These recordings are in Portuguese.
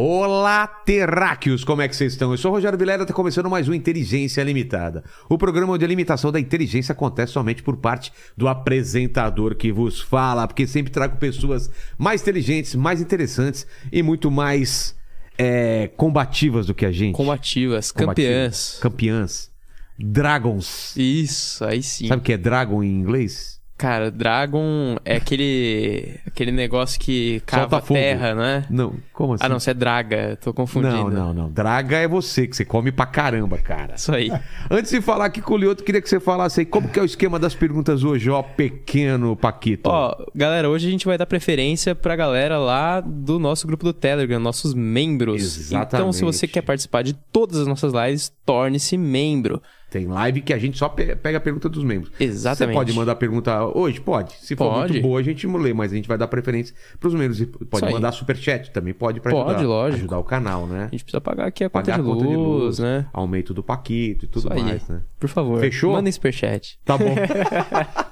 Olá, terráqueos! Como é que vocês estão? Eu sou o Rogério Vilela, está começando mais um Inteligência Limitada. O programa onde a limitação da inteligência acontece somente por parte do apresentador que vos fala, porque sempre trago pessoas mais inteligentes, mais interessantes e muito mais é, combativas do que a gente. Combativas, campeãs. Campeãs. Dragons. Isso, aí sim. Sabe o que é dragon em inglês? Cara, Dragon é aquele aquele negócio que cava terra, não é? Não, como assim? Ah, não, você é Draga, tô confundindo. Não, não, não. Draga é você, que você come pra caramba, cara. Isso aí. Antes de falar aqui com o Lioto, queria que você falasse aí como que é o esquema das perguntas hoje, ó, pequeno Paquito. Ó, galera, hoje a gente vai dar preferência pra galera lá do nosso grupo do Telegram, nossos membros. Exatamente. Então, se você quer participar de todas as nossas lives, torne-se membro. Tem live que a gente só pe- pega a pergunta dos membros. Exatamente. Você pode mandar a pergunta hoje? Pode. Se for Pode. muito boa, a gente lê, mas a gente vai dar preferência pros membros. E Pode Isso mandar superchat também, pode pra Pode, ajudar, lógico. ajudar o canal, né? A gente precisa pagar aqui a conta, Pagar de, a conta luz, de luz, né? aumento do Paquito e tudo mais, né? Por favor. Fechou? Mandem superchat. Tá bom.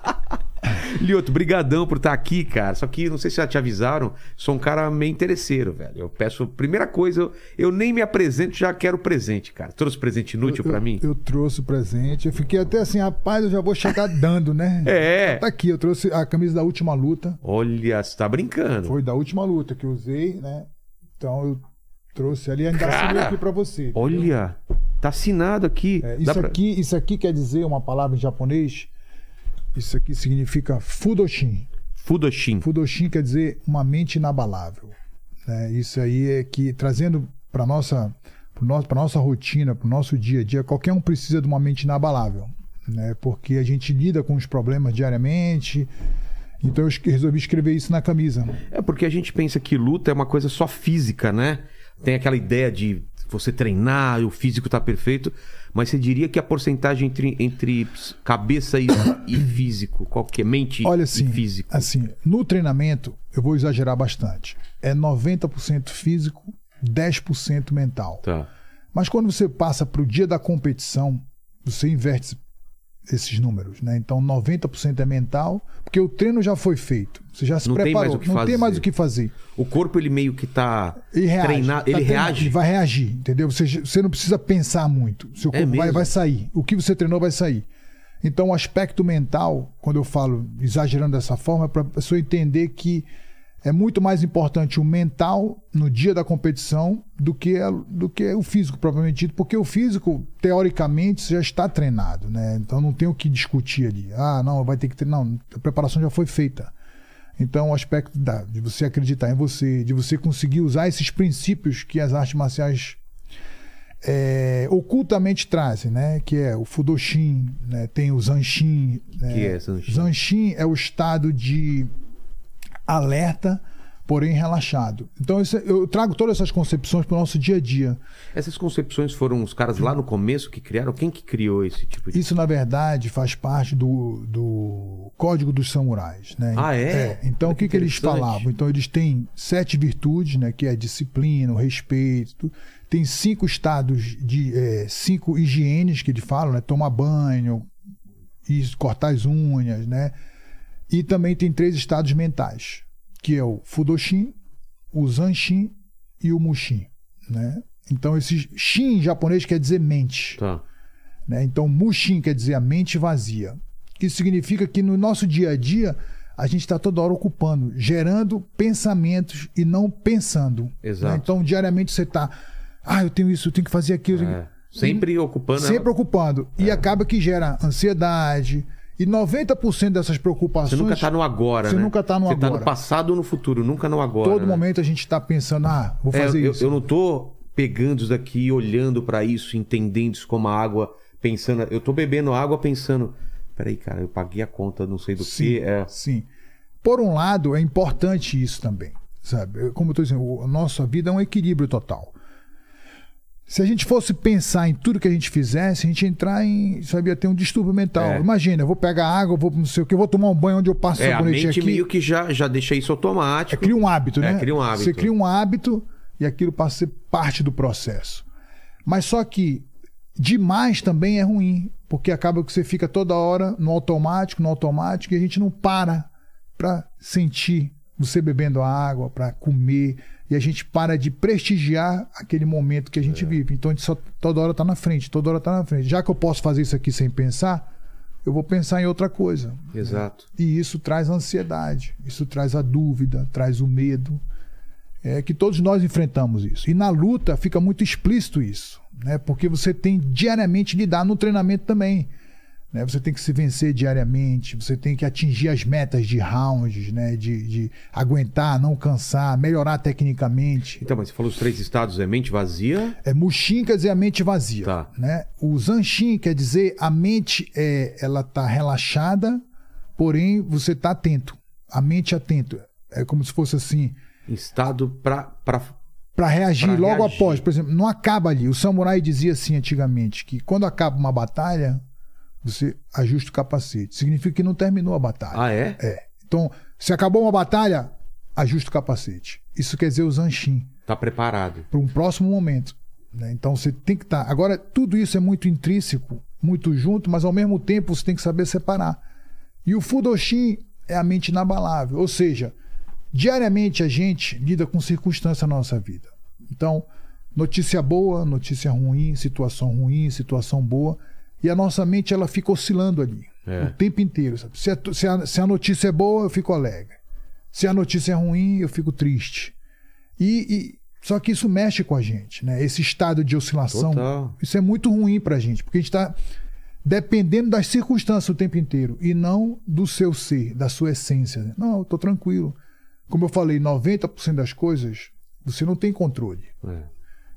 Lioto, brigadão por estar aqui, cara. Só que não sei se já te avisaram, sou um cara meio interesseiro, velho. Eu peço, primeira coisa, eu, eu nem me apresento, já quero presente, cara. Trouxe presente inútil pra mim? Eu trouxe o presente. Eu fiquei até assim, rapaz, eu já vou chegar dando, né? É. Tá aqui, eu trouxe a camisa da última luta. Olha, você tá brincando. Foi da última luta que eu usei, né? Então eu trouxe ali, ainda assinei aqui pra você. Olha, tá assinado aqui. É, isso, pra- aqui isso aqui quer dizer uma palavra em japonês. Isso aqui significa Fudoshin. Fudoshin. Fudoshin quer dizer uma mente inabalável. né? Isso aí é que, trazendo para nossa, para nossa rotina, para o nosso dia a dia, qualquer um precisa de uma mente inabalável. Né? Porque a gente lida com os problemas diariamente. Então eu resolvi escrever isso na camisa. É porque a gente pensa que luta é uma coisa só física, né? Tem aquela ideia de você treinar, o físico tá perfeito, mas você diria que a porcentagem entre, entre cabeça e, e físico, qual que é? Mente Olha e assim, físico. assim, no treinamento, eu vou exagerar bastante. É 90% físico, 10% mental. Tá. Mas quando você passa para o dia da competição, você inverte esses números, né? Então 90% é mental, porque o treino já foi feito. Você já se Não tem preparou, que não fazer. tem mais o que fazer. O corpo ele meio que tá reage. treinado, tá ele treinado, reage. Ele vai reagir, entendeu? Você, você não precisa pensar muito. Seu É corpo vai, mesmo? vai sair. O que você treinou vai sair. Então, o aspecto mental, quando eu falo exagerando dessa forma, é para a pessoa entender que é muito mais importante o mental no dia da competição do que, a- do que o físico, propriamente dito, porque o físico, teoricamente, já está treinado, né? Então não tem o que discutir ali. Ah, não, vai ter que treinar. Não, a preparação já foi feita. Então, o aspecto da, de você acreditar em você, de você conseguir usar esses princípios que as artes marciais é, ocultamente trazem, né? Que é o Fudoshin, né? tem o Zanshin. Né? Que é Zanshin? Zanshin é o estado de alerta, porém relaxado. Então, isso- eu trago todas essas concepções para o nosso dia a dia. Essas concepções foram os caras lá no começo que criaram? Quem que criou esse tipo de... Isso, na verdade, faz parte do, do Código dos Samurais. Né? Ah, é? Então, Olha o que, que eles falavam? Então, eles têm sete virtudes, né? que é a disciplina, o respeito. Tem cinco estados de. eh, cinco higienes que eles falam, né? Tomar banho, cortar as unhas, né? E também tem três estados mentais, que é o Fudoshin, o Zanshin e o Mushin, né? Então, esse Shin em japonês quer dizer mente. Tá. Né? Então, mushin quer dizer a mente vazia. Isso significa que no nosso dia a dia a gente está toda hora ocupando, gerando pensamentos e não pensando. Exato. né? Então, diariamente você está, ah, eu tenho isso, eu tenho que fazer aquilo. É. Sempre ocupando... que-" Sempre ocupando. É. E acaba que gera ansiedade. E 90% dessas preocupações. Você nunca tá no agora, Você né? nunca tá no Você tá agora. no passado ou no futuro, nunca no agora. Todo né? momento a gente está pensando, ah, vou É, fazer eu, isso. eu não tô pegando isso daqui, olhando pra isso, entendendo isso como a água, pensando. Eu tô bebendo água pensando. Peraí, cara, eu paguei a conta, não sei do Sim, que. É. sim. Por um lado, é importante isso também, sabe? Como eu estou dizendo, a nossa vida é um equilíbrio total. Se a gente fosse pensar em tudo que a gente fizesse, a gente ia entrar em. Sabia ter um distúrbio mental. É. Imagina, eu vou pegar água, vou não sei o que, vou tomar um banho onde eu passo É, a sabonete mente aqui. meio que já, já deixa isso É, automático. cria um hábito, É, né? cria um hábito. Você cria um hábito e aquilo passa a ser parte do processo. Mas só que demais também é ruim, porque acaba que você fica toda hora no automático, no automático, e a gente não para para sentir você bebendo a água, para comer, e a gente para de prestigiar aquele momento que a gente vive. Então a gente só toda hora tá na frente, toda hora tá na frente. Já que eu posso fazer isso aqui sem pensar, eu vou pensar em outra coisa. Exato. E isso traz ansiedade, isso traz a dúvida, traz o medo. É que todos nós enfrentamos isso. E na luta fica muito explícito isso, né? Porque você tem diariamente lidar no treinamento também. Né? Você tem que se vencer diariamente, você tem que atingir as metas de rounds, né? de, de aguentar, não cansar, melhorar tecnicamente. Então, mas você falou os três estados, é mente vazia? É, Mushin quer dizer a mente vazia. Tá. Né? O Zanshin quer dizer a mente é, ela tá relaxada, porém você tá atento. A mente atento. É como se fosse assim, estado pra... para reagir Pra logo reagir. após. Por exemplo, não acaba ali. O samurai dizia assim antigamente que quando acaba uma batalha, você ajusta o capacete. Significa que não terminou a batalha. Ah, é? É. Então, se acabou uma batalha, ajusta o capacete. Isso quer dizer o Zanshin. Tá preparado. para um próximo momento. né? Então você tem que estar. Agora, tudo isso é muito intrínseco, muito junto, mas ao mesmo tempo você tem que saber separar. E o Fudoshin é a mente inabalável, ou seja, diariamente a gente lida com circunstâncias na nossa vida. Então, notícia boa, notícia ruim, situação ruim, situação boa, e a nossa mente ela fica oscilando ali É. o tempo inteiro. Sabe? Se, a, se a- se a notícia é boa, eu fico alegre. Se a notícia é ruim, eu fico triste. E, e- só que isso mexe com a gente, né? Esse estado de oscilação, Total. isso é muito ruim pra gente, porque a gente está dependendo das circunstâncias o tempo inteiro e não do seu ser, da sua essência. né? Não, eu tô tranquilo. Como eu falei, 90% das coisas você não tem controle. É.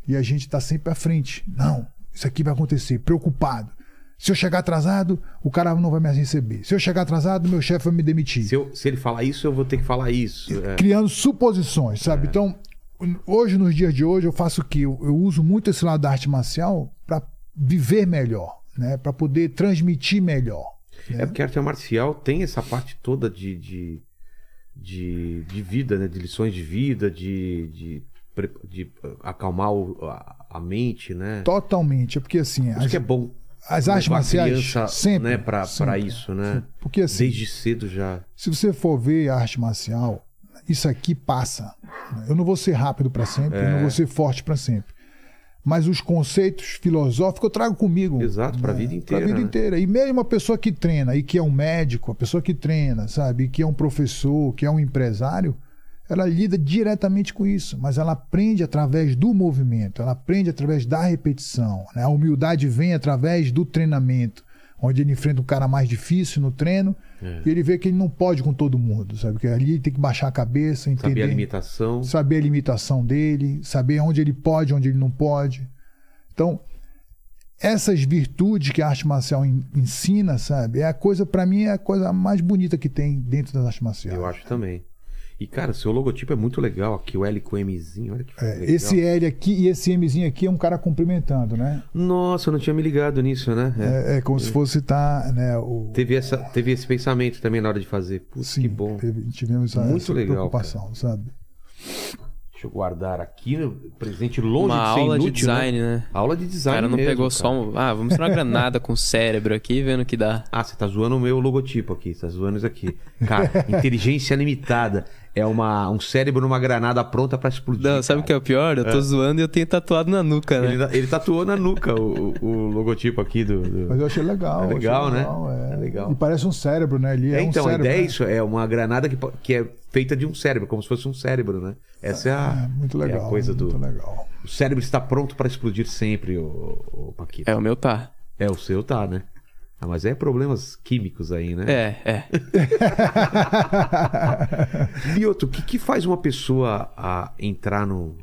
E a gente está sempre à frente. Não, isso aqui vai acontecer, preocupado. Se eu chegar atrasado, o cara não vai me receber. Se eu chegar atrasado, meu chefe vai me demitir Se, eu- se ele falar isso, eu vou ter que falar isso. É. criando suposições, sabe? Então, hoje, nos dias de hoje, eu faço o quê? Eu, eu uso muito esse lado da arte marcial para viver melhor, né? Para poder transmitir melhor. É porque a arte marcial tem essa parte toda de, de, de, de vida, né? De lições de vida, de, de, de acalmar o- a, mente, né? Totalmente. É porque assim, Isso as, que é bom. As artes a marciais criança, sempre, né, sempre, isso, né? Porque assim, Desde cedo já. se você for ver a arte marcial, isso aqui passa. Eu não vou ser rápido para sempre, eu É. não vou ser forte para sempre. Mas os conceitos filosóficos eu trago comigo. Exato, pra vida inteira, Pra vida né? inteira. E mesmo a pessoa que treina, e que é um médico, a pessoa que treina, sabe, e que é um professor, que é um empresário, ela lida diretamente com isso, mas ela aprende através do movimento, ela aprende através da repetição. né? A humildade vem através do treinamento, onde ele enfrenta um cara mais difícil no treino É. e ele vê que ele não pode com todo mundo, sabe? Que ali ele tem que baixar a cabeça, entender, Saber a limitação. saber a limitação dele, saber onde ele pode, onde ele não pode. Então, essas virtudes que a arte marcial en- ensina, sabe? É a coisa, para mim, é a coisa mais bonita que tem dentro das artes marciais. Eu acho também. E, cara, seu logotipo é muito legal aqui, o L com Mzinho, olha que É, legal. esse L aqui e esse Mzinho aqui é um cara cumprimentando, né? Nossa, eu não tinha me ligado nisso, né? É. É, é como se fosse tá, né? O, Teve, essa, teve esse pensamento também na hora de fazer. Putz, sim, que bom. teve- tivemos essa, Muito essa legal, preocupação, sabe? Deixa eu guardar aqui, né? presente longe Uma de ser aula de inútil, design, né? Aula de O design cara não mesmo, pegou cara. só um. Ah, vamos tirar uma granada com o cérebro aqui, vendo o que dá. Ah, você tá zoando o meu logotipo aqui, você tá zoando isso aqui. Cara, inteligência limitada. É uma, um cérebro numa granada pronta pra explodir. Não, sabe o que é o pior? Eu tô zoando e eu tenho tatuado na nuca, né? Ele, ele tatuou na nuca o, o- logotipo aqui do. do- Mas eu achei legal. É achei legal, né? É. É legal. E parece um cérebro, né? Ele é, É, um então, cérebro, a ideia é né? isso, é uma granada que, que é feita de um cérebro, como se fosse um cérebro, né? Essa é a, É, muito legal. é a coisa muito do. legal. O cérebro está pronto para explodir sempre, o, o Paquito. É, o meu tá. É, o seu tá, né? Ah, mas é problemas químicos aí, né? É, é. Lioto, o que, que faz uma pessoa a entrar no,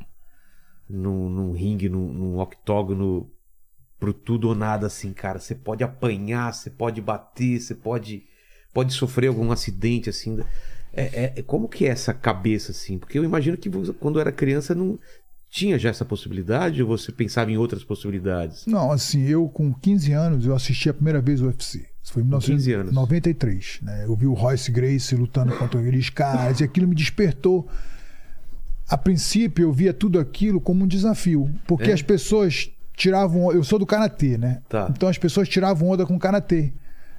num, num ringue, num, num octógono pro tudo ou nada assim, cara? Você pode apanhar, você pode bater, você pode, pode sofrer algum acidente assim. É, é- como que é essa cabeça assim? Porque eu imagino que quando era criança não tinha já essa possibilidade ou você pensava em outras possibilidades? Não, assim, eu com 15 anos, eu assisti a primeira vez o UFC. Isso foi em 15 anos. 1993. Né? Eu vi o Royce Gracie lutando contra aqueles caras e aquilo me despertou. A princípio, eu via tudo aquilo como um desafio, porque É? as pessoas tiravam. Eu sou do karatê, né? Tá. Então as pessoas tiravam onda com o karatê.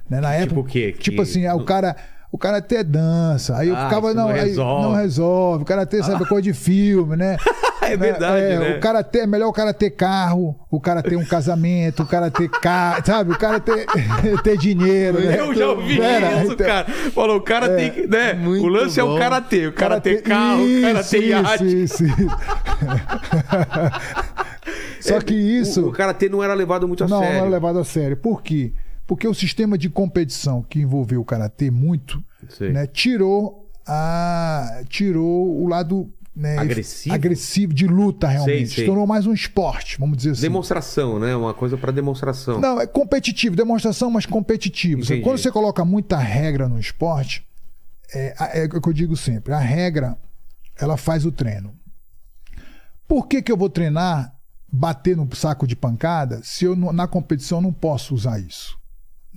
Né? Na Tipo época, o quê? Tipo Que- assim, ah, o cara. O karatê é dança. Aí eu Ah, ficava, não, não aí resolve. não resolve. O karatê sabe coisa de filme, né? É verdade, É, né? O cara ter, é melhor o cara ter carro, o cara ter um casamento, o cara ter carro, sabe? O cara ter, ter dinheiro, né? Eu já ouvi Era, isso, então- cara. Falou, o cara tem que. Né? O lance é o bom. cara ter. O cara ter ter- carro, o ter iate. Isso, isso, isso. Só que isso. O, o cara ter não era levado muito a não, sério. não é levado a sério. Por quê? Porque o sistema de competição que envolveu o karatê muito, né, tirou a tirou o lado né, Agressivo? agressivo de luta realmente. Sei, sei. Se tornou mais um esporte, vamos dizer assim. Demonstração, né? Uma coisa pra demonstração. Não, é competitivo, demonstração, mas competitivo. Entendi. Quando você coloca muita regra no esporte, é, é o que eu digo sempre: a regra ela faz o treino. Por que, que eu vou treinar, bater no saco de pancada, se eu na competição não posso usar isso?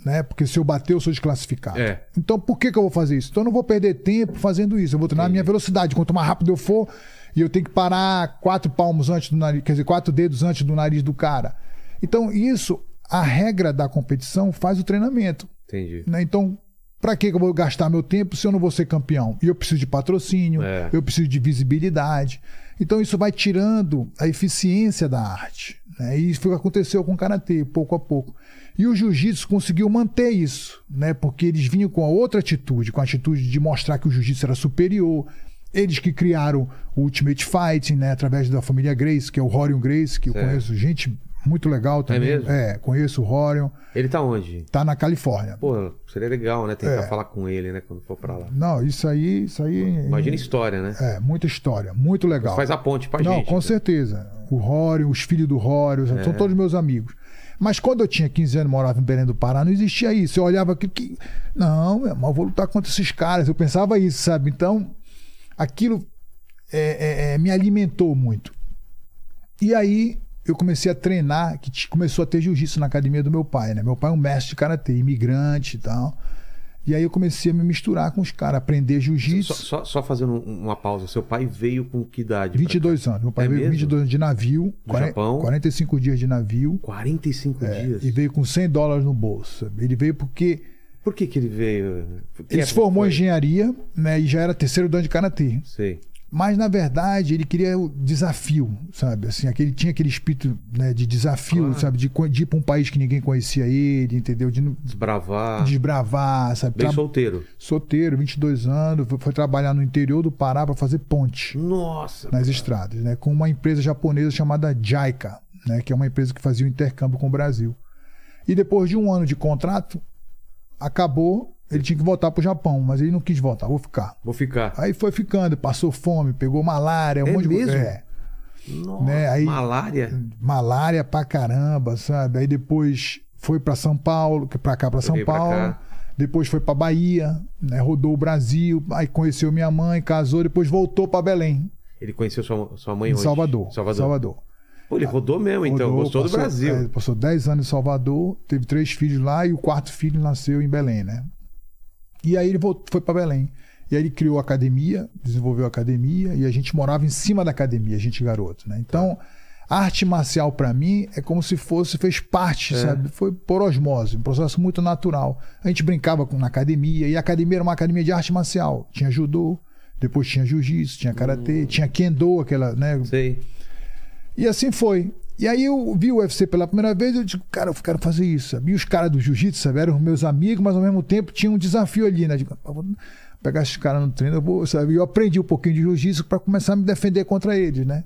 Né? Porque se eu bater, eu sou desclassificado. É. Então por que, que eu vou fazer isso? Então eu não vou perder tempo fazendo isso. Eu vou treinar a minha velocidade. Quanto mais rápido eu for, e eu tenho que parar quatro palmos antes do nariz, quer dizer, quatro dedos antes do nariz do cara. Então, isso, a regra da competição faz o treinamento. Entendi. né? Então, para que que eu vou gastar meu tempo se eu não vou ser campeão? E eu preciso de patrocínio, É. eu preciso de visibilidade. Então, isso vai tirando a eficiência da arte. Né? E isso foi o que aconteceu com o karatê, pouco a pouco. E o jiu-jitsu conseguiu manter isso, né? porque eles vinham com a outra atitude, com a atitude de mostrar que o jiu-jitsu era superior. Eles que criaram o Ultimate Fighting, né? através da família Grace, que é o Horion Grace, que eu Certo. conheço gente muito legal também. mesmo? É, conheço o Horion, Ele tá onde? tá na Califórnia. Pô, seria legal, né? Tentar É. falar com ele, né? Quando for pra lá. Não, isso aí, isso aí. Imagina história, né? É, muita história, muito legal. Faz a ponte pra Não, gente. com né? certeza. O Rório, os filhos do Rório, É. são todos meus amigos. Mas quando eu tinha 15 anos, morava em Belém do Pará, não existia isso. Eu olhava aquilo que. Não, meu irmão, eu vou lutar contra esses caras. Eu pensava isso, sabe? Então, aquilo é, é, é, me alimentou muito. E aí eu comecei a treinar, que começou a ter jiu-jitsu na academia do meu pai, né? Meu pai é um mestre de karatê, imigrante e tal. E aí eu comecei a me misturar com os caras, aprender Só, jiu-jitsu. só, só fazendo um- uma pausa. Seu pai veio com que idade? pra 22 anos. Meu pai É veio com mesmo? 22 anos de navio, Do 40 Japão? 45 dias de navio, cá? 45 é, dias. e veio com 100 dólares no bolso. Ele veio porque Por que que ele veio? Que ele se época formou em foi? engenharia né, e já era terceiro dan de karatê. Sei. Mas, na verdade, ele queria o desafio, sabe? Assim, aquele, tinha aquele espírito né, de desafio, Claro. sabe? De, de ir para um país que ninguém conhecia ele, entendeu? De Desbravar. desbravar, sabe? Bem Tra- solteiro. Solteiro, 22 anos, foi, foi trabalhar no interior do Pará para fazer ponte. Nossa. nas cara. estradas, né? Com uma empresa japonesa chamada JICA, né? Que é uma empresa que fazia o intercâmbio com o Brasil. E depois de um ano de contrato, acabou, ele tinha que voltar para o Japão, mas ele não quis voltar, vou ficar. Vou ficar. Aí foi ficando, passou fome, pegou malária, um É monte de mesmo? coisa. É, Nossa. né, aí- Malária. malária pra caramba, sabe? Aí depois foi para São Paulo, que para cá para São Paulo. Depois foi para Bahia, né? rodou o Brasil, aí conheceu minha mãe, casou, depois voltou para Belém, Ele conheceu sua, sua mãe em onde? Salvador. Salvador. Salvador. Pô, ele rodou mesmo, então. Rodou, Gostou do passou- Brasil. é, passou 10 anos em Salvador, teve três filhos lá e o quarto filho nasceu em Belém, né? E aí ele voltou, foi para Belém. E aí ele criou a academia, desenvolveu a academia e a gente morava em cima da academia, a gente garoto, né? Então, a arte marcial para mim é como se fosse, fez parte, É. sabe? Foi por osmose, um processo muito natural. A gente brincava com- na academia e a academia era uma academia de arte marcial. Tinha judô, depois tinha jiu-jitsu, tinha Hum. karatê, tinha kendo, aquela, né, Sei. e assim foi. E aí eu vi o UFC pela primeira vez, eu digo, cara, eu quero fazer isso. E os caras do jiu-jitsu, sabe, eram meus amigos, mas ao mesmo tempo tinha um desafio ali, né? Eu Digo, "Pá, vou pegar esses caras no treino, eu vou, sabe? Eu aprendi um pouquinho de jiu-jitsu para começar a me defender contra eles, né?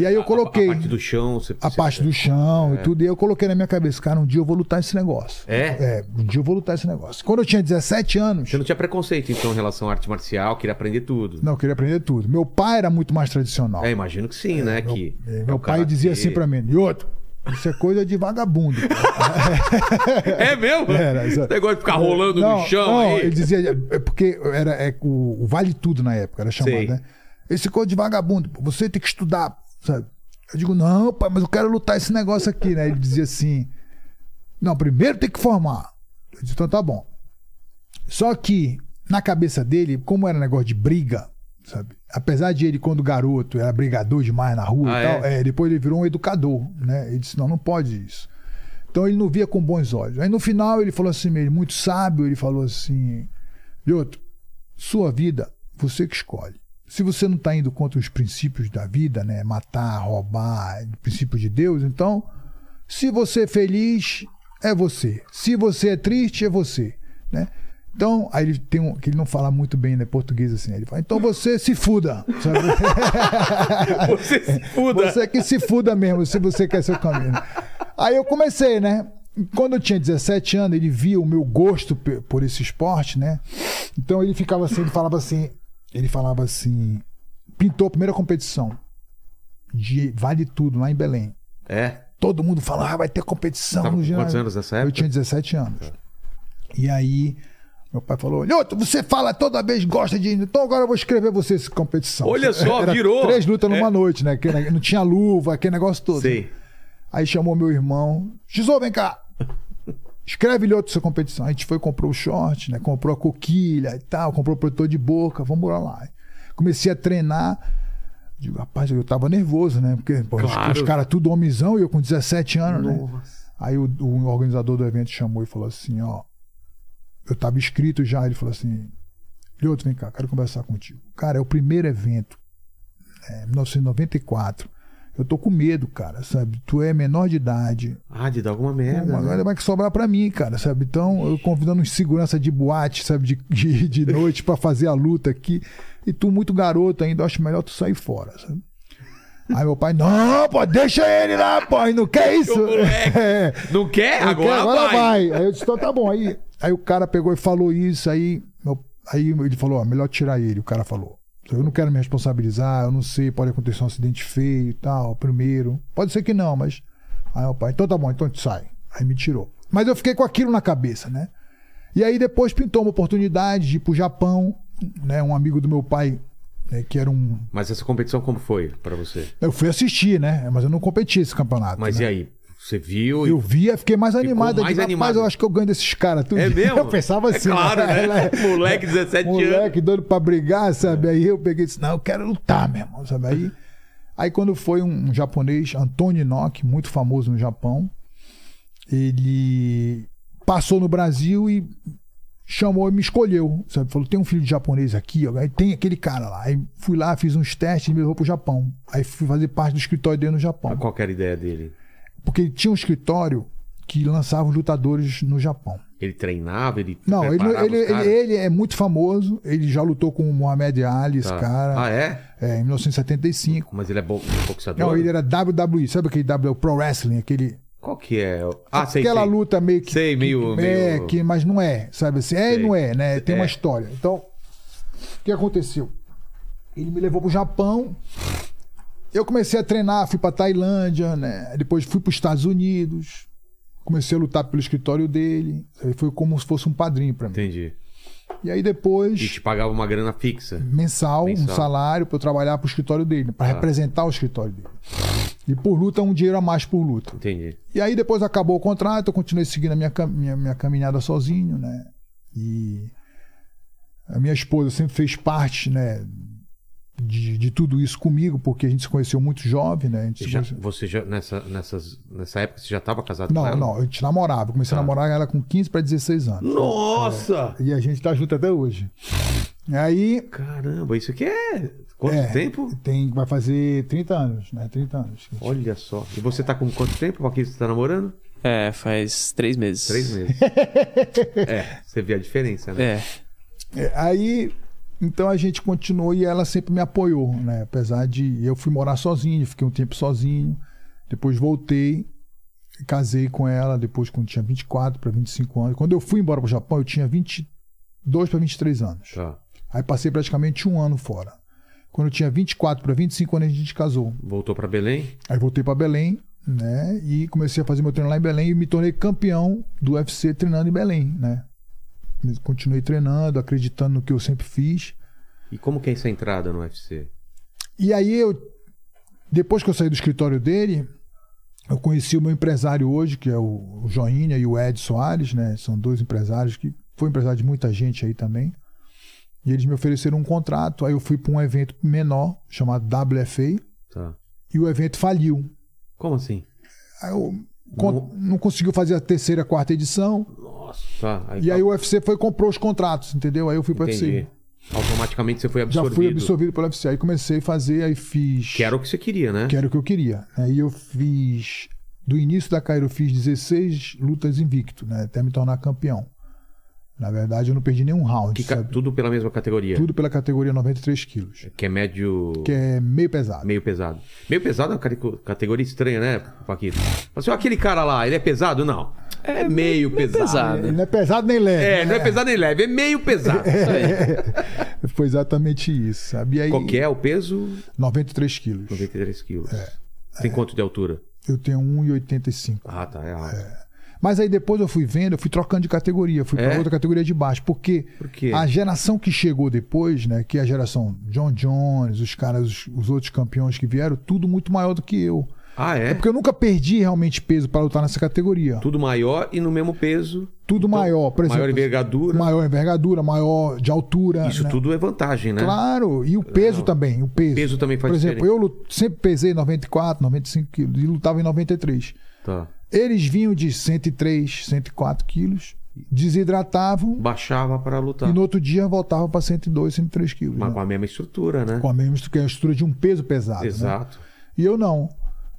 E aí eu coloquei- A, parte do chão. Você, A você- parte do chão É. e tudo. E eu coloquei na minha cabeça, cara, um dia eu vou lutar esse negócio. É? É, um dia eu vou lutar esse negócio. Quando eu tinha 17 anos, Você não tinha preconceito, então, em relação à arte marcial, queria aprender tudo. não, eu queria aprender tudo. Meu pai era muito mais tradicional. É, imagino que sim, né? Meu, que é, é meu o pai dizia assim pra mim, e outro, isso é coisa de vagabundo. É mesmo? Era, Esse exato. negócio de ficar rolando Não, no chão não, aí. Ele dizia, é porque era é, o, o Vale Tudo na época, era chamado, Sei. né? Esse coisa de vagabundo, você tem que estudar sabe? Eu digo, não, pai, mas eu quero lutar esse negócio aqui, né? Ele dizia assim, não, primeiro tem que formar. Eu disse, então tá bom. Só que, na cabeça dele, como era negócio de briga, sabe? Apesar de ele, quando garoto, era brigador demais na rua Ah, e tal, é? é, depois ele virou um educador, né? Ele disse, não, não pode isso. Então ele não via com bons olhos. Aí no final ele falou assim, ele muito sábio, ele falou assim, Lioto, sua vida, você que escolhe. Se você não está indo contra os princípios da vida, né? Matar, roubar, princípios de Deus, então, se você é feliz, é você. Se você é triste, é você, né? Então, aí ele tem um. que ele não fala muito bem né, português assim. Ele fala, então você se fuda. Sabe? Você se fuda. Você que se fuda mesmo, se você quer seu caminho. Aí eu comecei, né? Quando eu tinha 17 anos, ele via o meu gosto por esse esporte, né? Então ele ficava assim, ele falava assim, ele falava assim, pintou a primeira competição de Vale Tudo lá em Belém. É. Todo mundo falava, ah, vai ter competição no ginásio. quantos anos nessa Eu época? tinha 17 anos. E aí, meu pai falou: Lhoto, você fala toda vez, gosta de. Então agora eu vou escrever você essa competição. Olha só, Era virou. Três lutas numa É. noite, né? Que não tinha luva, aquele negócio todo. Sei. Aí chamou meu irmão: Xizô, vem cá. Escreve Lhoto essa competição. A gente foi, comprou o short, né? Comprou a coquilha e tal, comprou o protetor de boca, vamos lá. Comecei a treinar. Digo, rapaz, eu tava nervoso, né? Porque pô, os- Claro. os caras tudo homizão e eu com 17 anos, né? Nossa. Aí o, o organizador do evento chamou e falou assim, ó. Eu tava inscrito já, ele falou assim, Lioto, vem cá, quero conversar contigo. Cara, é o primeiro evento, é, 1994. Eu tô com medo, cara, sabe? Tu é menor de idade. Ah, de dar alguma merda. Agora né? vai que sobrar pra mim, cara, sabe? Então, eu convidando segurança de boate, sabe? De, de, de noite pra fazer a luta aqui. E tu, muito garoto ainda, eu acho melhor tu sair fora, sabe? Aí meu pai, não, pô, deixa ele lá, pô, não quer isso. É. Não quer? Não Agora, quer, agora vai. vai. Aí eu disse, então tá bom. Aí, aí o cara pegou e falou isso, aí, meu- aí ele falou, ó, melhor tirar ele. O cara falou. Eu não quero me responsabilizar, eu não sei, pode acontecer um acidente feio e tal, primeiro. Pode ser que não, mas. Aí meu pai, então tá bom, então te sai. Aí me tirou. Mas eu fiquei com aquilo na cabeça, né? E aí depois pintou uma oportunidade de ir pro Japão, né? Um amigo do meu pai, né, que era um. Mas essa competição como foi pra você? Eu fui assistir, né? Mas eu não competi esse campeonato. Mas né? e aí? Você viu? Eu via, fiquei mais animado. Mais digo, animado. Rapaz, eu acho que eu ganho desses caras. tudo." É mesmo? Eu pensava assim. É claro, né? Moleque, 17 anos. Moleque doido pra brigar, sabe? Aí eu peguei e disse, não, eu quero lutar, meu irmão, sabe? Aí, aí quando foi um, um japonês, Antônio Inoki, muito famoso no Japão, ele passou no Brasil e chamou e me escolheu, sabe? Falou, tem um filho de japonês aqui, ó. aí tem aquele cara lá. Aí fui lá, fiz uns testes e me levou pro Japão. Aí fui fazer parte do escritório dele no Japão. Qual que era a ideia dele? Porque ele tinha um escritório que lançava os lutadores no Japão. Ele treinava? Ele Não, ele, ele, ele, ele é muito famoso. Ele já lutou com o Muhammad Ali, esse Tá. cara, Ah, é? é, em 1975. Mas ele é bo boxeador? Não, ele era WWE, sabe aquele W Pro Wrestling, aquele Qual que é? Ah, sei, aquela sei. luta meio que Sei, meio- que, é, meio- que mas não é, sabe assim? É Sei. e não é, né? Tem uma É. história. Então, o que aconteceu? Ele me levou pro Japão. Eu comecei a treinar, fui pra Tailândia, né? Depois fui pros Estados Unidos. Comecei a lutar pelo escritório dele. Aí foi como se fosse um padrinho pra mim. Entendi. E aí depois E te pagava uma grana fixa. mensal, Mensal. um salário para eu trabalhar pro escritório dele, para Tá. representar o escritório dele. E por luta, um dinheiro a mais por luta. Entendi. E aí depois acabou o contrato, eu continuei seguindo a minha, minha, minha caminhada sozinho, né? E a minha esposa sempre fez parte, né? De, de tudo isso comigo, porque a gente se conheceu muito jovem, né? Gente já, conheceu- você já nessa, nessas, nessa época você já estava casado com Não, ela? não, a gente namorava. Eu comecei Tá. a namorar ela com 15 para 16 anos. Nossa! E a gente tá junto até hoje. Aí, Caramba, isso aqui é. Quanto É. tempo? tem, vai fazer 30 anos, né? 30 anos. Olha só. E você tá com quanto tempo com quem você tá namorando? É, faz três meses. Três meses. é, você vê a diferença, né? É. É, aí, então a gente continuou e ela sempre me apoiou, né? Apesar de eu fui morar sozinho, fiquei um tempo sozinho, depois voltei, casei com ela depois quando tinha 24 para 25 anos. Quando eu fui embora para o Japão, eu tinha 22 para 23 anos. Tá. Aí passei praticamente um ano fora. Quando eu tinha 24 para 25 anos, a gente casou. Voltou pra Belém? Aí voltei para Belém, né? E comecei a fazer meu treino lá em Belém e me tornei campeão do UFC treinando em Belém, né? Continuei treinando, acreditando no que eu sempre fiz. E como que é essa entrada no UFC? E aí eu Depois que eu saí do escritório dele, eu conheci o meu empresário hoje, que é o Joinha e o Ed Soares, né? São dois empresários que foi empresário de muita gente aí também. E eles me ofereceram um contrato, aí eu fui para um evento menor, chamado WFA, Tá. e o evento faliu. Como assim? Aí eu con- não conseguiu fazer a terceira, quarta edição, Nossa. Tá. e aí o UFC foi e comprou os contratos, entendeu? Aí eu fui para o Entendi. UFC. Automaticamente você foi Já absorvido. fui absorvido pelo UFC. Aí comecei a fazer, aí fiz. Que era o que você queria, né? que era o que eu queria. Aí eu fiz. Do início da carreira, eu fiz 16 lutas invicto, né? Até me tornar campeão. Na verdade, eu não perdi nenhum round. Que ca- sabe? Tudo pela mesma categoria. Tudo pela categoria 93 quilos, Que é médio. que é meio pesado. Meio pesado. Meio pesado é uma cate- categoria estranha, né, Paquito? Assim, ó, aquele cara lá, ele é pesado? Não. É, meio, pesado. pesado. Ele não é pesado nem leve. É, né? não é pesado nem leve, é meio pesado. Isso aí. Foi exatamente isso, sabe? E aí, Qual que é o peso? 93 quilos. 93 quilos. É. Tem quanto de altura? Eu tenho 1,85. Ah, tá, é alto. Mas aí depois eu fui vendo, eu fui trocando de categoria, fui É? para outra categoria de baixo, porque Por quê? a geração que chegou depois, né, que é a geração John Jones, os caras, os, os outros campeões que vieram, tudo muito maior do que eu. Ah, É é? porque eu nunca perdi realmente peso para lutar nessa categoria. Tudo maior e no mesmo peso. Tudo maior, por exemplo. maior envergadura. Maior envergadura, maior de altura. Isso né? tudo é vantagem, né? Claro, e o peso Não. também, o peso. Peso também faz Por exemplo, diferença. eu sempre pesei 94, 95 quilos e lutava em 93. Tá. Eles vinham de 103, 104 quilos, desidratavam Baixava para lutar. e no outro dia voltavam para 102, 103 quilos. Mas né? com a mesma estrutura, né? Com a mesma estrutura, que é a estrutura de um peso pesado. né? Exato. E eu não.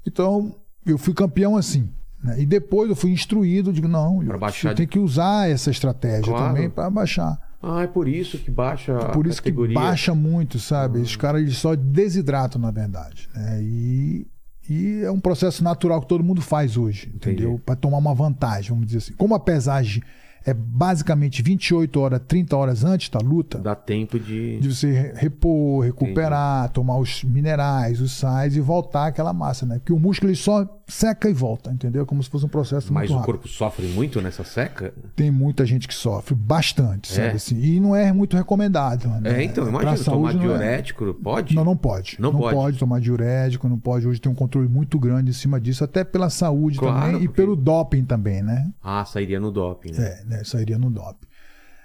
Então, eu fui campeão assim. né? E depois eu fui instruído, digo, não, eu- você tem que usar essa estratégia Claro. também para baixar. Ah, é por isso que baixa a Por isso categoria. que baixa muito, sabe? Os caras eles só desidratam, na verdade. né? E, e é um processo natural que todo mundo faz hoje, entendeu? Para tomar uma vantagem, vamos dizer assim. Como a pesagem é basicamente 28 horas, 30 horas antes da luta, Dá tempo de. de você re- repor, recuperar, tomar os minerais, os sais e voltar aquela massa, né? Porque o músculo ele só seca e volta, entendeu? Como se fosse um processo Mas o rápido. corpo sofre muito nessa seca? Tem muita gente que sofre, bastante, É? sabe assim? E não é muito recomendado. Né? É, então, Pra imagina, tomar saúde não é- diurético, pode? Não, não pode. Não Não, pode. pode. tomar diurético, não pode. Hoje tem um controle muito grande em cima disso, até pela saúde Claro, também e porque- pelo doping também, né? Ah, sairia no doping. Né? É, né? Sairia no doping.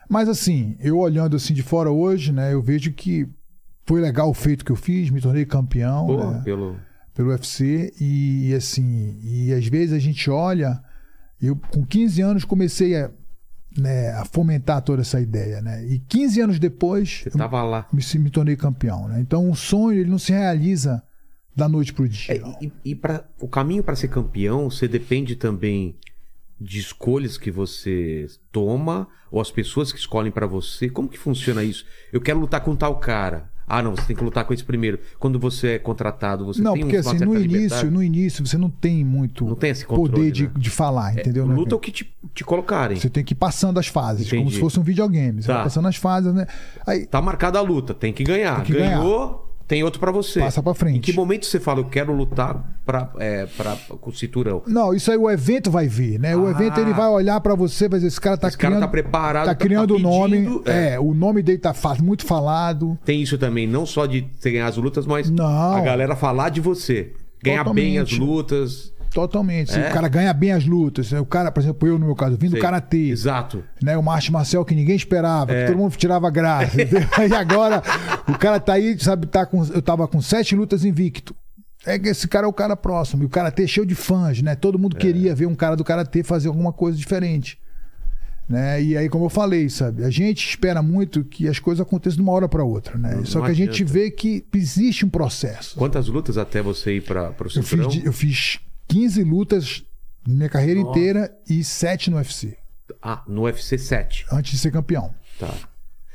Mas assim, eu olhando assim de fora hoje, né? Eu vejo que foi legal o feito que eu fiz, me tornei campeão Pô, né, pelo. Pelo UFC e, assim, e às vezes a gente olha, eu com 15 anos comecei a, né, a fomentar toda essa ideia, né? E 15 anos depois Você tava lá. me, me tornei campeão, né? Então o sonho ele não se realiza da noite pro dia. É, e e pra, o caminho para ser campeão, você depende também de escolhas que você toma ou as pessoas que escolhem pra você. Como que funciona isso? Eu quero lutar com tal cara. Ah, não, você tem que lutar com esse primeiro. Quando você é contratado, você não, tem porque uma assim, no início, no início você não tem muito Não tem controle, poder de, né? de falar, entendeu? né, Luta cara? o que te, te colocarem. Você tem que ir passando as fases, como Entendi. se fosse um videogame. Você Tá. vai passando as fases, né? Aí Tá marcada a luta, tem que ganhar. Tem que ganhar. Tem outro pra você. Passa pra frente. Em que momento você fala, eu quero lutar pra, é, pra, com o cinturão? Não, isso aí o evento vai ver, né? O Ah. evento ele vai olhar pra você, vai dizer, esse cara tá Esse cara criando. tá preparado, Tá tá- criando o tá nome. é. É. o nome dele tá muito falado. Tem isso também, não só de você ganhar as lutas, mas Não. a galera falar de você. Ganhar bem as Totalmente. lutas. Totalmente. Se É? O cara ganha bem as lutas. né? O cara, por exemplo, eu no meu caso, vim do Sei. karatê. Exato. né? Uma arte marcial que ninguém esperava, É. que todo mundo tirava graça. e agora o cara tá aí, sabe, tá com, eu tava com sete lutas invicto. É que esse cara é o cara próximo. E o karatê é cheio de fãs, né? Todo É. mundo queria ver um cara do karatê fazer alguma coisa diferente. Né? E aí, como eu falei, sabe, a gente espera muito que as coisas aconteçam de uma hora para outra, né? Não- Só não que a gente adianta. vê que existe um processo. Quantas lutas até você ir para o Eu fiz, cinturão? eu fiz 15 lutas na minha carreira Nossa. inteira e 7 no UFC, Ah, no UFC 7. antes de ser campeão. Tá.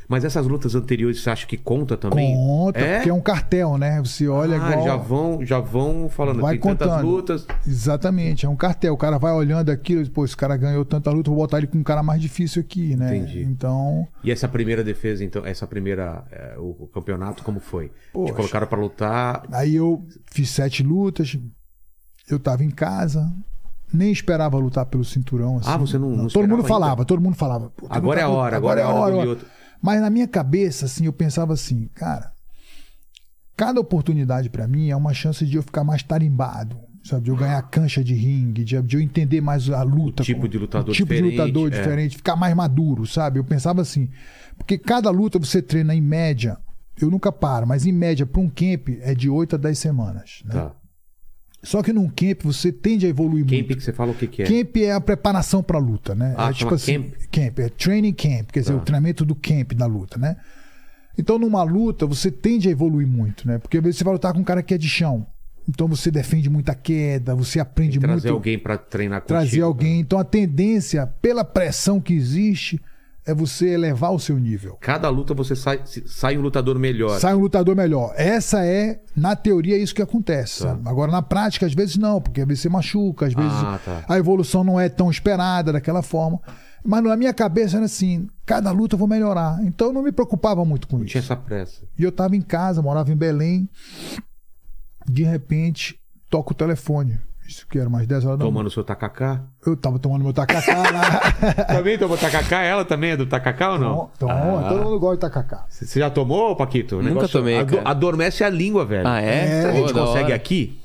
Mas essas lutas anteriores você acha que conta também? Conta, É? porque é um cartel, né? Você olha ah, igual. já vão, já vão falando, Vai tem tantas contando. lutas. Exatamente, é um cartel. O cara vai olhando aquilo, pô, esse cara ganhou tanta luta, vou botar ele com um cara mais difícil aqui, né? Entendi. Então, E essa primeira defesa, então, essa primeira, é, o, campeonato, como foi? Te Poxa. colocaram pra lutar. aí eu fiz sete lutas, eu tava em casa, nem esperava lutar pelo cinturão. Assim. Ah, você não- não Todo mundo falava, ainda? todo mundo falava. tem que Agora é a hora, agora é a hora. Mas na minha cabeça, assim, eu pensava assim, cara, cada oportunidade pra mim é uma chance de eu ficar mais tarimbado, sabe? De eu ganhar cancha de ringue, de, de eu entender mais a luta. tipo de lutador o tipo diferente, de lutador é. diferente, ficar mais maduro, sabe? Eu pensava assim, porque cada luta você treina em média, eu nunca paro, mas em média para um camp é de 8 a 10 semanas, né? Tá. Só que num camp você tende a evoluir Camp muito. que você fala o que, que é? Camp é a preparação pra luta, né? Ah, é tipo assim, camp? camp, é training camp, quer dizer, Tá. o treinamento do camp da luta, né? Então, numa luta, você tende a evoluir muito, né? Porque às vezes você vai lutar com um cara que é de chão. Então você defende muita queda, você aprende Trazer muito. alguém pra treinar contigo. trazer né? alguém. Então a tendência, pela pressão que existe, é você elevar o seu nível. Cada luta você sai, sai um lutador melhor. Sai um lutador melhor. Essa é, na teoria, isso que acontece. Tá. Agora, na prática, às vezes não, porque às vezes você machuca, às vezes Ah, tá. a evolução não é tão esperada daquela forma. Mas na minha cabeça era assim: cada luta eu vou melhorar. Então eu não me preocupava muito com Não tinha isso. essa pressa. E eu tava em casa, morava em Belém. De repente, toco o telefone. Isso que era umas 10 horas da Tomando noite. seu tacacá. Eu tava tomando meu tacacá lá. Também tomou tacacá? Ela também é do tacacá ou não? Toma, Ah. todo mundo gosta de tacacá. Você já tomou, Paquito? O Nunca tomei, ado- cara. Adormece a língua, velho. Ah, é? Será que a gente Pô, consegue hora. aqui?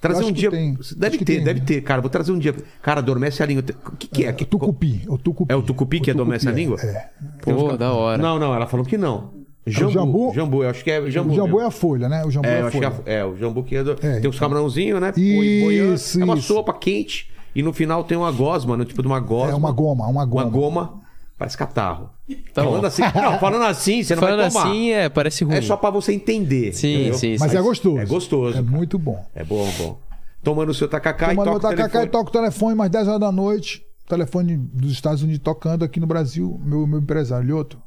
Trazer acho um que dia. tem. Deve Acho que ter, tem. deve ter, cara. Vou trazer um dia. Cara, adormece a língua. O que, que é? É o tucupi. É o tucupi. É o tucupi que O adormece a tucupi, língua? É. Pô, da hora. Não, não, ela falou que não. Jambu. jambu? Jambu, eu acho que é jambu. o jambu mesmo. é a folha, né? O jambu é, É, a acho que folha. é, é, o jambu que é do... É, tem uns camarãozinhos, né? Isso, boiando. É uma isso. sopa quente. E no final tem uma gosma, no tipo de uma gosma. É uma goma, uma goma. Uma goma. Parece catarro. Tá falando assim, não, falando assim, você não Falando vai tomar. assim, é, parece ruim. É só pra você entender. Sim, entendeu? sim, Mas sim. é gostoso. É gostoso. É muito bom. É bom, bom. Tomando o seu tacacá Tomando e toca o tacacá e telefone. toco o telefone, mais 10 horas da noite. Telefone dos Estados Unidos tocando aqui no Brasil. Meu, meu empresário, Lioto,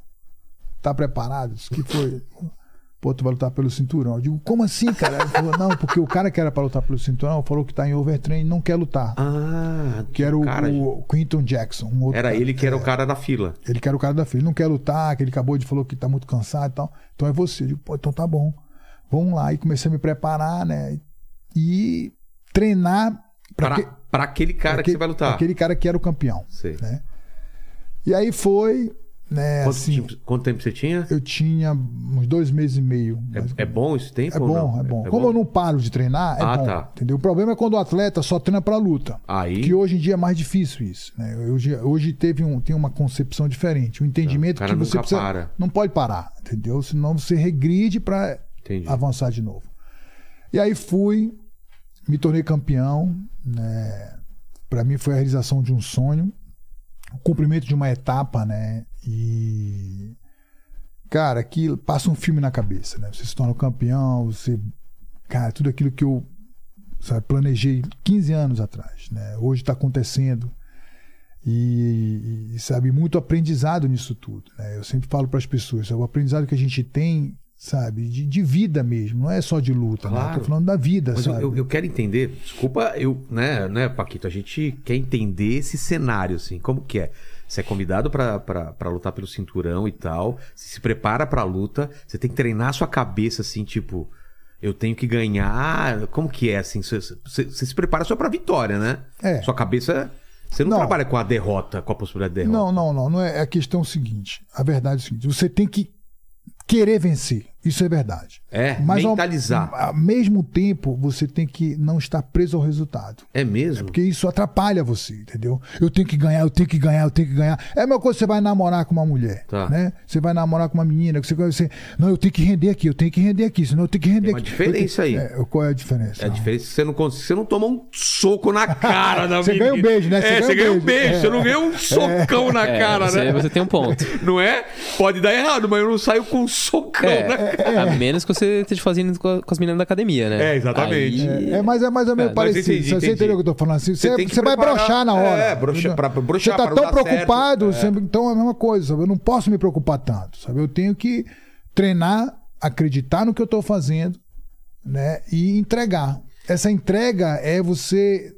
tá preparado? Disse, que foi? Pô, tu vai lutar pelo cinturão. Eu digo, como assim, cara? Ele falou, não, porque o cara que era pra lutar pelo cinturão falou que tá em overtrain e não quer lutar. Ah, que era o, cara, o Quinton Jackson. um Era cara. ele que era o cara da fila. Ele que era o cara da filha. Ele não quer lutar, que ele acabou de falou que tá muito cansado e tal. Então é você. Eu digo, pô, então tá bom. Vamos lá. E comecei a me preparar, né? E treinar Pra, que- pra aquele cara pra que você vai lutar. Aquele cara que era o campeão. Sei. né? E aí foi, né? Quanto, assim, tempo, quanto tempo você tinha? eu tinha uns dois meses e meio. É, é bom esse tempo? É bom, é bom. Como eu não paro de treinar, é Ah, bom. tá. Entendeu? O problema é quando o atleta só treina pra luta. Aí. Que hoje em dia é mais difícil isso. Né? Hoje, hoje teve um, tem uma concepção diferente. O entendimento que você precisa. para. Não pode parar, entendeu? Senão você regride Entendi. avançar de novo. E aí fui, me tornei campeão. Né? Para mim foi a realização de um sonho, o cumprimento de uma etapa, né? E cara, que passa um filme na cabeça, né? Você se torna campeão, você, cara, tudo aquilo que eu sabe, planejei 15 anos atrás, né? Hoje está acontecendo. E, e, sabe, muito aprendizado nisso tudo. Né? Eu sempre falo para as pessoas, sabe, o aprendizado que a gente tem, sabe, de, de vida mesmo, não é só de luta, né? Claro. Eu tô falando da vida, Mas eu, sabe? eu, eu quero entender, desculpa, eu, né, né, Paquito, a gente quer entender esse cenário, assim, como que é? Você é convidado pra lutar pelo cinturão e tal, você se prepara pra luta, você tem que treinar a sua cabeça, assim, tipo, eu tenho que ganhar, como que é, assim, você, você- você se prepara só pra vitória, né? É. Sua cabeça, você não, Não. trabalha com a derrota, com a possibilidade de derrota. Não, não, não, não é. A questão é o seguinte: a verdade é o seguinte, você tem que querer vencer. Isso é verdade. É, Mas ao- mentalizar. Ao, mesmo tempo, você tem que não estar preso ao resultado. É mesmo? Porque isso atrapalha você, entendeu? Eu tenho que ganhar, eu tenho que ganhar, eu tenho que ganhar. É a mesma coisa que você vai namorar com uma mulher, Tá. né? Você vai namorar com uma menina, que você você, não, eu tenho que render aqui, eu tenho que render aqui, senão eu tenho que render Tem uma aqui. diferença Eu aí. tenho- É, qual é a diferença? É a diferença que você não consegue. Você não toma um soco na cara da Você menina. ganha um beijo, né? Você É, ganha você um ganha um beijo. beijo. É. Você não ganha um socão na É, cara, você, né? você tem um ponto. Não é? Pode dar errado, mas eu não saio com um socão É, na cara. A menos que você esteja fazendo com as meninas da academia, né? É, exatamente. Aí- É, é, mas é mais ou menos É, mas parecido. entendi, você entendi. entendeu o que eu tô falando assim? Você Você, você vai brochar na hora. é, entendeu? pra- brochar, Você tá pra tão preocupado, certo. você- então é a mesma coisa, sabe? Eu não posso me preocupar tanto, sabe? Eu tenho que treinar, acreditar no que eu tô fazendo, né? E entregar. Essa entrega é você.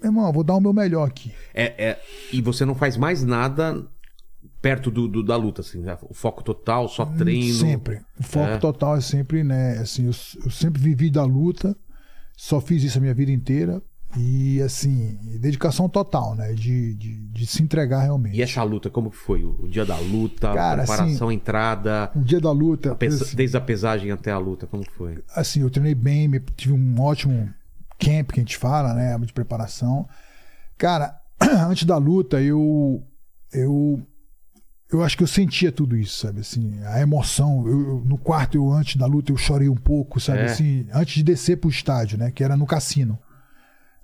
Meu irmão, eu vou dar o meu melhor aqui. É, é, e você não faz mais nada perto do, do- da luta, assim. né? O foco total, só treino. Sempre. O foco É. total é sempre, né? Assim, eu, eu sempre vivi da luta, só fiz isso a minha vida inteira. E assim, dedicação total, né? De, de, de se entregar realmente. E essa luta, como que foi? O dia da luta, Cara, preparação, assim, entrada, O dia da luta, a pesa- assim, desde a pesagem até a luta, como que foi? assim, eu treinei bem, tive um ótimo camp que a gente fala, né? De preparação. Cara, antes da luta, eu. Eu. Eu acho que eu sentia tudo isso, sabe? Assim, a emoção. Eu, eu- no quarto, eu, antes da luta, eu chorei um pouco, sabe? É. Assim, antes de descer pro estádio, né? Que era no cassino.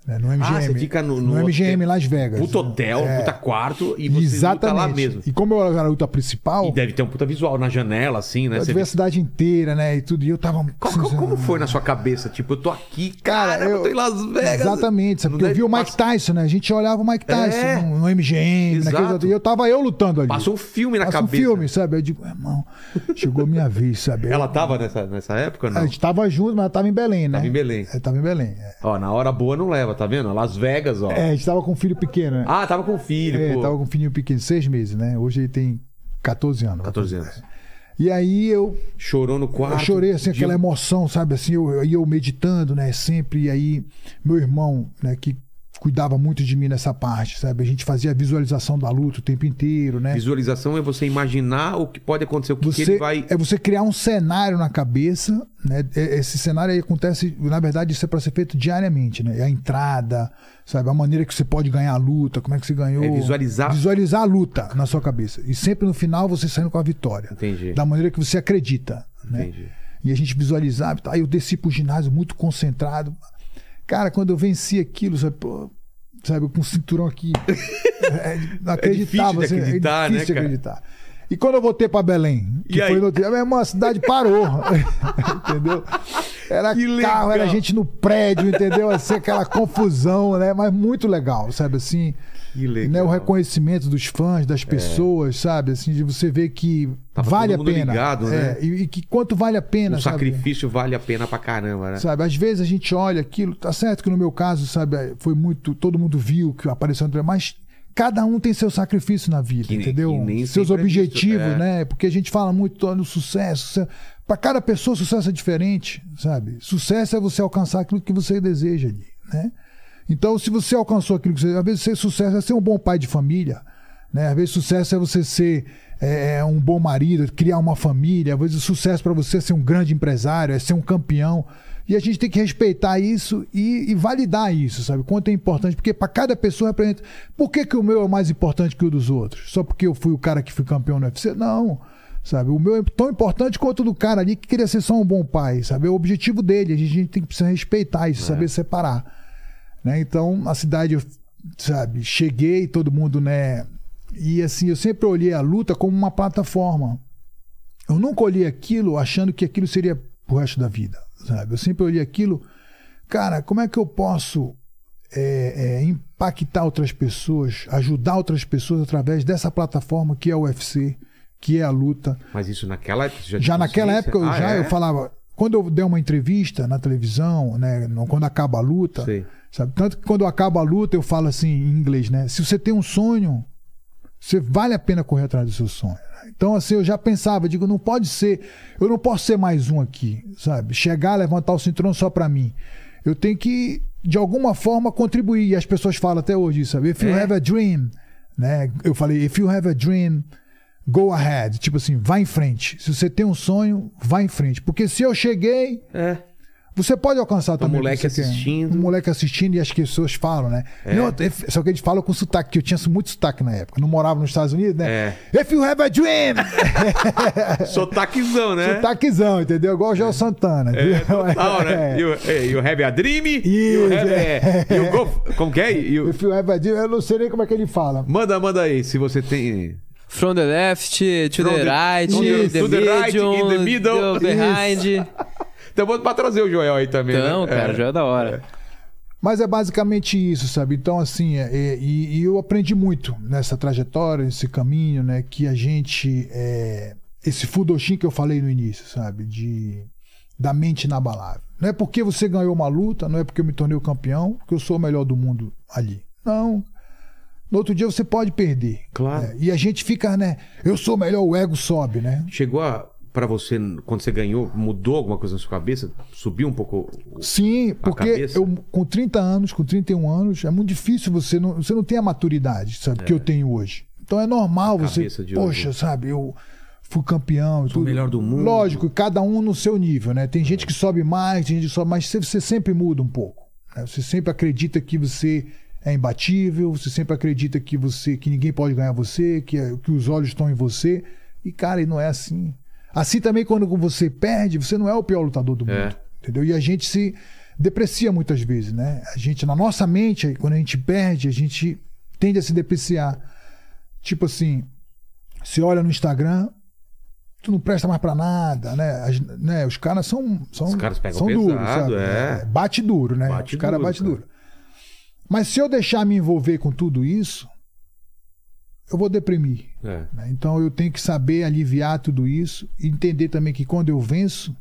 Né? No MGM. Ah, você fica no- no, no MGM Las Vegas. Puta hotel, É, puta quarto, e você Exatamente. lá mesmo. E como eu era a luta principal, E deve ter um puta visual na janela, assim, né? eu Você vi a cidade inteira, né? E tudo. E eu tava. Como, como- foi na sua cabeça? Tipo, eu tô aqui, Cara, cara, eu eu- tô em Las Vegas. Exatamente, sabe? Não Porque eu vi o Mike Tyson, né? A gente olhava o Mike Tyson É. no, no MGM, Exato. e eu tava eu lutando ali. Passou um filme na Passa um cabeça. filme, sabe? Eu digo, irmão, chegou minha vez, sabe? Ela tava nessa, nessa época ou A não? gente tava junto, mas ela tava em Belém, né? Tava em Belém. É, tava em Belém. É. Ó, na hora boa não leva, tá vendo? Las Vegas, ó. É, a gente tava com um filho pequeno, né? Ah, tava com o filho, é, pô. tava com um filhinho pequeno, seis meses, né? Hoje ele tem 14 anos. 14 anos. E aí eu Chorou no quarto. Eu chorei assim, de- aquela emoção, sabe? Assim, eu, eu, eu meditando, né? Sempre. E aí, meu irmão, né? Que cuidava muito de mim nessa parte, sabe? A gente fazia a visualização da luta o tempo inteiro, né? Visualização é você imaginar o que pode acontecer, o que, que Você, ele vai. É você criar um cenário na cabeça, né? É- Esse cenário aí acontece, na verdade, isso é para ser feito diariamente, né? É a entrada, sabe? A maneira que você pode ganhar a luta, como é que você ganhou. É visualizar- Visualizar a luta na sua cabeça. E sempre no final você saindo com a vitória. Entendi. Da maneira que você acredita, né? Entendi. E a gente visualizava. Aí eu desci pro ginásio muito concentrado. Cara, quando eu venci aquilo, sabe, pô, sabe com o cinturão aqui. é, não acreditava. difícil de assim, acreditar, é né, difícil de cara? E quando eu voltei pra Belém, que E aí? foi no outro dia, a cidade parou. entendeu? Era carro, legal. era gente no prédio, entendeu? Assim, aquela confusão, né? Mas muito legal, sabe assim? Que né, legal. o reconhecimento dos fãs, das pessoas, sabe? Assim, de você ver que Tava vale a pena. ligado, né? É, e, e que quanto vale a pena, O sabe? sacrifício vale a pena pra caramba, né? Sabe, às vezes a gente olha aquilo, tá certo que no meu caso, sabe, foi muito, todo mundo viu que apareceu mas cada um tem seu sacrifício na vida, Que- entendeu? que Seus é objetivos, é. né? Porque a gente fala muito no sucesso, para cada pessoa sucesso é diferente, sabe? Sucesso é você alcançar aquilo que você deseja ali, né? Então, se você alcançou aquilo que você, às vezes ser sucesso é ser um bom pai de família, né? Às vezes sucesso é você ser é, um bom marido, criar uma família. Às vezes sucesso para você é ser um grande empresário, é ser um campeão. E a gente tem que respeitar isso e, e validar isso, sabe? Quanto é importante, porque para cada pessoa representa. Por que, que o meu é mais importante que o dos outros? Só porque eu fui o cara que fui campeão no UFC? Não. Sabe? O meu é tão importante quanto o do cara ali que queria ser só um bom pai, sabe? É o objetivo dele. A gente tem que precisar respeitar isso, saber separar. Né? Então, a cidade, sabe, cheguei, todo mundo, né? E assim, eu sempre olhei a luta como uma plataforma. Eu nunca olhei aquilo achando que aquilo seria pro resto da vida, sabe? Eu sempre olhei aquilo, cara, como é que eu posso é, é, impactar outras pessoas, ajudar outras pessoas através dessa plataforma que é o UFC, que é a luta. Mas isso naquela já Já naquela época eu, Ah, já é? eu falava, quando eu der uma entrevista na televisão, né, quando acaba a luta, Sei. sabe? Tanto que quando acaba a luta eu falo assim em inglês, né? Se você tem um sonho, você vale a pena correr atrás do seu sonho. Então assim, eu já pensava, digo, não pode ser, eu não posso ser mais um aqui, sabe? Chegar, levantar o cinturão só pra mim. Eu tenho que de alguma forma contribuir. E as pessoas falam até hoje, sabe? If you É. have a dream, né? Eu falei, if you have a dream, go ahead. Tipo assim, vai em frente. Se você tem um sonho, vai em frente. Porque se eu cheguei, É. você pode alcançar também. o que moleque quer. assistindo. Um moleque assistindo e as pessoas falam, né? É. Não, if- só que eles falam com sotaque, que eu tinha muito sotaque na época. Não morava nos Estados Unidos, né? É. If you have a dream! Sotaquezão, né? Sotaquezão, entendeu? Igual o Joel Santana. É, total, né? É. You, é, you have a dream, you Isso, have é. a, you go, como que é? You- If you have a dream, eu não sei nem como é que ele fala. manda, manda aí, se você tem... From the left, to From the, the- right, to the- the, to the right, medium, in the middle. the behind. Então vou pra trazer o Joel aí também, Então, né? cara, É. já é da hora. Mas é basicamente isso, sabe? Então, assim, é- é- e, e eu aprendi muito nessa trajetória, nesse caminho, né? Que a gente. é, esse Fudoshin que eu falei no início, sabe? De, da mente inabalável. Não é porque você ganhou uma luta, não é porque eu me tornei o campeão, que eu sou o melhor do mundo ali. Não. No outro dia você pode perder. Claro. né? E a gente fica, né? Eu sou o melhor, o ego sobe, né? Chegou a pra você, quando você ganhou, mudou alguma coisa na sua cabeça? Subiu um pouco? Sim, porque eu com 30 anos, com 31 anos, é muito difícil você não, você não tem a maturidade, sabe, que eu tenho hoje. Então é normal você, Cabeça de poxa, hoje. sabe, eu fui campeão tudo. melhor do mundo. Lógico, cada um no seu nível, né? Tem gente que sobe mais, tem gente que sobe mais, você, você sempre muda um pouco. né? Você sempre acredita que você é imbatível, você sempre acredita que você que ninguém pode ganhar você, que, é- que os olhos estão em você. E cara, e não é assim. Assim também quando você perde, você não é o pior lutador do mundo. É. Entendeu? E a gente se deprecia muitas vezes, né? A gente, na nossa mente, quando a gente perde, a gente tende a se depreciar. Tipo assim, você olha no Instagram, tu não presta mais pra nada, né? As- né? Os caras são, são, Os caras pegam são pesado, duros, sabe? é. Bate duro, né? Bate Os caras bate cara. duro. Mas se eu deixar me envolver com tudo isso, eu vou deprimir. É. né? Então eu tenho que saber aliviar tudo isso e entender também que quando eu venço,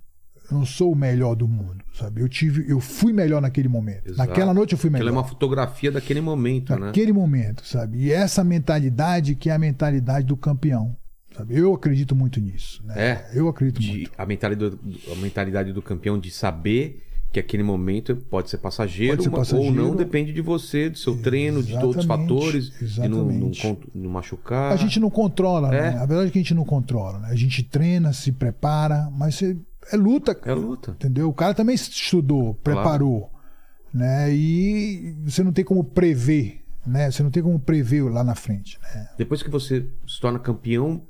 eu não sou o melhor do mundo, sabe? Eu tive, eu fui melhor naquele momento. Exato. Naquela noite eu fui melhor. Aquilo é uma fotografia daquele momento, né? Naquele momento, sabe? E essa mentalidade que é a mentalidade do campeão, sabe? Eu acredito muito nisso, né? É. Eu acredito De, muito. a, mentalidade do, a mentalidade do campeão de saber que aquele momento pode ser passageiro, Pode ser uma- ou passageiro. não, depende de você, do seu treino, de outros Exatamente, fatores, de não, não, exatamente. machucar. A gente não controla, É. né? A verdade é que a gente não controla, né? A gente treina, se prepara, mas você- é luta, É luta. Entendeu? O cara também estudou, preparou, né? E você não tem como prever, né? Você não tem como prever lá na frente, né? Depois que você se torna campeão,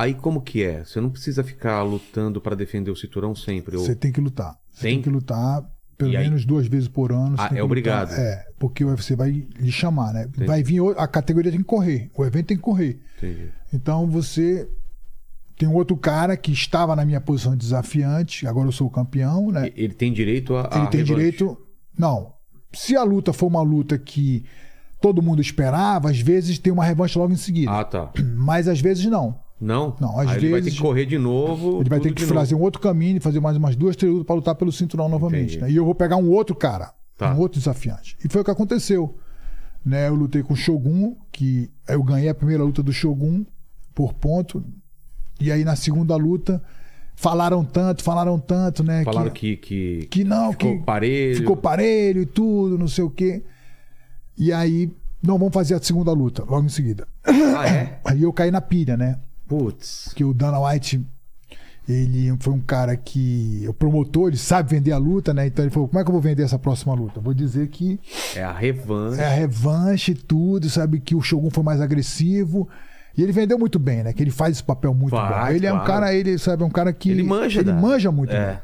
aí como que é? Você não precisa ficar lutando para defender o cinturão sempre. ou- Você tem que lutar. Você Tem? tem que lutar pelo E aí? menos duas vezes por ano. Ah, tem é que lutar. obrigado. É, porque o UFC vai lhe chamar, né? Vai vir, a categoria tem que correr, o evento tem que correr. Entendi. Então você tem um outro cara que estava na minha posição de desafiante, agora eu sou o campeão, né? Ele tem direito a. a Ele tem revanche. direito. Não. Se a luta for uma luta que todo mundo esperava, às vezes tem uma revanche logo em seguida. Ah, tá. Mas às vezes não. Não? Não, às Aí ele vai ter vezes- que correr de novo. Ele vai ter que fazer novo. um outro caminho e fazer mais umas duas, três lutas para lutar pelo cinturão novamente. Né? E eu vou pegar um outro cara, Tá. um outro desafiante. E foi o que aconteceu. Né? Eu lutei com o Shogun, que eu ganhei a primeira luta do Shogun por ponto. E aí na segunda luta falaram tanto, falaram tanto, né? Falaram que, que. que... que não, ficou que parelho. ficou parelho e tudo, não sei o quê. E aí, não, vamos fazer a segunda luta, logo em seguida. Ah, é? Aí eu caí na pilha, né? Putz. que o Dana White ele foi um cara que o promotor ele sabe vender a luta né então ele falou como é que eu vou vender essa próxima luta vou dizer que É a revanche. é a revanche e tudo sabe que o Shogun foi mais agressivo e ele vendeu muito bem né que ele faz esse papel muito bom ele é um claro. cara ele sabe é um cara que Ele manja ele da- manja muito É. bem.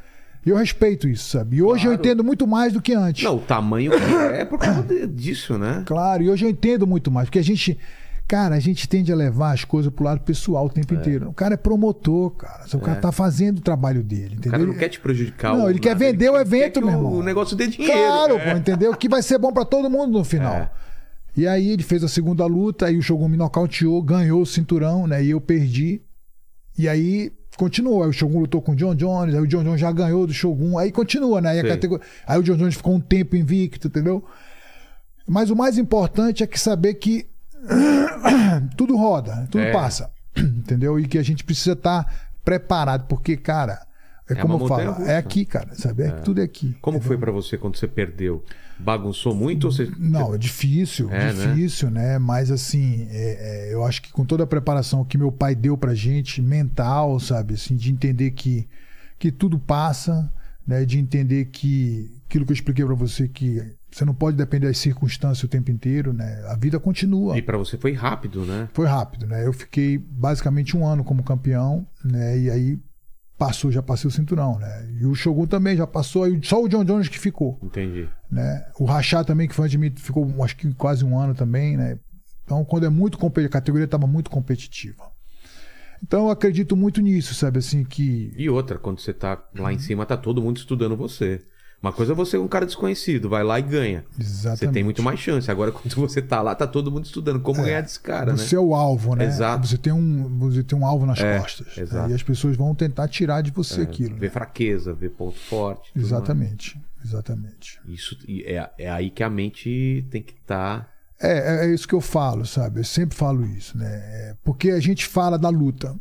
e eu respeito isso sabe e hoje eu Claro. entendo muito mais do que antes Não, o tamanho é por causa disso, né? Claro, e hoje eu entendo muito mais, porque a gente, cara, a gente tende a levar as coisas pro lado pessoal o tempo inteiro. O cara é promotor, cara. O cara tá fazendo o trabalho dele, O entendeu? cara não quer te prejudicar. Não, ele quer vender o quer- evento, meu o- irmão. O negócio dê dinheiro. Claro, é. pô, entendeu? Que vai ser bom pra todo mundo no final. É. E aí ele fez a segunda luta, aí o Shogun me nocauteou, ganhou o cinturão, né? E eu perdi. E aí continuou. Aí o Shogun lutou com o John Jones, aí o John Jones já ganhou do Shogun, aí continua, né? Aí, categor- aí o John Jones ficou um tempo invicto, entendeu? Mas o mais importante é que saber que tudo roda, tudo É. passa, entendeu? E que a gente precisa estar preparado, porque, cara, é, É como eu falo, é aqui, cara, sabe? É, Tudo é aqui. Como foi pra você quando você perdeu? Bagunçou muito você. Não, é difícil, É, né? difícil, né? Mas assim, é- é, eu acho que com toda a preparação que meu pai deu pra gente, mental, sabe, assim, de entender que, que tudo passa, né? De entender que aquilo que eu expliquei pra você que você não pode depender das circunstâncias o tempo inteiro, né? A vida continua. E pra você foi rápido, né? Foi rápido, né? Eu fiquei basicamente um ano como campeão, né? E aí passou, já passei o cinturão, né? E o Shogun também já passou, aí só o John Jones que ficou Entendi. né? O Rachá também, que foi antes de mim, ficou acho que quase um ano também, né? Então, quando é muito competitivo, a categoria estava muito competitiva. Então, eu acredito muito nisso, sabe? Assim, que. E outra, quando você tá lá em cima, tá todo mundo estudando você. Uma coisa é você um cara desconhecido, vai lá e ganha. Exatamente. Você tem muito mais chance. Agora, quando você tá lá, tá todo mundo estudando como ganhar desse cara, né? Você é o alvo, né? Exato. Você tem um, você tem um alvo nas É, costas. né? exato. E as pessoas vão tentar tirar de você aquilo. Ver né? fraqueza, ver ponto forte. Exatamente. Exatamente. mais. Isso e é, é aí que a mente tem que estar. É, é isso que eu falo, sabe? Eu sempre falo isso, né? É, porque a gente fala da luta.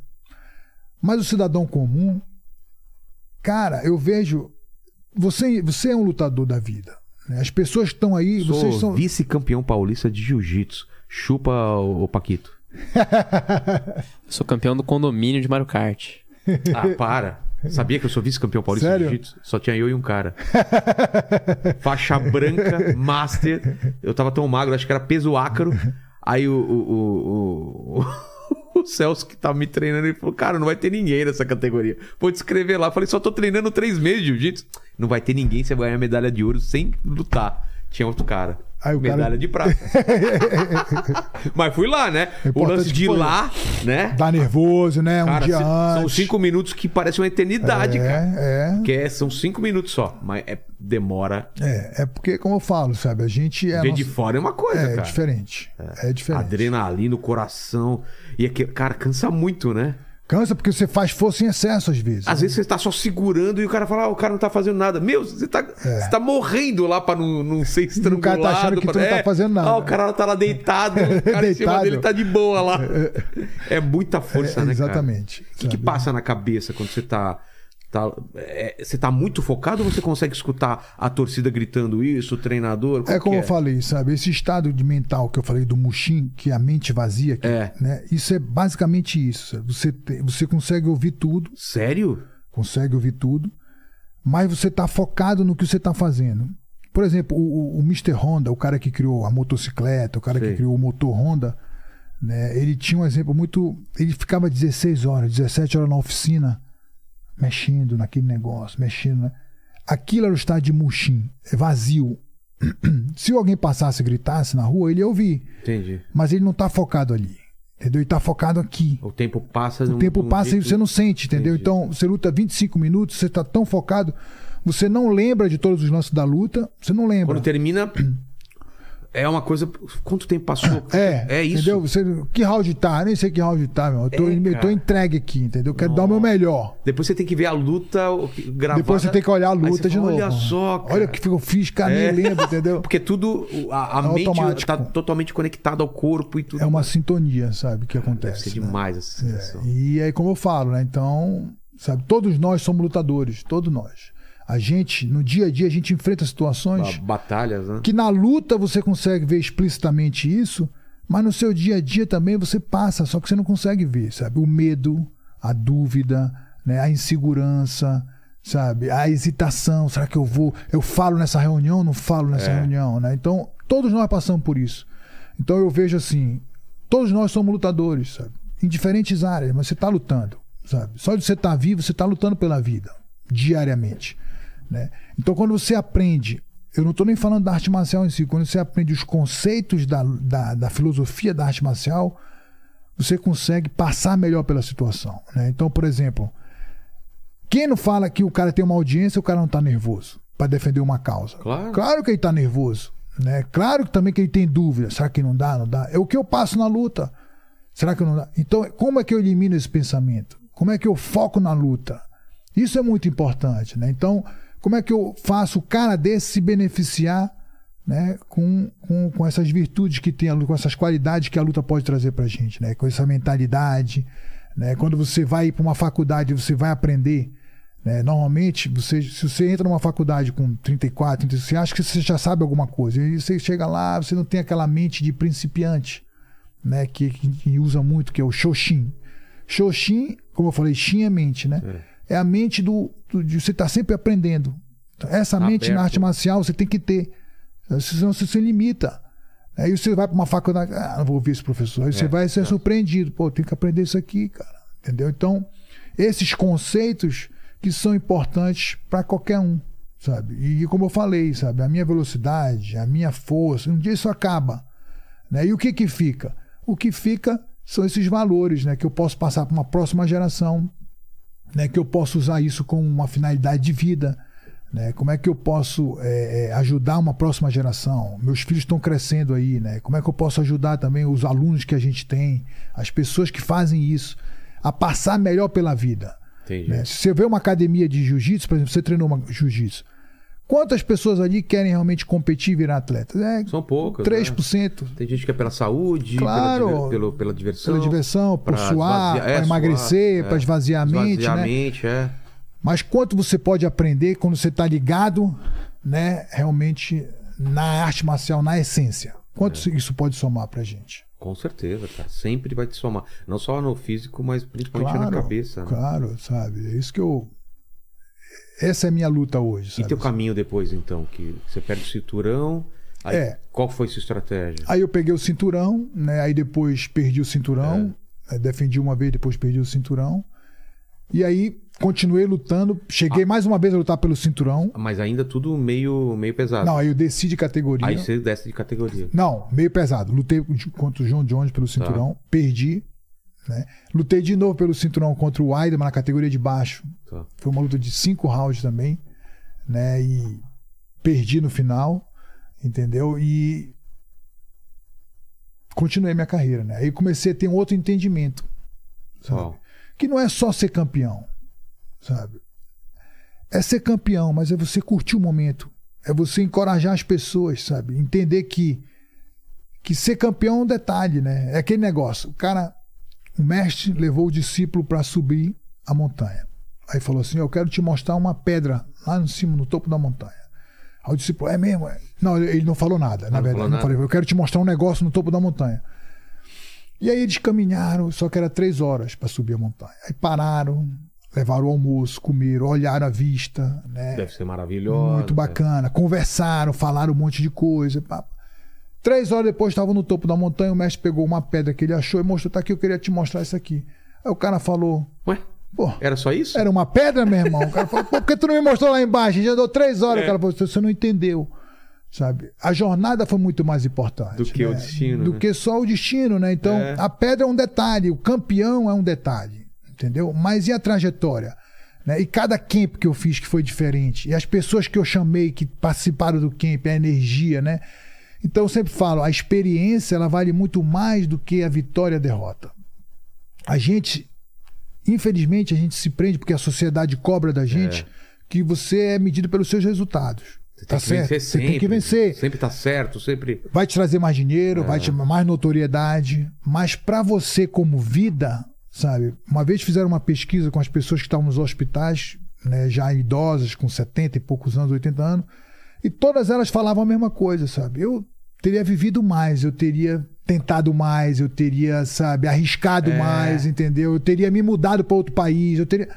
Mas o cidadão comum, cara, eu vejo. Você, você é um lutador da vida. né? As pessoas que estão aí, Sou vocês são. vice-campeão paulista de jiu-jitsu. Chupa o, o Paquito. Eu sou campeão do condomínio de Mario Kart. Ah, para. Sabia que eu sou vice-campeão paulista Sério? de jiu-jitsu? Só tinha eu e um cara. Faixa branca, master. Eu tava tão magro, acho que era peso ácaro. Aí o, o, o, o, Celso que tava me treinando, ele falou, cara, não vai ter ninguém nessa categoria. Vou te escrever lá. Falei, só tô treinando três meses de jiu-jitsu. Não vai ter ninguém, você vai ganhar medalha de ouro sem lutar. Tinha outro cara. Aí o cara- medalha de prata. Mas fui lá, né? O importante lance de ir lá, né? Tá nervoso, né? Um Cara, dia se- antes. são cinco minutos que parece uma eternidade, cara. É, é. Que é, são cinco minutos só, mas é, demora. É, é porque, como eu falo, sabe, a gente é. Ver nossa- de fora é uma coisa, é, cara. diferente. É, diferente. Adrenalina, o coração. E aquele, cara, cansa muito, né? Cansa porque você faz força em excesso às vezes. Às vezes você tá só segurando e o cara fala, ah, o cara não tá fazendo nada. Meu, você tá, você tá morrendo lá pra não, não ser estrangulado. É. o cara tá achando que pra- não tá É. fazendo nada. Ah, o cara tá lá deitado, o cara em cima Deitado. dele tá de boa lá. É muita força, É, né, cara? exatamente, O que, que passa na cabeça quando você tá... tá é, você tá muito focado ou você consegue escutar a torcida gritando isso, o treinador? É como que eu falei, sabe? Esse estado de mental que eu falei do Mushin, que é a mente vazia, que, É. né? Isso é basicamente isso. Você, te- você consegue ouvir tudo, Sério? consegue ouvir tudo, mas você está focado no que você está fazendo. Por exemplo, o, o, o Mr. Honda, o cara que criou a motocicleta, o cara Sei. que criou o motor Honda, né? Ele tinha um exemplo muito. Ele ficava 16 horas, 17 horas na oficina, mexendo naquele negócio, mexendo. Né? Aquilo era o estado de Mushin, é vazio. Se alguém passasse e gritasse na rua, ele ia ouvir. Entendi. Mas ele não está focado ali. Entendeu? Ele está focado aqui. O tempo passa... O tempo passa e você não sente, entendeu? Entendi. Então, você luta 25 minutos, você está tão focado, você não lembra de todos os lances da luta, você não lembra. Quando termina... É uma coisa... Quanto tempo passou? É, É isso. entendeu? Você, que round tá? Nem sei que round tá, meu. Eu tô, É, eu tô entregue aqui, entendeu? Eu quero dar o meu melhor. Depois você tem que ver a luta gravada. Depois você tem que olhar a luta de fala, novo. Olha só, cara. Olha o que eu fiz, cara, É. nem lembro, entendeu? Porque tudo, a, a É mente automático. tá totalmente conectada ao corpo e tudo. É uma sintonia, sabe, que Deve acontece. ser né? demais essa sensação. E aí, como eu falo, né? Então, sabe, todos nós somos lutadores, todos nós. A gente, no dia a dia, a gente enfrenta situações Ba- Batalhas, né? que na luta você consegue ver explicitamente isso, mas no seu dia a dia também você passa, só que você não consegue ver, sabe? O medo, a dúvida, né? a insegurança, sabe? A hesitação, será que eu vou, eu falo nessa reunião, não falo nessa É. reunião, né? Então, todos nós passamos por isso. Então eu vejo assim, todos nós somos lutadores, sabe? Em diferentes áreas, mas você está lutando, sabe? Só de você estar vivo, você está lutando pela vida, diariamente. Né? Então, quando você aprende, eu não estou nem falando da arte marcial em si, quando você aprende os conceitos da, da, da filosofia da arte marcial, você consegue passar melhor pela situação. Né? Então, por exemplo, quem não fala que o cara tem uma audiência, o cara não está nervoso para defender uma causa? Claro. que ele está nervoso. Né? Claro que também que ele tem dúvida. Será que não dá? Não dá? É o que eu passo na luta. Será que não dá? Então, como é que eu elimino esse pensamento? Como é que eu foco na luta? Isso é muito importante, né? Então, como é que eu faço o cara desse se beneficiar né, com, com, com essas virtudes que tem a luta, com essas qualidades que a luta pode trazer pra gente, né? Com essa mentalidade, né? Quando você vai para uma faculdade, você vai aprender, né? Normalmente, você, se você entra numa faculdade com 34, 35, você acha que você já sabe alguma coisa. E você chega lá, você não tem aquela mente de principiante, né? Que, que, usa muito, que é o Shoshin. Shoshin, como eu falei, Shin é mente, né? É, a mente do, do- de você estar sempre aprendendo. Essa Tá mente na aberto. arte marcial você tem que ter. Senão você se limita. Aí você vai para uma faculdade, ah, não vou ouvir esse professor. Aí você É, vai ser é. surpreendido. Pô, tem que aprender isso aqui, cara. Entendeu? Então, esses conceitos que são importantes para qualquer um, sabe? E como eu falei, sabe? A minha velocidade, a minha força, um dia isso acaba. Né? E o que que fica? O que fica são esses valores, né? Que eu posso passar para uma próxima geração, né? Que eu posso usar isso como uma finalidade de vida, né? Como é que eu posso é, é, ajudar uma próxima geração? Meus filhos estão crescendo aí, né? Como é que eu posso ajudar também os alunos que a gente tem, as pessoas que fazem isso, a passar melhor pela vida? Né? Se você vê uma academia de jiu-jitsu, por exemplo, você treinou jiu-jitsu. Quantas pessoas ali querem realmente competir e virar atletas? É, São poucas. 3%. Né? Tem gente que é pela saúde, Claro. pela, pelo- pela diversão. Pela diversão, por suar, esvaziar- é, para emagrecer, suar, para é. esvaziar a mente, Esvaziar a né? mente, é. Mas quanto você pode aprender quando você está ligado, né, realmente na arte marcial, na essência? Quanto É. isso pode somar pra gente? Com certeza, cara. Sempre vai te somar. Não só no físico, mas principalmente na cabeça. né? Claro, sabe? É isso que eu. Essa é a minha luta hoje. E Sabe? teu caminho depois, então? Que você perde o cinturão. Aí, É. Qual foi a sua estratégia? Aí eu peguei o cinturão, né? Aí depois perdi o cinturão. É. né? Defendi uma vez, depois perdi o cinturão. E aí continuei lutando. Ah. Cheguei mais uma vez a lutar pelo cinturão. Mas ainda tudo meio, meio pesado. Não, aí eu desci de categoria. Aí você desce de categoria. Não, meio pesado. Lutei contra o João Jones pelo Tá. cinturão, perdi. Né? Lutei de novo pelo cinturão contra o Aiderman na categoria de baixo. Tá. Foi uma luta de cinco rounds também. Né? E perdi no final. Entendeu? E continuei minha carreira. Né? Aí comecei a ter um outro entendimento. Sabe? Que não é só ser campeão. Sabe? É ser campeão, mas é você curtir o momento. É você encorajar as pessoas, sabe? Entender que que ser campeão é um detalhe, né? É aquele negócio. O cara, o mestre levou o discípulo para subir a montanha. Aí falou assim: Eu quero te mostrar uma pedra lá no cima, no topo da montanha. Aí o discípulo, é mesmo? É? Não, ele não falou nada, na não verdade. Não falei, eu quero te mostrar um negócio no topo da montanha. E aí eles caminharam, só que era três horas para subir a montanha. Aí pararam, levaram o almoço, comeram, olharam a vista, né? Deve ser maravilhoso. Muito bacana. Conversaram, falaram um monte de coisa. pá. Três horas depois estavam no topo da montanha, o mestre pegou uma pedra que ele achou e mostrou, tá aqui, eu queria te mostrar isso aqui. Aí o cara falou, Ué, pô, era só isso? era uma pedra, meu irmão? O cara falou, por que tu não me mostrou lá embaixo? Já andou três horas. É. O cara falou, você não entendeu. Sabe? A jornada foi muito mais importante. Do que o né? destino, Do né? que só o destino, né? Então, É. a pedra é um detalhe, o campeão é um detalhe. Entendeu? Mas e a trajetória? Né? E cada camp que eu fiz que foi diferente. E as pessoas que eu chamei que participaram do camp, a energia, né? Então eu sempre falo, a experiência ela vale muito mais do que a vitória e a derrota. A gente, infelizmente, a gente se prende porque a sociedade cobra da gente que você é medido pelos seus resultados. Você tá tem que certo? vencer você sempre. tem que vencer. Sempre tá certo, sempre. Vai te trazer mais dinheiro, É. vai te mais notoriedade, mas para você como vida, sabe? Uma vez fizeram uma pesquisa com as pessoas que estavam nos hospitais, né, já idosas, com 70 e poucos anos, 80 anos, e todas elas falavam a mesma coisa, sabe? Eu teria vivido mais, eu teria tentado mais, eu teria, sabe, arriscado É. mais, entendeu? Eu teria me mudado para outro país, eu teria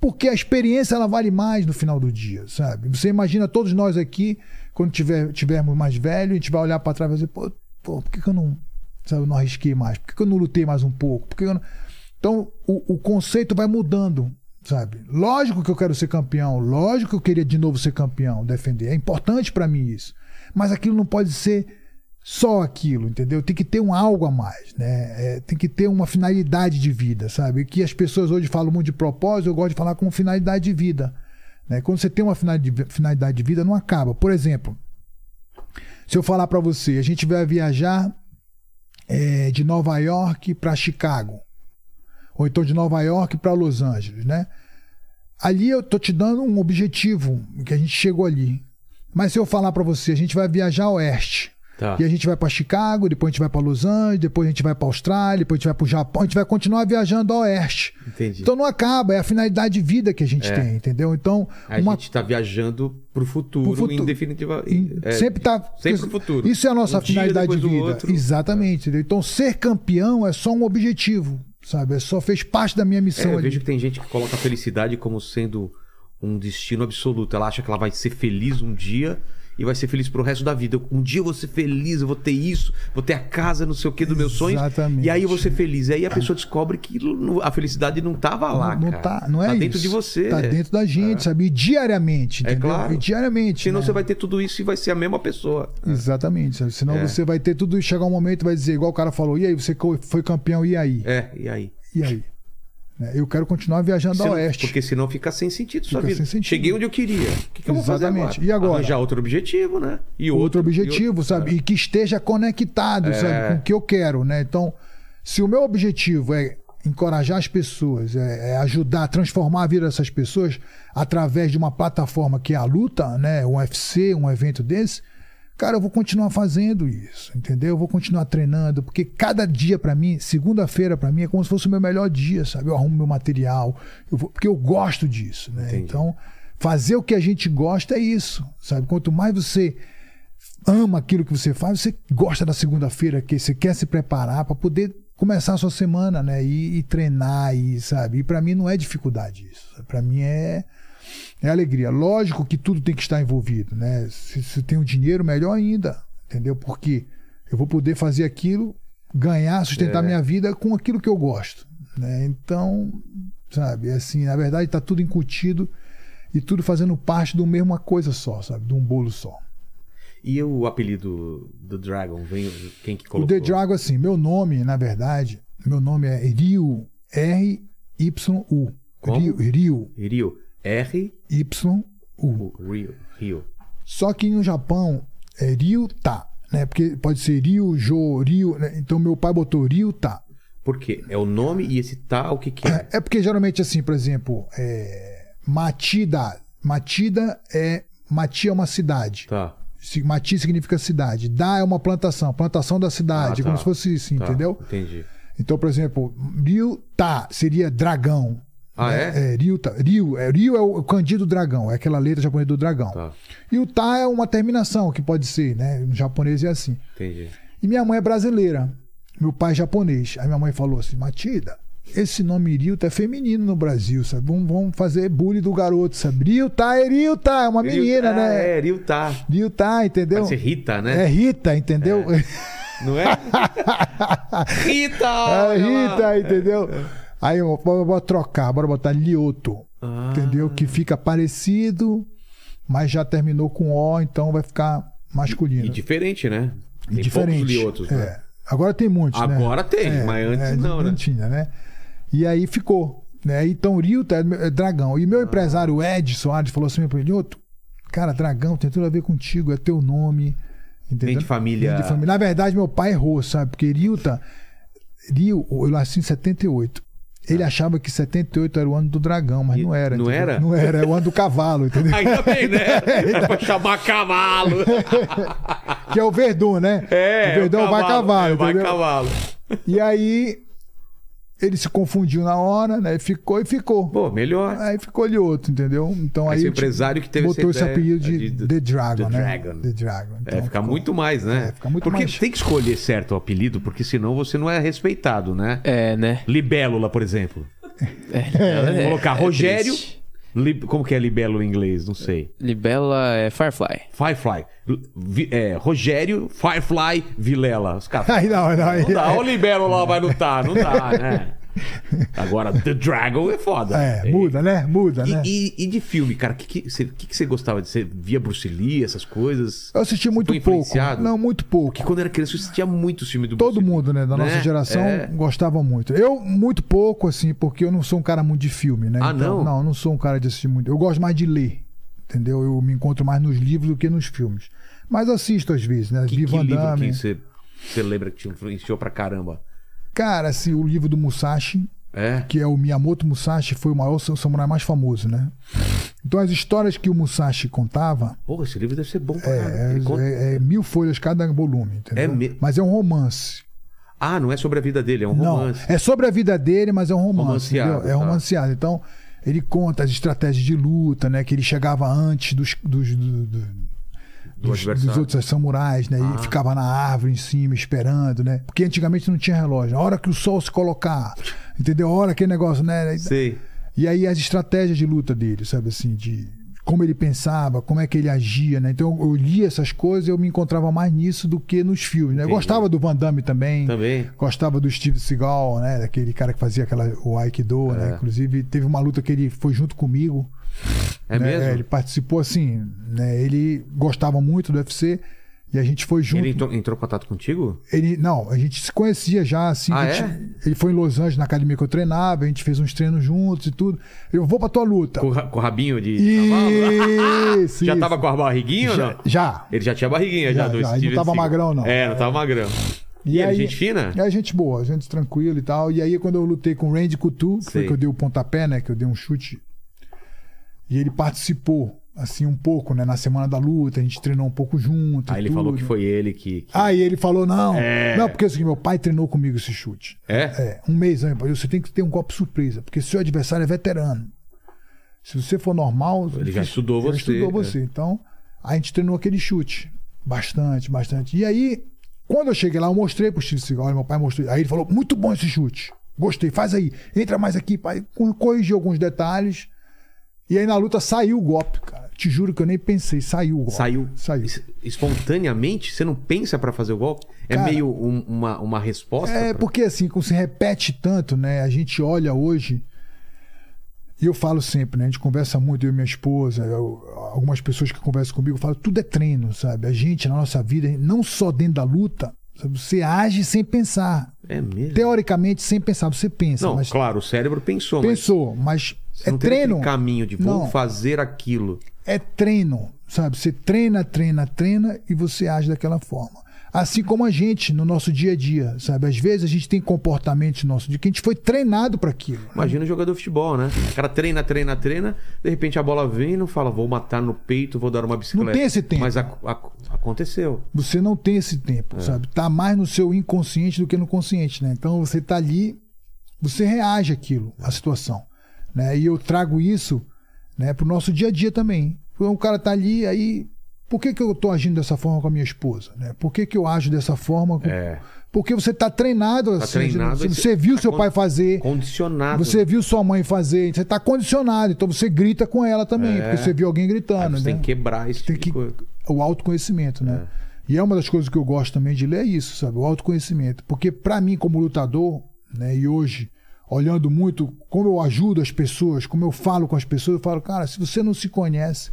porque a experiência ela vale mais no final do dia, sabe? Você imagina todos nós aqui, quando tiver, tivermos mais velho, a gente vai olhar para trás e vai dizer, pô, pô, por que, que eu não, sabe, eu não arrisquei mais? Por que, que eu não lutei mais um pouco? Por que eu não... Então, o, o conceito vai mudando, sabe? Lógico que eu quero ser campeão, lógico que eu queria de novo ser campeão, defender. É importante para mim isso. Mas aquilo não pode ser só aquilo, entendeu? Tem que ter um algo a mais, né? É, tem que ter uma finalidade de vida, sabe? Que as pessoas hoje falam muito de propósito, eu gosto de falar com finalidade de vida. Né? Quando você tem uma finalidade de vida, não acaba. Por exemplo, se eu falar para você, a gente vai viajar é, de Nova York para Chicago, ou então de Nova York para Los Angeles, né? Ali eu tô te dando um objetivo que a gente chegou ali. Mas se eu falar para você, a gente vai viajar oeste. Tá. E a gente vai para Chicago, depois a gente vai para Los Angeles, depois a gente vai para Austrália, depois a gente vai para o Japão, a gente vai continuar viajando ao oeste. Entendi. Então não acaba, é a finalidade de vida que a gente É. tem, entendeu? Então, a uma gente tá viajando pro futuro, Pro futuro. em definitiva. em- é, sempre tá sempre pro futuro. Isso é a nossa Um finalidade de vida. Exatamente. entendeu? Então ser campeão é só um objetivo, sabe? É só fez parte da minha É, missão eu ali. vejo que tem gente que coloca a felicidade como sendo um destino absoluto. Ela acha que ela vai ser feliz um dia e vai ser feliz pro resto da vida. Um dia eu vou ser feliz, eu vou ter isso, vou ter a casa, não sei o que, dos meus sonhos. Exatamente. E aí eu vou ser feliz. E aí a pessoa descobre que não- a felicidade não tava lá, não, cara. tá, não é Tá isso. dentro de você. Tá dentro da gente, sabe? E diariamente, É entendeu? claro. E diariamente. Senão né? você vai ter tudo isso e vai ser a mesma pessoa. Exatamente. sabe? Senão É. você vai ter tudo e chegar um momento e vai dizer, igual o cara falou, e aí, você foi campeão, e aí? É, e aí? E aí? Né? Eu quero continuar viajando Senão- ao oeste. Porque senão fica sem sentido sua Fica vida. sem sentido. Cheguei onde eu queria. O que, que eu vou fazer Exatamente. agora? E agora? Arranjar outro objetivo, né? E outro outro, objetivo, e sabe? E que esteja conectado, É. sabe? Com o que eu quero, né? Então, se o meu objetivo é encorajar as pessoas, é, é ajudar, transformar a vida dessas pessoas através de uma plataforma que é a luta, né? Um UFC, um evento desse. Cara, eu vou continuar fazendo isso, entendeu? Eu vou continuar treinando, porque cada dia pra mim, segunda-feira pra mim é como se fosse o meu melhor dia, sabe? Eu arrumo meu material, eu vou- porque eu gosto disso, né? Entendi. Então, fazer o que a gente gosta é isso, sabe? Quanto mais você ama aquilo que você faz, você gosta da segunda-feira, que você quer se preparar para poder começar a sua semana, né? E, e treinar, e sabe? E para mim não é dificuldade isso. Para mim é é alegria. Lógico que tudo tem que estar envolvido, né? Se, se tem o dinheiro, melhor ainda, entendeu? Porque eu vou poder fazer aquilo, ganhar, sustentar É. minha vida com aquilo que eu gosto, né? Então, sabe? Assim, na verdade, tá tudo incutido e tudo fazendo parte de uma mesma coisa só, sabe? De um bolo só. E o apelido do Dragon, vem quem que O colocou? The Dragon, assim, meu nome, na verdade, meu nome é Ryu, R-Y-U. Como? Ryu, Ryu, Rio. Rio. Rio. Só que no Japão é Ryuta, né? Porque pode ser Ryu, Jo, Ryu, né? Então meu pai botou Ryuta. Por quê? É o nome e esse tá o que que é? É porque geralmente assim, por exemplo, é Matida. Matida é Mati é uma cidade. Tá. Mati significa cidade. Da é uma plantação, plantação da cidade, Ah, como tá. se fosse isso, tá. entendeu? Entendi. Então, por exemplo, Ryuta seria dragão. Ah, né? é? Ryuta. Ryu, é, Ryu é o Candido Dragão, é aquela letra japonesa do dragão. Tá. E o Ta é uma terminação, que pode ser, né? No japonês é assim. Entendi. E minha mãe é brasileira, meu pai é japonês. Aí minha mãe falou assim: Matida, esse nome Ryuta é feminino no Brasil, sabe? Vamos, vamos fazer bullying do garoto, sabe? Ryuta é Ryuta, é uma menina, né? É, tá. Ryuta, entendeu? Pode ser Rita, né? É Rita, entendeu? Não é? Rita! É. Rita, entendeu? Aí eu vou, vou trocar, bora botar Lioto, Ah. entendeu? Que fica parecido, mas já terminou com O, então vai ficar masculino. E diferente, né? Tem diferente. liotos, né? É. Agora tem muitos, né? Agora tem, mas antes não, né? tinha, né? E aí ficou. Né? Então, Ryuta é, é dragão. E meu Ah. empresário Ed Soares falou assim para ele: Lioto, cara, dragão tem tudo a ver contigo, é teu nome. Entendeu? Vem de família- Vem de família. Na verdade, meu pai errou, sabe? Porque Ryuta, Ryu, eu nasci em 78. Ele achava que 78 era o ano do dragão, mas não era. não entendeu? era? Não era, é o ano do cavalo, entendeu? Ainda bem, né? É pra chamar cavalo. que é o Verdun, né? É, o Verdun o vai cavalo, é, vai entendeu? cavalo. E aí ele se confundiu na hora, né? Ficou e ficou. Pô, melhor. Aí ficou ali outro, entendeu? Então Aí eu, tipo, empresário que teve botou esse apelido de, de- The Dragon, The né? Dragon. The Dragon. É, Então fica ficou- muito mais, né? É, fica muito porque mais. tem que escolher certo o apelido, porque senão você não é respeitado, né? É, né? Libélula, por exemplo. É, Vou colocar Rogério. triste. Lib- Como que é libélula em inglês? Não sei. Libélula é Firefly. Firefly. Vi- é, Rogério, Firefly, Vilela. Os caras. Aí não, não, aí, Não dá, o libélula vai lutar, não dá, né? Agora, The Dragon é foda. É, muda, né? Muda, E, né? e- e de filme, cara, o que, que, você, que que você gostava de Você via Bruce Lee, essas coisas? Eu assisti muito foi pouco. Não, muito pouco. Porque quando era criança eu assistia muito filme do Todo Bruce Lee. mundo, né, da nossa Né? geração É. gostava muito. Eu, muito pouco, assim, porque eu não sou um cara muito de filme, né? Ah, Então, não? Não, eu não sou um cara de assistir muito. Eu gosto mais de ler, entendeu? Eu me encontro mais nos livros do que nos filmes. Mas assisto às vezes, né? Que, Vi que livro que você, você lembra que te influenciou pra caramba? Cara, assim, o livro do Musashi, É? que é o Miyamoto Musashi, foi o maior sam- samurai mais famoso, né? Então as histórias que o Musashi contava Porra, esse livro deve ser bom pra é, conta- é- é mil folhas cada volume, entendeu? É me- Mas é um romance. Ah, não é sobre a vida dele, é um Não, romance. é sobre a vida dele, mas é um romance. Romanceado? É tá. romanceado. Então, ele conta as estratégias de luta, né? Que ele chegava antes dos, dos, do- do- Do dos, dos outros samurais, né? Ah. E ficava na árvore em cima, esperando, né? Porque antigamente não tinha relógio. A hora que o sol se colocar, entendeu? A hora que negócio, né? Sei. E aí as estratégias de luta dele, sabe assim, de como ele pensava, como é que ele agia, né? Então eu lia essas coisas e eu me encontrava mais nisso do que nos filmes, né? Eu Entendi. gostava do Van Damme também. Também. Gostava do Steve Seagal, né? Daquele cara que fazia aquela, o Aikido, É. né? Inclusive, teve uma luta que ele foi junto comigo. É né? mesmo? Ele participou assim, né? Ele gostava muito do UFC e a gente foi junto. Ele entrou, entrou em contato contigo? Ele- não, a gente se conhecia já, assim. Ah, a gente- é? Ele foi em Los Angeles, na academia que eu treinava, a gente fez uns treinos juntos e tudo. Eu vou pra tua luta. Com, com o rabinho de? Isso, Já isso. tava com a barriguinha ou já, não? já. Ele já tinha barriguinha já, Já, do já, ele não tava Seagal. magrão, não. É, não tava magrão. E, aí, gente fina? É gente boa, gente tranquila e tal. E aí, quando eu lutei com o Randy Coutu, que Sei. foi que eu dei o pontapé, né? Que eu dei um chute. E ele participou, assim, um pouco, né? Na semana da luta, a gente treinou um pouco junto. Aí e ele falou tudo. que foi ele que. que- Aí ele falou: não, É. não, porque assim, meu pai treinou comigo esse chute. É? É, um mês antes, você tem que ter um golpe surpresa, porque seu adversário é veterano. Se você for normal. Ele já estudou ele você, estudou é. você. Então, a gente treinou aquele chute. Bastante, bastante. E aí, quando eu cheguei lá, eu mostrei pro Steve Seagal, olha, meu pai mostrou. Aí ele falou: muito bom esse chute. Gostei, faz aí. Entra mais aqui, pai. Co- Corrigiu alguns detalhes. E aí na luta saiu o golpe, cara. Te juro que eu nem pensei, saiu o golpe. Saiu. Saiu. Es- Espontaneamente? Você não pensa pra fazer o golpe? É Cara, meio um- uma, uma resposta? É, pra- porque assim, como se repete tanto, né? A gente olha hoje. E eu falo sempre, né? A gente conversa muito, eu e minha esposa, eu- algumas pessoas que conversam comigo falam, tudo é treino, sabe? A gente, na nossa vida, não só dentro da luta, sabe? você age sem pensar. É mesmo? Teoricamente, sem pensar, você pensa, Não, mas claro, o cérebro pensou, mas pensou, mas você é não treino. caminho de vou Não. fazer aquilo. É treino, sabe? Você treina, treina, treina e você age daquela forma. Assim como a gente no nosso dia a dia, sabe? Às vezes a gente tem comportamentos no nosso dia que a gente foi treinado para aquilo. Imagina o jogador de futebol, né? O cara treina, treina, treina, de repente a bola vem e não fala, vou matar no peito, vou dar uma bicicleta. tem esse tempo. Mas ac- ac- aconteceu. Você não tem esse tempo, sabe? Tá mais no seu inconsciente do que no consciente, né? Então você tá ali, você reage àquilo, à situação, né? E eu trago isso, né, pro nosso dia a dia também. O cara tá ali, aí por que, que eu tô agindo dessa forma com a minha esposa, né? Por que, que eu ajo dessa forma? Com... É. Porque você tá treinado, assim, treinado, você, viu tá seu pai fazer, Condicionado. você viu sua mãe fazer, você tá condicionado, então você grita com ela também, É. porque você viu alguém Aí gritando, você né? tem que quebrar esse tem que o autoconhecimento, né? E é uma das coisas que eu gosto também de ler é isso, sabe? O autoconhecimento, porque pra mim como lutador, né, e hoje olhando muito como eu ajudo as pessoas, como eu falo com as pessoas, eu falo, cara, se você não se conhece,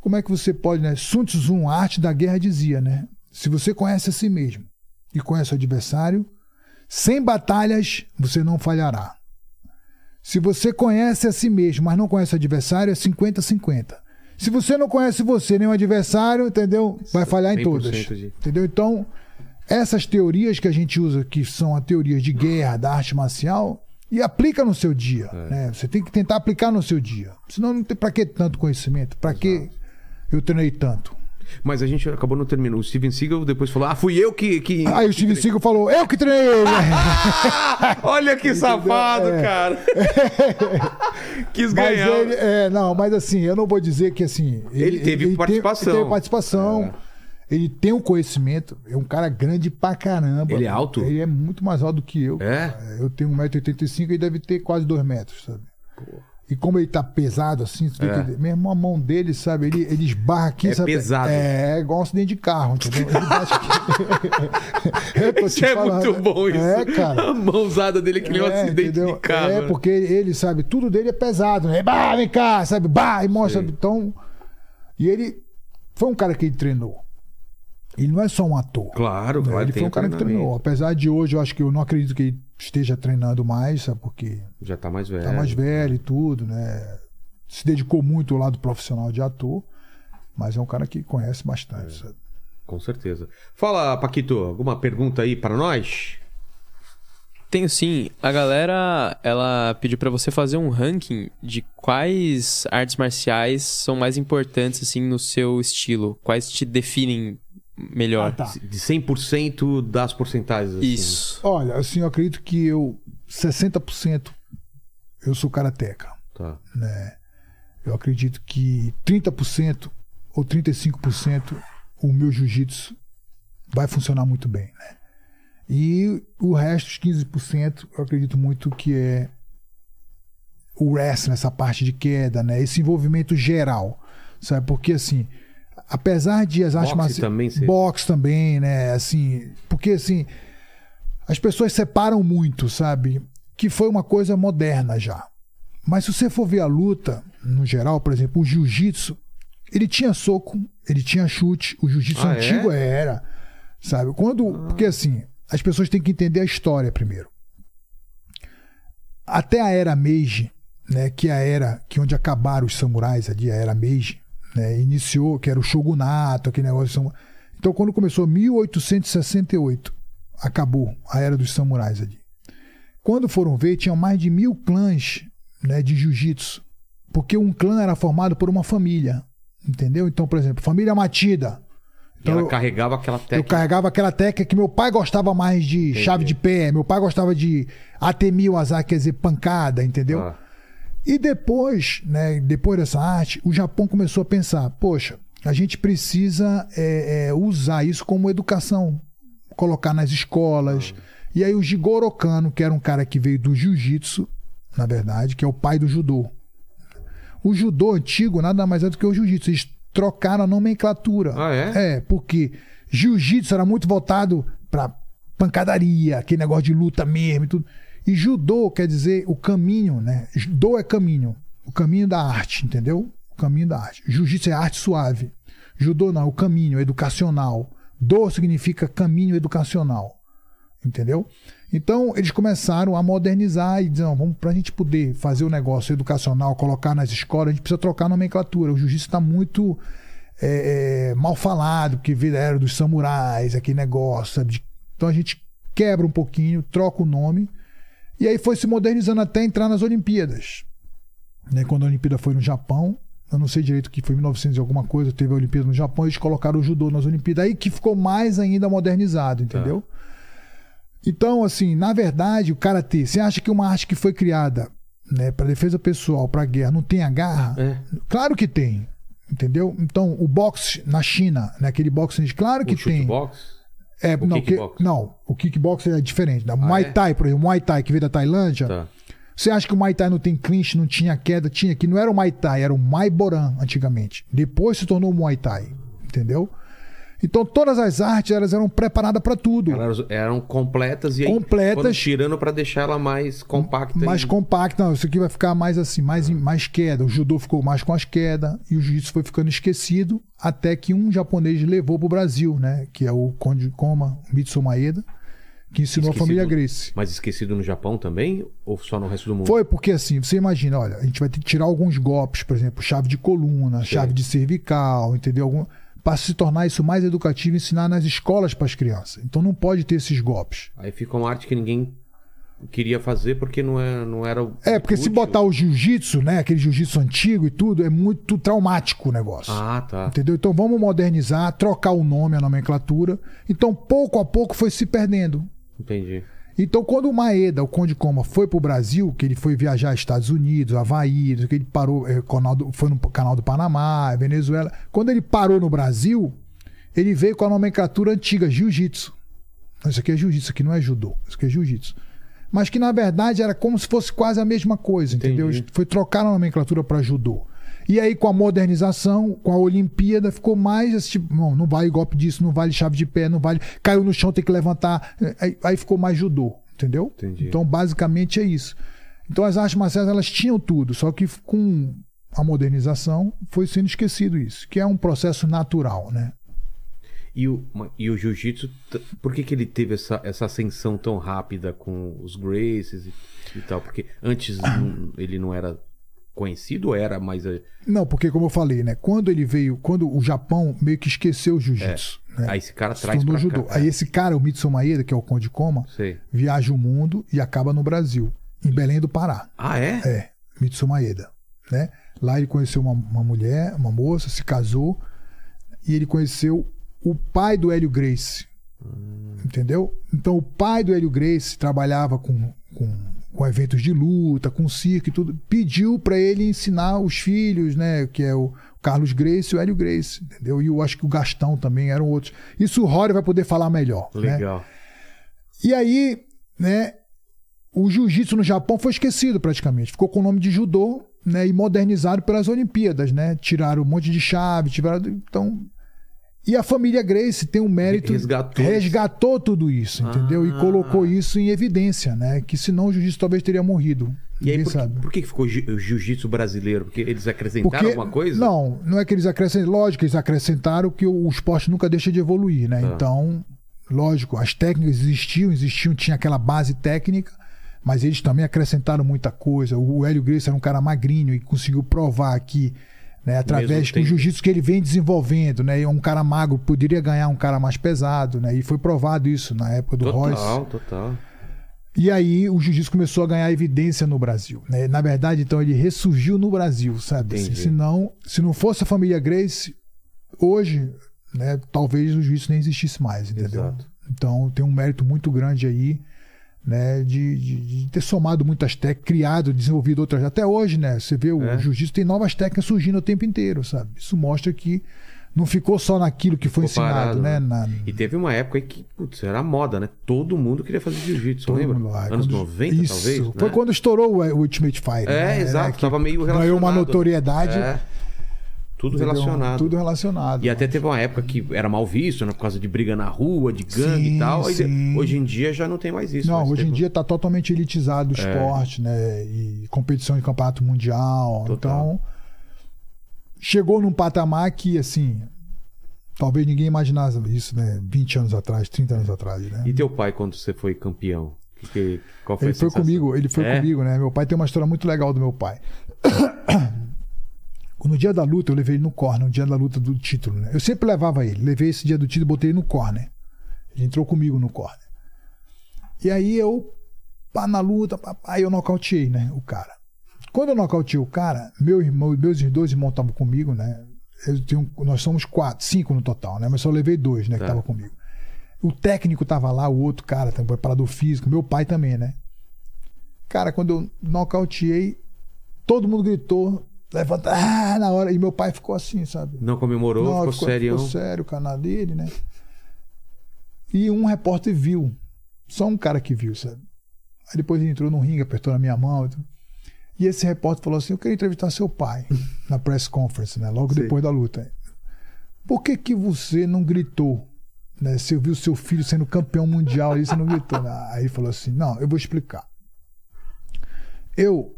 como é que você pode, né? Sun Tzu, a arte da guerra dizia, né? Se você conhece a si mesmo e conhece o adversário, sem batalhas você não falhará. Se você conhece a si mesmo, mas não conhece o adversário, é 50-50. Se você não conhece você nem o adversário, entendeu? Vai falhar em 100% todas. de- Entendeu? Então, essas teorias que a gente usa, que são a teorias de guerra, da arte marcial, e aplica no seu dia. É. Né? Você tem que tentar aplicar no seu dia. Senão não tem pra que tanto conhecimento? Pra que eu treinei tanto? Mas a gente acabou não terminando. O Steven Seagal depois falou: Ah, fui eu que. que... Aí o Steven Seagal falou, eu que treinei ele. Olha que safado, É. cara. Quis ganhar. ele, é, não, mas assim, eu não vou dizer que assim. Ele teve participação. Tem, ele teve participação. Ele tem um conhecimento. É um cara grande pra caramba. Ele é alto? Ele é muito mais alto do que eu. É? Eu tenho 1,85m e ele deve ter quase 2 metros, sabe? E como ele tá pesado assim, você É. que... mesmo a mão dele, sabe? Ele, ele esbarra aqui, É sabe? pesado. É, é igual um acidente de carro, entendeu? Ele bate aqui. Te Isso é falando. muito bom, isso. É, cara. A mãozada dele que nem um É, acidente entendeu? de carro. É, porque ele, sabe, tudo dele é pesado, né? Bah, vem cá, sabe? Bah, e mostra. Então. E ele foi um cara que ele treinou. Ele não é só um ator. Claro, né? claro. ele foi um cara que treinou. Apesar de hoje, eu acho que eu não acredito que ele esteja treinando mais, sabe? Porque Já tá mais velho. tá mais velho e tudo, né? Se dedicou muito ao lado profissional de ator. Mas é um cara que conhece bastante, sabe? Com certeza. Fala, Paquito, alguma pergunta aí para nós? Tenho sim. A galera, ela pediu pra você fazer um ranking de quais artes marciais são mais importantes, assim, no seu estilo. Quais te definem melhor. Ah, tá. De 100% das porcentagens. assim. Isso. Olha, assim, eu acredito que eu. 60% eu sou karateca. Tá. né? Eu acredito que 30% ou 35% o meu jiu-jitsu vai funcionar muito bem, né? E o resto, os 15%, eu acredito muito que é o wrestling, essa parte de queda, né? Esse envolvimento geral, sabe? Porque assim, apesar de as artes marciais, também, você- boxe também, né? Assim, porque assim, as pessoas separam muito, sabe? Que foi uma coisa moderna já. Mas se você for ver a luta, no geral, por exemplo, o jiu-jitsu, ele tinha soco, ele tinha chute, o jiu-jitsu Ah, é? antigo era, sabe? Quando, porque assim, as pessoas têm que entender a história primeiro. Até a era Meiji, né, que é a era que onde acabaram os samurais ali, a era Meiji, né, iniciou, que era o shogunato, aquele negócio. Então, quando começou 1868, acabou a era dos samurais ali. Quando foram ver, tinham mais de mil clãs né, de jiu-jitsu. Porque um clã era formado por uma família. Entendeu? Então, por exemplo, família Matida. Então, ela eu- carregava aquela eu técnica. carregava aquela técnica que meu pai gostava mais de chave de pé, meu pai gostava de AT1000 azar, quer dizer, pancada, entendeu? Ah, E depois, né, depois dessa arte, o Japão começou a pensar: poxa, a gente precisa é, é, usar isso como educação, colocar nas escolas. E aí o Jigoro Kano, que era um cara que veio do jiu-jitsu, na verdade, que é o pai do judô. O judô antigo nada mais é do que o jiu-jitsu. Eles trocaram a nomenclatura. Ah, é? É, porque jiu-jitsu era muito voltado pra pancadaria, aquele negócio de luta mesmo e tudo. E judô quer dizer o caminho, né? Judô é caminho, o caminho da arte, entendeu? O caminho da arte. Jiu-jitsu é arte suave. Judô não, o caminho educacional. Do significa caminho educacional. Entendeu? Então eles começaram a modernizar e dizer, vamos para a gente poder fazer o negócio educacional, colocar nas escolas, a gente precisa trocar a nomenclatura. O jiu-jitsu está muito é, é, mal falado, porque era dos samurais, aquele negócio. sabe? Então a gente quebra um pouquinho, troca o nome. E aí foi se modernizando até entrar nas Olimpíadas. Né, Quando a Olimpíada foi no Japão, eu não sei direito que foi 1900 e alguma coisa, teve a Olimpíada no Japão, eles colocaram o judô nas Olimpíadas, aí que ficou mais ainda modernizado, entendeu? Então, assim, na verdade, o karatê, você acha que uma arte que foi criada né, para defesa pessoal, para guerra, não tem a garra? É. Claro que tem. Entendeu? Então, o boxe na China, né, aquele boxe, claro que o tem. É, O não, que- kickbox? não, o kickbox é diferente. Da Muay é? Thai, por exemplo, o Muay Thai que veio da Tailândia. Tá. Você acha que o Muay Thai não tem clinch, não tinha queda? Tinha, que não era o Muay Thai, era o Muay Boran antigamente. Depois se tornou o Muay Thai, entendeu? Então todas as artes elas eram preparadas para tudo. Elas eram completas e aí Completas. foram tirando pra deixar ela mais compacta. mais e- compacta, não, isso aqui vai ficar mais assim, mais, em- mais queda. O judô ficou mais com as quedas e o jiu-jitsu foi ficando esquecido até que um japonês levou pro Brasil, né? Que é o Konde Koma Mitsu Maeda, que ensinou a Esquecido. família Grace. Mas esquecido no Japão também? Ou só no resto do mundo? Foi porque assim, você imagina, olha, a gente vai ter que tirar alguns golpes, por exemplo, chave de coluna, chave de cervical, entendeu? Algum, para se tornar isso mais educativo e ensinar nas escolas para as crianças. Então não pode ter esses golpes. Aí fica uma arte que ninguém queria fazer porque não era, não era o- É, porque se útil. botar o jiu-jitsu, né, aquele jiu-jitsu antigo e tudo, é muito traumático o negócio. Ah, tá. Entendeu? Então vamos modernizar, trocar o nome, a nomenclatura. Então pouco a pouco foi se perdendo. Entendi. Então, quando o Maeda, o Conde Coma, foi pro Brasil, que ele foi viajar aos Estados Unidos, Havaí, que ele parou, eh, foi no canal do Panamá, Venezuela. Quando ele parou no Brasil, ele veio com a nomenclatura antiga, Jiu-Jitsu. Isso aqui é Jiu-Jitsu, isso aqui não é Judô, isso aqui é Jiu-Jitsu. Mas que na verdade era como se fosse quase a mesma coisa, entendeu? Entendi. Foi trocar a nomenclatura para Judô. E aí, com a modernização, com a Olimpíada, ficou mais esse tipo, não, não vale golpe disso, não vale chave de pé, não vale. Caiu no chão, tem que levantar. Aí, aí ficou mais judô, entendeu? Entendi. Então, basicamente é isso. Então, as artes marciais, elas tinham tudo, só que com a modernização foi sendo esquecido isso, que é um processo natural, né? E o, e o jiu-jitsu, por que, que ele teve essa, essa ascensão tão rápida com os Graces e, e tal? Porque antes não- ele não era conhecido era mais. eh, Não, porque como eu falei, né? Quando ele veio, quando o Japão meio que esqueceu o jiu-jitsu, né? Aí esse cara Se traz pra judô. cá. Aí É, esse cara, o Mitsu Maeda, que é o Conde Koma, sei. viaja o mundo e acaba no Brasil, em Belém do Pará. Ah, é? É, Mitsu Maeda, né? Lá ele conheceu uma, uma mulher, uma moça, se casou e ele conheceu o pai do Hélio Grace. Entendeu? Então o pai do Hélio Grace trabalhava com, com, com eventos de luta, com circo e tudo. Pediu para ele ensinar os filhos, né? Que é o Carlos Grace e o Hélio Grace, entendeu? E eu acho que o Gastão também eram outros. Isso o Rory vai poder falar melhor. né? Legal. E aí, né, o jiu-jitsu no Japão foi esquecido praticamente. Ficou com o nome de judô, né, e modernizado pelas Olimpíadas, né? Tiraram um monte de chave, tiraram então e a família Grace tem um mérito Resgatou. resgatou tudo isso, entendeu? E Ah. colocou isso em evidência, né? Que senão o jiu-jitsu talvez teria morrido. E aí, por, que- por que ficou jiu-jitsu brasileiro? Porque eles acrescentaram Porque, alguma coisa? Não, não é que eles acrescentaram. Lógico eles acrescentaram que o, o esporte nunca deixa de evoluir, né? Tá. Então, lógico, as técnicas existiam, existiam, tinha aquela base técnica, mas eles também acrescentaram muita coisa. O Hélio Gracie era um cara magrinho e conseguiu provar que Né, através do jiu-jitsu que ele vem desenvolvendo, né? Um cara magro poderia ganhar um cara mais pesado, né? E foi provado isso na época do total, Royce. Total, total. E aí o jiu-jitsu começou a ganhar evidência no Brasil. Né? Na verdade, então ele ressurgiu no Brasil, sabe? Assim, se, não, se não fosse a família Grace, hoje, né, talvez o jiu-jitsu nem existisse mais, entendeu? Exato. Então tem um mérito muito grande aí, né, de, de, de ter somado muitas técnicas, criado, desenvolvido outras. Até hoje, né? Você vê o é. jiu-jitsu tem novas técnicas surgindo o tempo inteiro, sabe? Isso mostra que não ficou só naquilo que foi ficou ensinado, parado, né? né? Na... E teve uma época que, putz, era moda, né? Todo mundo queria fazer jiu-jitsu, lembra? Anos quando... 90, Isso. talvez. Né? Foi quando estourou o Ultimate Fighter. É, né? exato. É, tava meio relacionado. Ganhou uma notoriedade. É. Tudo relacionado. Tudo relacionado. E até teve uma época que era mal visto, né? Por causa de briga na rua, de gangue sim, e tal. Sim. Hoje em dia já não tem mais isso. Não, hoje em dia está totalmente elitizado o é. esporte, né? E competição de campeonato mundial. Total. Então, chegou num patamar que, assim, Talvez ninguém imaginasse isso, né? 20 anos atrás, 30 anos atrás, né? E teu pai, quando você foi campeão? Que, que, qual foi ele foi comigo, ele foi é? comigo, né? Meu pai tem uma história muito legal do meu pai. No dia da luta, eu levei ele no corner, no dia da luta do título, né? Eu sempre levava ele. Levei esse dia do título e botei ele no corner. Ele entrou comigo no corner. E aí eu, pá, na luta, aí eu nocauteei, né? O cara. Quando eu nocauteei o cara, meu irmão, meus dois irmãos estavam comigo, né? tenho, nós somos quatro, cinco no total, né? Mas só levei dois, né? Tá. Que tava comigo. O técnico tava lá, o outro cara, também preparador físico, meu pai também, né? Cara, quando eu nocauteei, todo mundo gritou, levanta, ah, na hora. E meu pai ficou assim, sabe? Não comemorou, Não, ficou, ficou sério. Ficou sério, o canal dele, né? E um repórter viu. Só um cara que viu, sabe? Aí depois ele entrou no ringue, apertou na minha mão. E esse repórter falou assim: Eu queria entrevistar seu pai na press conference, né? Logo Sim. depois da luta. Por que, que você não gritou? Né? Você viu seu filho sendo campeão mundial aí, você não gritou. Né? Aí falou assim: Não, eu vou explicar. Eu,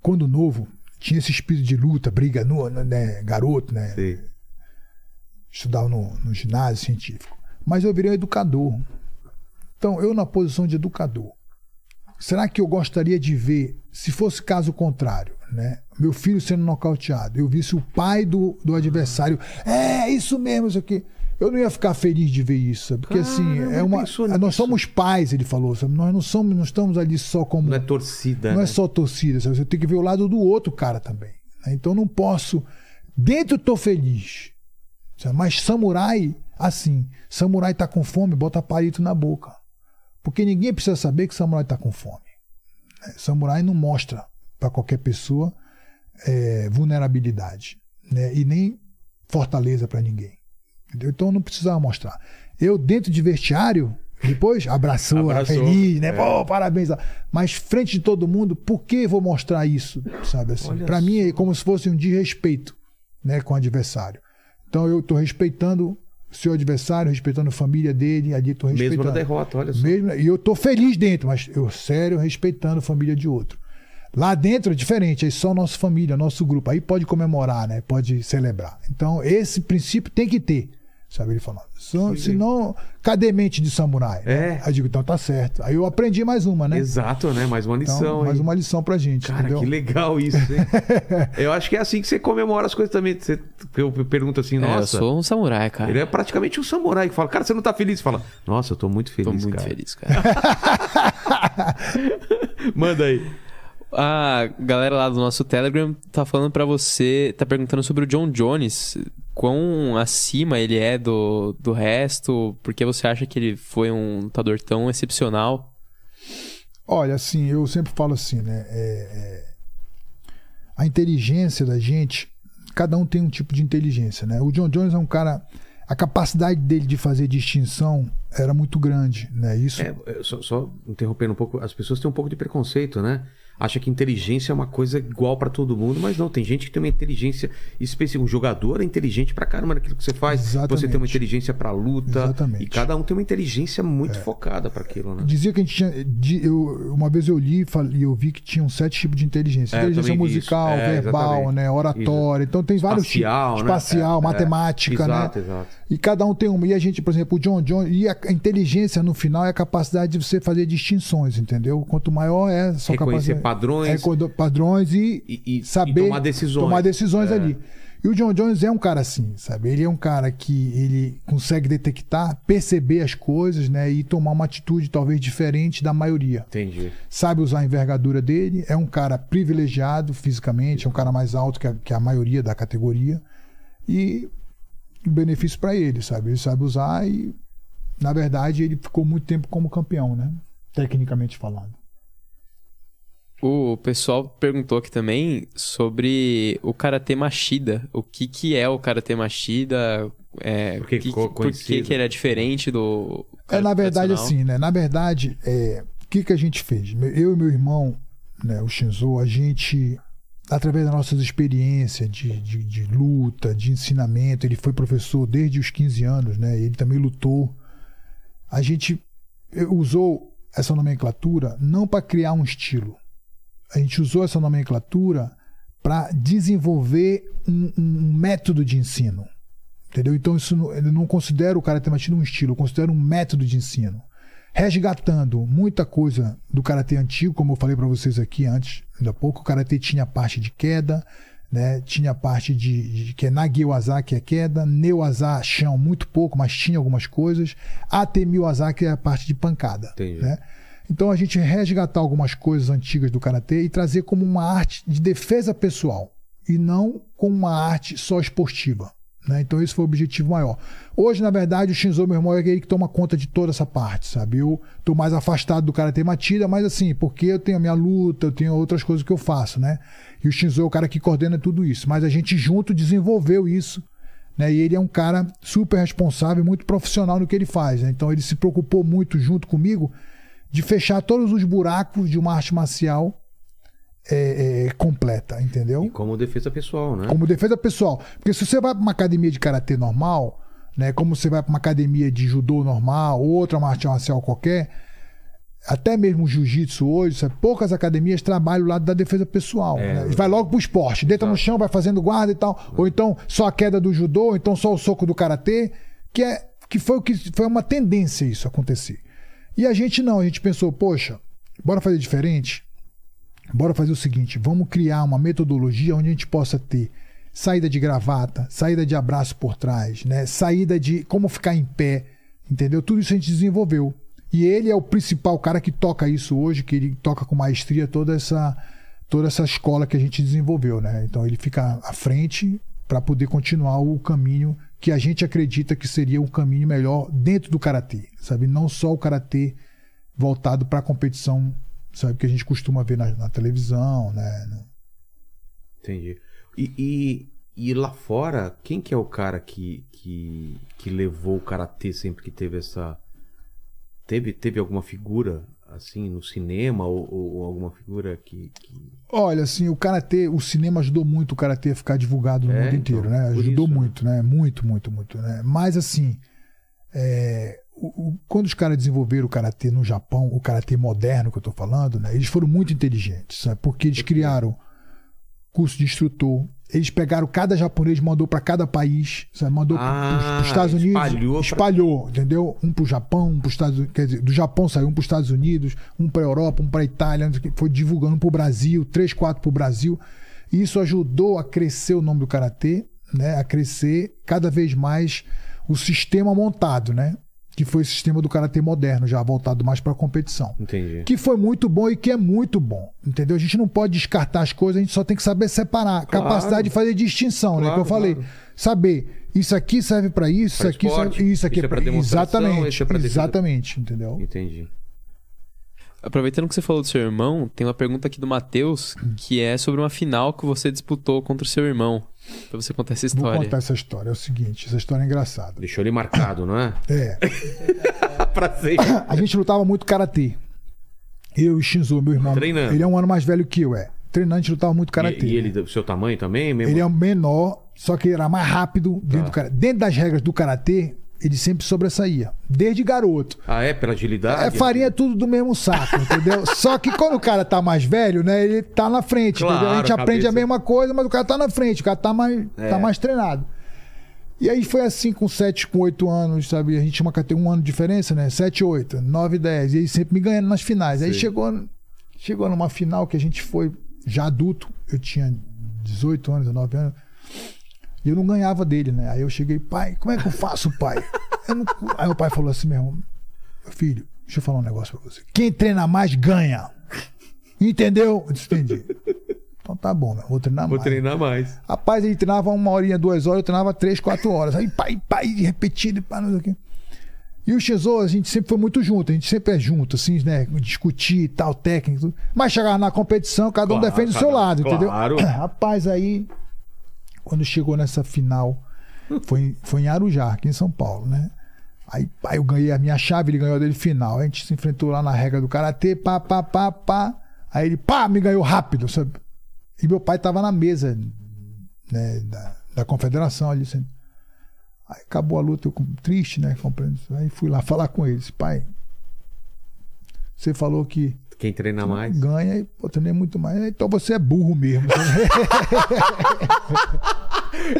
quando novo, tinha esse espírito de luta, briga, no, né? garoto, né? Sim. Estudava no, no ginásio científico. Mas eu virei um educador. Então, eu, na posição de educador, será que eu gostaria de ver se fosse caso contrário, né? Meu filho sendo nocauteado, eu visse o pai do, do adversário, é isso mesmo, isso aqui. Eu não ia ficar feliz de ver isso, sabe? porque assim, é uma, nós somos pais, ele falou, sabe? Nós não somos, não estamos ali só como não é torcida, não é né? é só torcida, sabe? Você tem que ver o lado do outro cara também. Né? Então não posso, dentro eu tô feliz, sabe? mas samurai, assim, samurai tá com fome, bota palito na boca, porque ninguém precisa saber que samurai tá com fome. Samurai não mostra para qualquer pessoa é, vulnerabilidade né? e nem fortaleza para ninguém. Entendeu? Então não precisava mostrar. Eu, dentro de vestiário, depois abraçou, abraçou feliz, né? É. Pô, parabéns. Mas frente de todo mundo, por que vou mostrar isso? Sabe assim? Para mim é como se fosse um desrespeito né, com o adversário. Então eu estou respeitando seu adversário, respeitando a família dele, ali estou respeitando. Mesmo na derrota, olha só. Mesmo, e eu estou feliz dentro, mas eu sério respeitando a família de outro. Lá dentro é diferente, é só nossa família, nosso grupo. Aí pode comemorar, né? Pode celebrar. Então, esse princípio tem que ter. Sabe ele falando. Senão, cadê mente de samurai? É. Aí eu digo, então tá certo. Aí eu aprendi mais uma, né? Exato, né? Mais uma lição. Então, mais uma lição pra gente. Cara, entendeu? que legal isso, hein? eu acho que é assim que você comemora as coisas também. Você, eu pergunto assim, nossa. É, eu sou um samurai, cara. Ele é praticamente um samurai que fala, cara, você não tá feliz? Você fala, nossa, eu tô muito feliz. Tô muito cara. feliz, cara. Manda aí. A galera lá do nosso Telegram tá falando para você, tá perguntando sobre o John Jones, quão acima ele é do, do resto, porque você acha que ele foi um lutador tão excepcional? Olha, assim, eu sempre falo assim, né? É, é... A inteligência da gente, cada um tem um tipo de inteligência, né? O John Jones é um cara a capacidade dele de fazer distinção era muito grande, né? Isso. É, só, só, interrompendo um pouco, as pessoas têm um pouco de preconceito, né? Acha que inteligência é uma coisa igual para todo mundo, mas não, tem gente que tem uma inteligência específica. Um jogador é inteligente pra caramba naquilo que você faz. Exatamente. Você tem uma inteligência pra luta. Exatamente. E cada um tem uma inteligência muito é. focada para aquilo, né? Dizia que a gente tinha. Eu, uma vez eu li e eu vi que tinham sete tipos de inteligência. É, inteligência musical, é, verbal, né, oratória. Então tem vários espacial, tipos. Né? Espacial, é, matemática, exato, né? Exato. E cada um tem uma. E a gente, por exemplo, o John John. E a inteligência no final é a capacidade de você fazer distinções, entendeu? Quanto maior é a sua Reconhecer capacidade padrões. É, padrões e, e, e saber e tomar decisões, tomar decisões é. ali. E o John Jones é um cara assim, sabe? Ele é um cara que ele consegue detectar, perceber as coisas, né? E tomar uma atitude talvez diferente da maioria. Entendi. Sabe usar a envergadura dele, é um cara privilegiado fisicamente, é um cara mais alto que a, que a maioria da categoria. E o benefício para ele, sabe? Ele sabe usar e, na verdade, ele ficou muito tempo como campeão, né? Tecnicamente falando. O pessoal perguntou aqui também sobre o Karatê Machida. O que, que é o Karatê Machida? É, Por que que, por que, que ele é diferente do. É, na verdade, assim, né? Na verdade, é, o que, que a gente fez? Eu e meu irmão, né, o Shinzo, a gente, através das nossas experiências de, de, de luta, de ensinamento, ele foi professor desde os 15 anos, né? Ele também lutou. A gente usou essa nomenclatura não para criar um estilo. A gente usou essa nomenclatura para desenvolver um, um método de ensino. Entendeu? Então, isso não, eu não considero o Karatê Machida um estilo, eu considero um método de ensino. Resgatando muita coisa do Karatê antigo, como eu falei para vocês aqui antes, ainda há pouco, o Karatê tinha a parte de queda, né? tinha a parte de, de que é Nagiwaza, que é queda, Neuaza, chão, muito pouco, mas tinha algumas coisas, Atemiwaza, que é a parte de pancada. Entendi. Né? Então, a gente resgatar algumas coisas antigas do Karatê e trazer como uma arte de defesa pessoal, e não como uma arte só esportiva. Né? Então esse foi o objetivo maior. Hoje, na verdade, o Shinzo, meu irmão, é ele que toma conta de toda essa parte, sabe? Eu tô mais afastado do Karatê Matida, mas assim, porque eu tenho a minha luta, eu tenho outras coisas que eu faço, né? E o Shinzo é o cara que coordena tudo isso. Mas a gente junto desenvolveu isso, né? E ele é um cara super responsável, muito profissional no que ele faz, né? Então ele se preocupou muito junto comigo de fechar todos os buracos de uma arte marcial é, é, completa, entendeu? E como defesa pessoal, né? como defesa pessoal. Porque se você vai para uma academia de karatê normal, né, como você vai para uma academia de judô normal, ou outra arte marcial qualquer, até mesmo o jiu-jitsu hoje, sabe, poucas academias trabalham o lado da defesa pessoal. É, né? Vai logo pro esporte, deita no Exato. chão, vai fazendo guarda e tal, ou então só a queda do judô, ou então só o soco do karatê, que é que foi o que foi uma tendência isso acontecer. E a gente não, a gente pensou, poxa, bora fazer diferente. Bora fazer o seguinte: vamos criar uma metodologia onde a gente possa ter saída de gravata, saída de abraço por trás, né? saída de como ficar em pé, entendeu? Tudo isso a gente desenvolveu. E ele é o principal cara que toca isso hoje, que ele toca com maestria toda essa toda essa escola que a gente desenvolveu, né? Então ele fica à frente para poder continuar o caminho que a gente acredita que seria um caminho melhor dentro do karatê, sabe? Não só o karatê voltado para a competição sabe que a gente costuma ver na, na televisão, né? Entendi. E, e, e lá fora, quem que é o cara que, que, que levou o karatê sempre que teve essa. Teve, teve alguma figura assim no cinema ou, ou- alguma figura que. que- Olha, assim, o karatê, o cinema ajudou muito o karatê a ficar divulgado no É, mundo então, inteiro, né? por Ajudou isso, né? muito, né? Muito, muito, muito, né? Mas assim, é, o- o- quando os caras desenvolveram o karatê no Japão, o karatê moderno que eu tô falando, né? Eles foram muito inteligentes, sabe? Porque eles criaram curso de instrutor. Eles pegaram cada japonês, mandou para cada país, sabe? mandou Ah, para os Estados Unidos, espalhou pra- espalhou, entendeu? Um para o Japão, um para os Estados Unidos, quer dizer, do Japão saiu um para os Estados Unidos, um para a Europa, um para a Itália, foi divulgando para o Brasil, três, quatro para o Brasil. E isso ajudou a crescer o nome do karatê, né? A crescer cada vez mais o sistema montado, né? Que foi o sistema do karatê moderno, já voltado mais para a competição Entendi. que foi muito bom e que é muito bom. Entendeu? A gente não pode descartar as coisas, a gente só tem que saber separar. Claro. Capacidade de fazer distinção, né? Que Claro, eu falei. claro. Saber, isso aqui serve para isso, isso Pra aqui esporte, serve, isso aqui isso é pra demonstração, Exatamente. isso é pra exatamente, entendeu? Entendi. Aproveitando que você falou do seu irmão, tem uma pergunta aqui do Matheus, que é sobre uma final que você disputou contra o seu irmão. Pra você contar essa Vou história. contar essa história. É o seguinte, essa história é engraçada. Deixou ele marcado, não é? É, pra sempre. a gente lutava muito karatê. Eu e o Shinzo, meu irmão. Treinando. Ele é um ano mais velho que eu, é. Treinando, a gente lutava muito karatê. E, e ele do seu tamanho também? Mesmo? Ele é o menor, só que ele era mais rápido dentro Tá. do karatê. Dentro das regras do karatê, ele sempre sobressaía. Desde garoto. Ah, é? Pela agilidade? É farinha tudo do mesmo saco, entendeu? Só que quando o cara tá mais velho, né, ele tá na frente, Claro, entendeu? A gente a aprende cabeça- a mesma coisa, mas o cara tá na frente, o cara tá mais, É. tá mais treinado. E aí foi assim com 7, com 8 anos, sabe? A gente tinha uma um ano de diferença, né? 7, 8, 9, 10. E ele sempre me ganhando nas finais. Aí Sim. chegou, chegou numa final que a gente foi já adulto, eu tinha 18 anos, 19 anos. E eu não ganhava dele, né? Aí eu cheguei, pai, como é que eu faço, pai? Eu não- Aí o pai falou assim mesmo, filho, deixa eu falar um negócio pra você. Quem treina mais ganha. Entendeu? Eu disse, entendi. Então tá bom, meu, vou treinar Vou mais. treinar mais. Rapaz, ele treinava uma horinha, duas horas, eu treinava três, quatro horas. Aí, pai, pai, repetido, pá, não sei o quê. E o Shinzo, a gente sempre foi muito junto, a gente sempre é junto, assim, né? Discutir e tal, técnico. Mas chegava na competição, cada um Claro, defende o seu lado, entendeu? claro. Rapaz, aí, quando chegou nessa final, foi, foi em Arujá, aqui em São Paulo, né? Aí, aí eu ganhei a minha chave, ele ganhou a dele final. A gente se enfrentou lá na regra do karatê, pá, pá, pá, pá. Aí ele, pá, me ganhou rápido, sabe? E meu pai tava na mesa né, da, da confederação ali. Assim. Aí acabou a luta, eu triste, né? Compreendo. Aí fui lá falar com eles. Pai, você falou que Quem treina mais. ganha e pô, treinei muito mais. Então você é burro mesmo. sabe?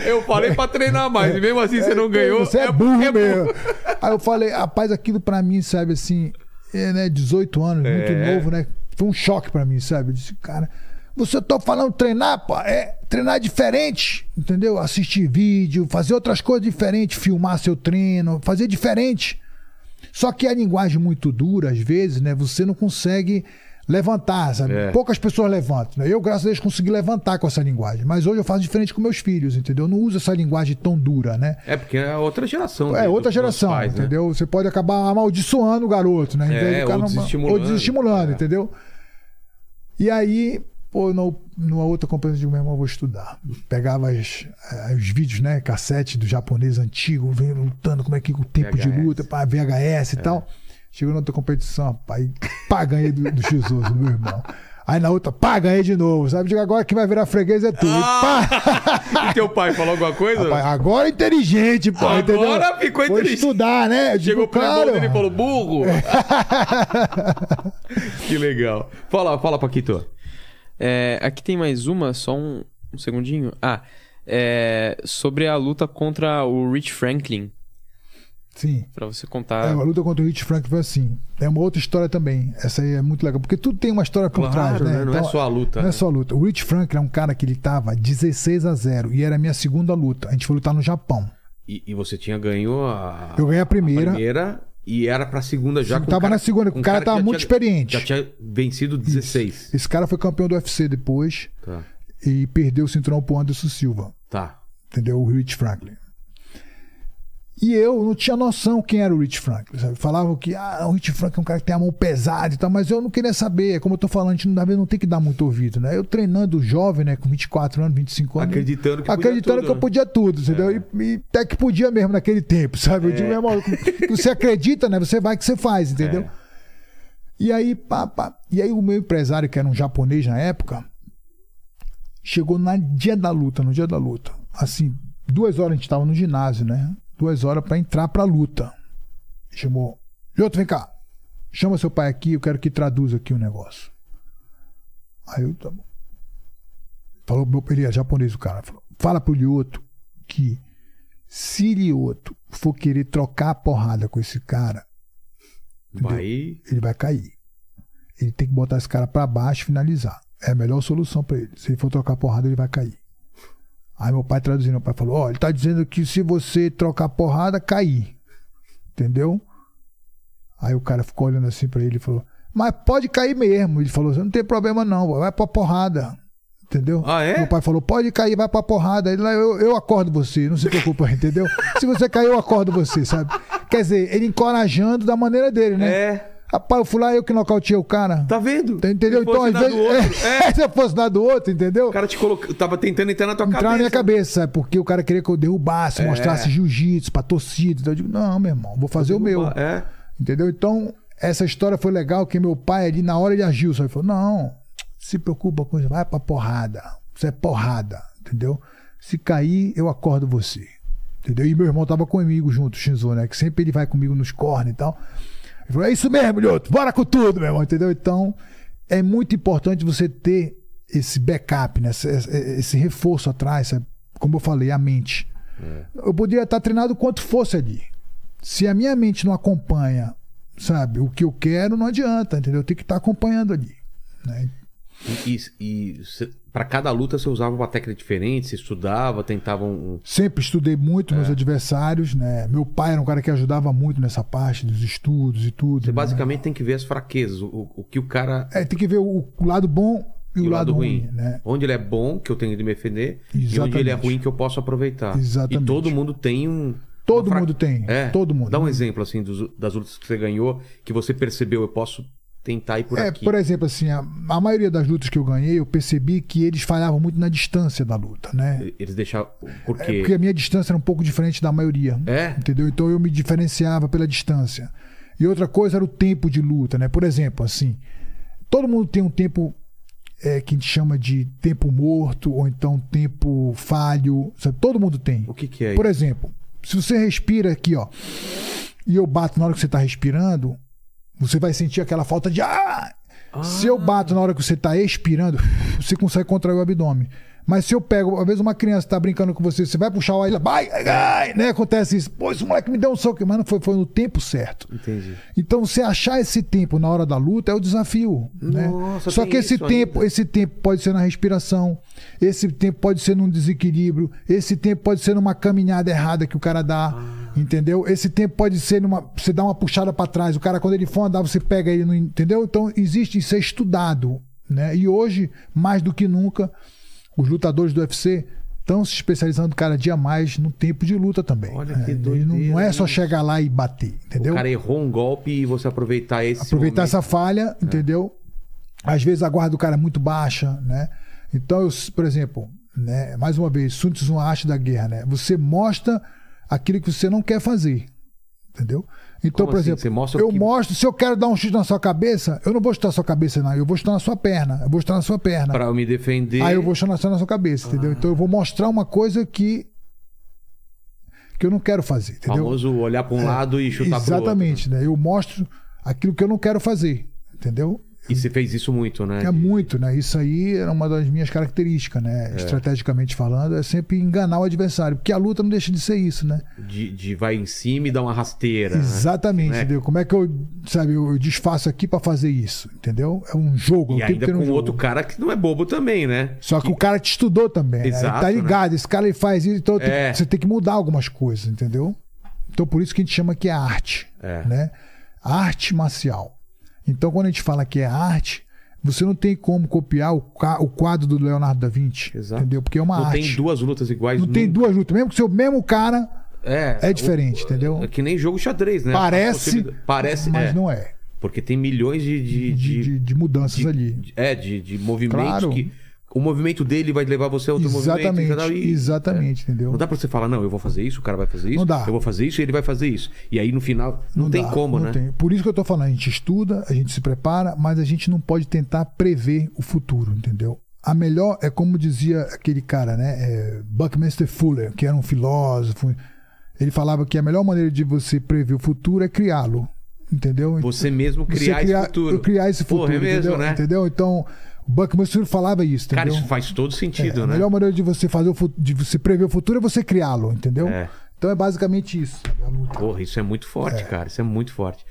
Eu falei pra treinar mais, e mesmo assim você não ganhou. Você é porque burro mesmo. Aí eu falei, rapaz, aquilo pra mim, sabe, assim, é, né, 18 anos, muito É. novo, né? Foi um choque pra mim, sabe? Eu disse, cara, você tá falando treinar, pô, é treinar diferente, entendeu? Assistir vídeo, fazer outras coisas diferentes, filmar seu treino, fazer diferente. Só que a linguagem muito dura, às vezes, né? Você não consegue levantar, sabe? É. Poucas pessoas levantam. Né? Eu, graças a Deus, consegui levantar com essa linguagem. Mas hoje eu faço diferente com meus filhos, entendeu? Eu não uso essa linguagem tão dura, né? É porque é outra geração. É de- outra geração, pais, né? entendeu? Você pode acabar amaldiçoando o garoto, né? É, ou não- desestimulando. Ou desestimulando, É. entendeu? E aí, pô, no, numa outra competição, eu digo, meu irmão, eu vou estudar. Pegava as- eh, os vídeos, né? Cassete do japonês antigo, vem lutando, como é que o tempo de VHS. luta, pá, VHS e tal. Chegou na outra competição, pai, pá, ganhei do, do X-Oso, do meu irmão. Aí na outra, pá, ganhei de novo, sabe? Digo, agora que vai virar freguês é tu. E pá! E teu pai falou alguma coisa? Rapaz, agora é inteligente, pô, Agora entendeu? ficou Foi inteligente. estudar, né? Eu digo, Chegou pro irmão cara, dele e falou, burro! que legal. Fala, fala, Paquito. É, aqui tem mais uma, só um, um segundinho. Ah, é, sobre a luta contra o Rich Franklin. Sim. Pra você É, contar. a luta contra o Rich Frank foi assim. É uma outra história também. Essa aí é muito legal. Porque tudo tem uma história por Claro, trás, né? né? Não é só a luta, Não né? é só a luta. O Rich Frank é um cara que ele tava 16 a 0 e era a minha segunda luta. A gente foi lutar no Japão. E, e você tinha ganho a, Eu ganhei a a primeira. E era pra segunda já. com tava cara- na segunda, o cara tava muito tinha- experiente. Já tinha vencido 16. Esse cara foi campeão do UFC depois Tá. e perdeu o cinturão pro Anderson Silva. Tá. entendeu? O Rich Franklin. E eu não tinha noção quem era o Rich Franklin. Sabe? Falavam que ah, o Rich Franklin é um cara que tem a mão pesada e tal, mas eu não queria saber. Como eu tô falando, a gente não, não tem que dar muito ouvido, né? Eu treinando jovem, né, com 24 anos, 25 anos. Acreditando que podia acreditando tudo, que eu né? podia tudo, entendeu? E, e até que podia mesmo naquele tempo, sabe? Eu digo, meu irmão, você acredita, né? Você vai que você faz, entendeu? É. E aí, pá, pá. E aí o meu empresário, que era um japonês na época, chegou no dia da luta, no dia da luta. Assim, duas horas a gente tava no ginásio, né? Duas horas pra entrar pra luta. Chamou. Lioto, vem cá. Chama seu pai aqui, eu quero que traduza aqui o negócio. Aí eu, tá bom. Falou, meu ele é japonês o cara. Falou, fala pro Lioto que se Lioto for querer trocar a porrada com esse cara, Vai. ele vai cair. Ele tem que botar esse cara pra baixo e finalizar. É a melhor solução pra ele. Se ele for trocar porrada, ele vai cair. Aí meu pai traduzindo, meu pai falou: Ó, ele tá dizendo que se você trocar porrada, cair. Entendeu? Aí o cara ficou olhando assim pra ele e falou: Mas pode cair mesmo. Ele falou: Não tem problema não, vai pra porrada. Entendeu? Ah, é? Meu pai falou: Pode cair, vai pra porrada. Ele, eu, eu acordo você, não se preocupa, entendeu? se você cair, eu acordo você, sabe? Quer dizer, ele encorajando da maneira dele, né? É. Rapaz, eu fui lá, eu que nocauteei o cara. Tá vendo? Tá, Entendeu? Se Então, às vezes. outro, é. Se eu fosse dar do outro, entendeu? O cara te colocou. Tava tentando entrar na tua Entrar cabeça. na minha cabeça? Porque o cara queria que eu derrubasse, É. mostrasse jiu-jitsu pra torcida. Então eu digo, não, meu irmão, vou fazer o meu. É. Entendeu? Então, essa história foi legal, que meu pai ali, na hora ele agiu, só ele falou, não, se preocupa com isso, vai pra porrada. Isso é porrada, entendeu? Se cair, eu acordo você. Entendeu? E meu irmão tava comigo junto, o Shinzo, né? Que sempre ele vai comigo nos cornes e tal. Ele falou, é isso mesmo, Lhoto, bora com tudo, meu irmão, entendeu? Então, é muito importante você ter esse backup, né? esse, esse- reforço atrás, como eu falei, a mente. Eu poderia estar treinado quanto fosse ali. Se a minha mente não acompanha, sabe, o que eu quero, não adianta, entendeu? Eu tenho que estar acompanhando ali. né? E, e, para cada luta você usava uma técnica diferente, você estudava, tentava um. Sempre estudei muito meus adversários, né? Meu pai era um cara que ajudava muito nessa parte dos estudos e tudo. Você né? basicamente tem que ver as fraquezas, o, o que o cara. É, tem que ver o, o lado bom e, o lado, ruim, né? Onde ele é bom, que eu tenho de me defender, e onde Exatamente. ele é ruim, que eu posso aproveitar. Exatamente. E todo mundo tem um. Todo fra- mundo tem. É. Todo mundo. Dá um exemplo, assim, dos- das lutas que você ganhou, que você percebeu, eu posso tentar ir por É, aqui. por exemplo, assim, a, a maioria das lutas que eu ganhei, eu percebi que eles falhavam muito na distância da luta, né? Eles deixaram. Por É quê? porque a minha distância era um pouco diferente da maioria. É? Entendeu? Então eu me diferenciava pela distância. E outra coisa era o tempo de luta, né? Por exemplo, assim, todo mundo tem um tempo é, que a gente chama de tempo morto, ou então tempo falho. sabe? Todo mundo tem. O que, que é Por isso? exemplo, se você respira aqui, ó, e eu bato na hora que você está respirando, você vai sentir aquela falta de ar. Se eu bato na hora que você está expirando, você consegue contrair o abdômen. Mas se eu pego, às vezes uma criança está brincando com você, você vai puxar o ar e ela vai, ai, ai, né? Acontece isso. Pô, esse moleque me deu um soco, mas não foi, foi no tempo certo. Entendi. Então, você achar esse tempo na hora da luta é o desafio. né? Nossa, Só que esse tempo, ainda. esse tempo pode ser na respiração, esse tempo pode ser num desequilíbrio, esse tempo pode ser numa caminhada errada que o cara dá, Ah. Entendeu? Esse tempo pode ser numa. Você dá uma puxada para trás, o cara, quando ele for andar, você pega ele, no, entendeu? Então, existe isso é estudado. Né? E hoje, mais do que nunca, os lutadores do UFC estão se especializando cada dia mais no tempo de luta também. Olha né? que E não, doideira não é só chegar lá e bater, entendeu? O cara errou um golpe e você aproveitar esse. aproveitar momento. essa falha, entendeu? Às vezes a guarda do cara é muito baixa, né? Então, eu, por exemplo, né, mais uma vez, Sun Tzu, a arte da guerra, né? Você mostra aquilo que você não quer fazer, entendeu? Então, Como por assim? exemplo, eu o que- mostro, se eu quero dar um chute na sua cabeça, eu não vou chutar na sua cabeça, não, eu vou chutar na sua perna, eu vou chutar na sua perna. Pra eu me defender. Aí eu vou chutar na sua cabeça, entendeu? Então eu vou mostrar uma coisa que que eu não quero fazer, entendeu? famoso olhar pra um lado e chutar pro outro. Exatamente, né? Eu mostro aquilo que eu não quero fazer, entendeu? E você fez isso muito, né? É muito, né? Isso aí era uma das minhas características, né? É. Estrategicamente falando, é sempre enganar o adversário. Porque a luta não deixa de ser isso, né? De, de vai em cima e dar uma rasteira. né? Exatamente, Né? entendeu? Como é que eu, sabe, eu, desfaço aqui pra fazer isso, entendeu? É um jogo, E ainda um com jogo. outro cara que não é bobo também, né? Só que o cara te estudou também, né? Ele Exato, tá ligado, esse cara ele faz isso, então É. você tem que mudar algumas coisas, entendeu? Então por isso que a gente chama que é arte, É. né? Arte marcial. Então quando a gente fala que é arte, você não tem como copiar o, o quadro do Leonardo da Vinci, Exato. entendeu? Porque é uma não arte. tem duas lutas iguais. não tem nunca. duas lutas, mesmo que o mesmo cara É, é diferente, entendeu? É que nem jogo xadrez, né? Parece, Parece, mas é. não é. Porque tem milhões de. de, De, de- de- mudanças de- ali. de- é, de, de movimentos Claro. que. O movimento dele vai levar você a outro Exatamente, movimento. E- exatamente, entendeu? Não dá pra você falar, não, eu vou fazer isso, o cara vai fazer isso, Não dá. eu vou fazer isso e ele vai fazer isso. E aí no final, não, tem dá, como, não né? tem. Por isso que eu tô falando, a gente estuda, a gente se prepara, mas a gente não pode tentar prever o futuro, entendeu? A melhor é como dizia aquele cara, né? é, Buckminster Fuller, que era um filósofo. Ele falava que a melhor maneira de você prever o futuro é criá-lo, entendeu? Você mesmo Você criar, esse futuro. Criar esse futuro, Porra, é mesmo, entendeu? né? Entendeu? Então, o Buckminster falava isso, Cara, entendeu? isso faz todo É, sentido, a né? melhor maneira de você fazer o de você prever o futuro é você criá-lo, entendeu? É. Então é basicamente isso. a luta. Porra, isso é muito forte, cara. Isso é muito forte.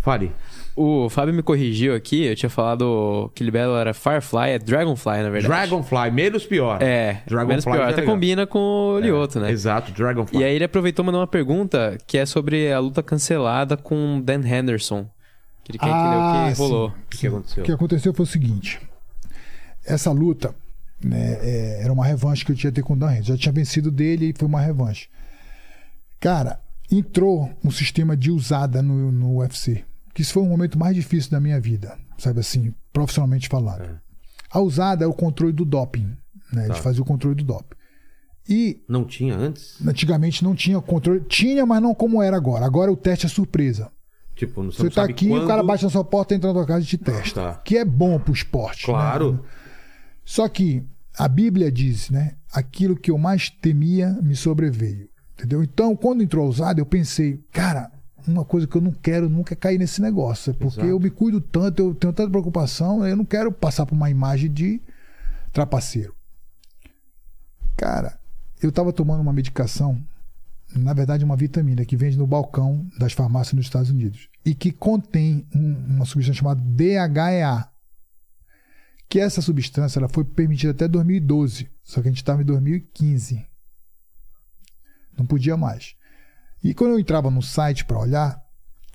Fale. O Fábio me corrigiu aqui, eu tinha falado que libelo era Firefly, é Dragonfly, na verdade. Dragonfly, menos pior. É, Dragonfly menos pior. é Até legal. combina com o Lioto, né? Exato, Dragonfly. E aí ele aproveitou e mandou uma pergunta que é sobre a luta cancelada com Dan Henderson. Que ele quer entender o que sim. rolou. O que, que aconteceu? O que aconteceu foi o seguinte: essa luta né, é, era uma revanche que eu tinha que ter com o Dan Henderson. Já tinha vencido dele e foi uma revanche. Cara, entrou um sistema de usada no, no UFC. Que isso foi um momento mais difícil da minha vida, sabe assim, profissionalmente falando. É. A usada é o controle do doping. Né? Tá. faziam o controle do doping. E Não tinha antes? antigamente não tinha controle. Tinha, mas não como era agora. Agora o teste é surpresa. Tipo, você, Você tá aqui, quando... o cara bate na sua porta, entra na tua casa e te testa. Tá. Que é bom pro esporte. Claro. né? Só que a Bíblia diz, né? Aquilo que eu mais temia me sobreveio. Entendeu? Então, quando entrou a usada, eu pensei, cara, uma coisa que eu não quero nunca é cair nesse negócio. Porque Exato. eu me cuido tanto, eu tenho tanta preocupação, eu não quero passar por uma imagem de trapaceiro. Cara, eu tava tomando uma medicação, na verdade, uma vitamina que vende no balcão das farmácias nos Estados Unidos e que contém um- uma substância chamada DHEA, que essa substância ela foi permitida até 2012, só que a gente estava em 2015. Não podia mais. E quando eu entrava no site para olhar,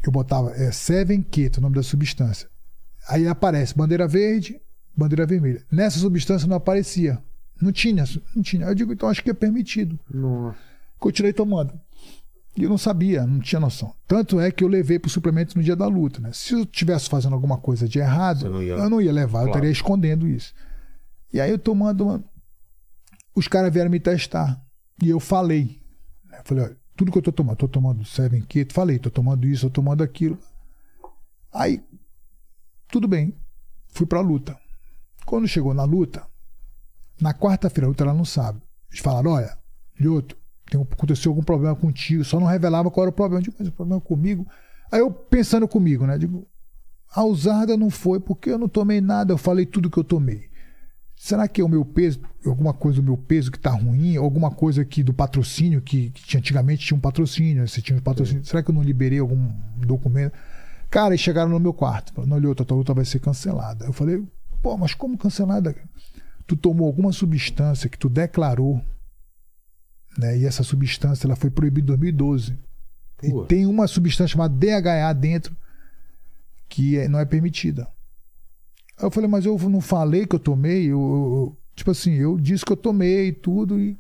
eu botava é, Seven Keto, o nome da substância. Aí aparece bandeira verde, bandeira vermelha. Nessa substância não aparecia. Não tinha, não tinha. Eu digo, então acho que é permitido. Nossa. Continuei tomando. E eu não sabia, não tinha noção. Tanto é que eu levei para o suplemento no dia da luta. Né? Se eu estivesse fazendo alguma coisa de errado, não ia- eu não ia levar, eu Claro. estaria escondendo isso. E aí eu tomando, uma- os caras vieram me testar. E eu falei. né? Eu falei, olha, tudo que eu tô tomando, tô tomando Seven Keto, falei, tô tomando isso, tô tomando aquilo. Aí, tudo bem, fui pra luta. Quando chegou na luta, na quarta-feira, a luta ela não sabe. Eles falaram, olha, Lioto, tem, aconteceu algum problema contigo, só não revelava qual era o problema. Eu digo, mas o problema é comigo. Aí eu pensando comigo, né? Digo, a usada não foi porque eu não tomei nada, eu falei tudo que eu tomei. Será que é o meu peso, alguma coisa do meu peso que tá ruim, alguma coisa aqui do patrocínio, que, que tinha- antigamente tinha um patrocínio, você tinha um patrocínio, será que eu não liberei algum documento? Cara, eles chegaram no meu quarto, falaram, não, Lioto, a tua luta vai ser cancelada. Eu falei, pô, mas como cancelada? Tu tomou alguma substância que tu declarou, né? E essa substância ela foi proibida em 2012. Pô. E tem uma substância chamada DHA dentro que é- não é permitida. Aí eu falei, mas eu não falei que eu tomei, eu, eu- tipo assim, eu disse que eu tomei tudo e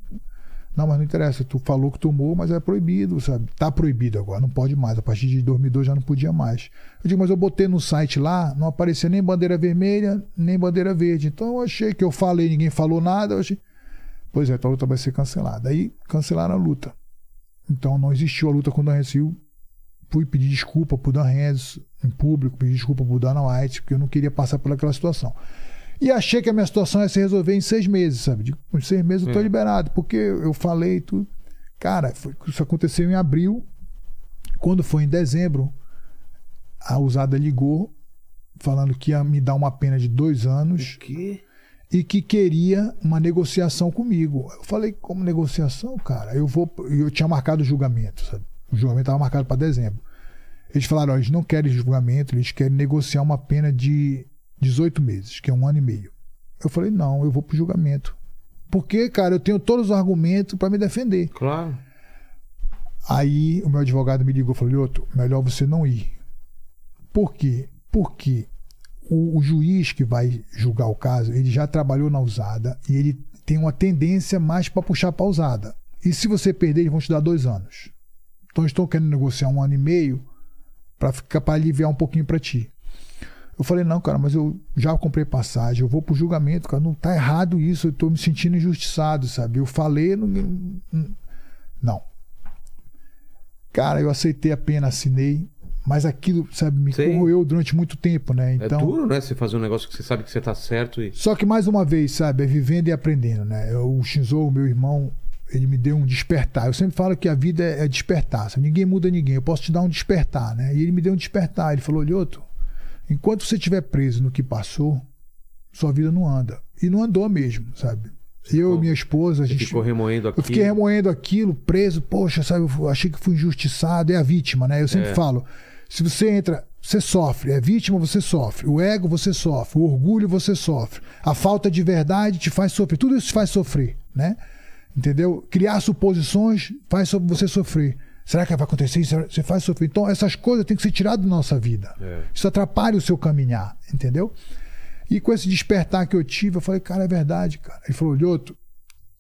não, mas não interessa, tu falou que tomou, mas é proibido, sabe? Tá proibido agora, não pode mais. A partir de 2002 já não podia mais. Eu digo, mas eu botei no site lá, não aparecia nem bandeira vermelha, nem bandeira verde. Então eu achei que eu falei, ninguém falou nada, eu achei. Pois é, tua luta vai ser cancelada. Aí cancelaram a luta. Então não existiu a luta com o Dan Hill. Fui pedir desculpa pro Dan Renzo em público, pedir desculpa pro Dana White, porque eu não queria passar por aquela situação. E achei que a minha situação ia se resolver em seis meses, sabe? De, com seis meses eu tô É. liberado, porque eu falei tudo. Cara, foi- isso aconteceu em abril. Quando foi em dezembro, a usada ligou, falando que ia me dar uma pena de dois anos O quê? E que queria uma negociação comigo. Eu falei, como negociação, cara? Eu vou. Eu tinha marcado o julgamento, sabe? O julgamento estava marcado para dezembro. Eles falaram, ó, eles não querem julgamento, eles querem negociar uma pena de 18 meses, que é um ano e meio. Eu falei, não, eu vou pro julgamento. Porque, cara, eu tenho todos os argumentos para me defender. Claro. Aí o meu advogado me ligou e falou: Lioto, melhor você não ir. Por quê? Porque o, o juiz que vai julgar o caso, ele já trabalhou na usada e ele tem uma tendência mais para puxar para usada. E se você perder, eles vão te dar dois anos. Então estou querendo negociar um ano e meio para ficar para aliviar um pouquinho para ti. Eu falei, não, cara, mas eu já comprei passagem, eu vou pro julgamento, cara, não tá errado isso, eu tô me sentindo injustiçado, sabe? Eu falei, não, não. Cara, eu aceitei a pena, assinei, mas aquilo, sabe, me Sim. corroeu durante muito tempo, né? Então, É duro, né? Você fazer um negócio que você sabe que você tá certo e. só que mais uma vez, sabe, é vivendo e aprendendo, né? O Shinzo, o meu irmão, ele me deu um despertar. Eu sempre falo que a vida é é despertar, sabe? ninguém muda ninguém. Eu posso te dar um despertar, né? E ele me deu um despertar. Ele falou: Lioto, enquanto você estiver preso no que passou, sua vida não anda. E não andou mesmo, sabe? Eu e minha esposa, a gente. ficou remoendo aqui. Eu fiquei remoendo aquilo, preso, poxa, sabe, eu achei que fui injustiçado, é a vítima, né? Eu sempre É. falo, se você entra, você sofre, é vítima, você sofre, o ego você sofre, o orgulho você sofre, a falta de verdade te faz sofrer, tudo isso te faz sofrer, né? Entendeu? Criar suposições faz você sofrer. Será que vai acontecer isso? Você faz sofrer. Então, essas coisas têm que ser tiradas da nossa vida. É. Isso atrapalha o seu caminhar, entendeu? E com esse despertar que eu tive, eu falei, cara, é verdade, cara. Ele falou, Lioto,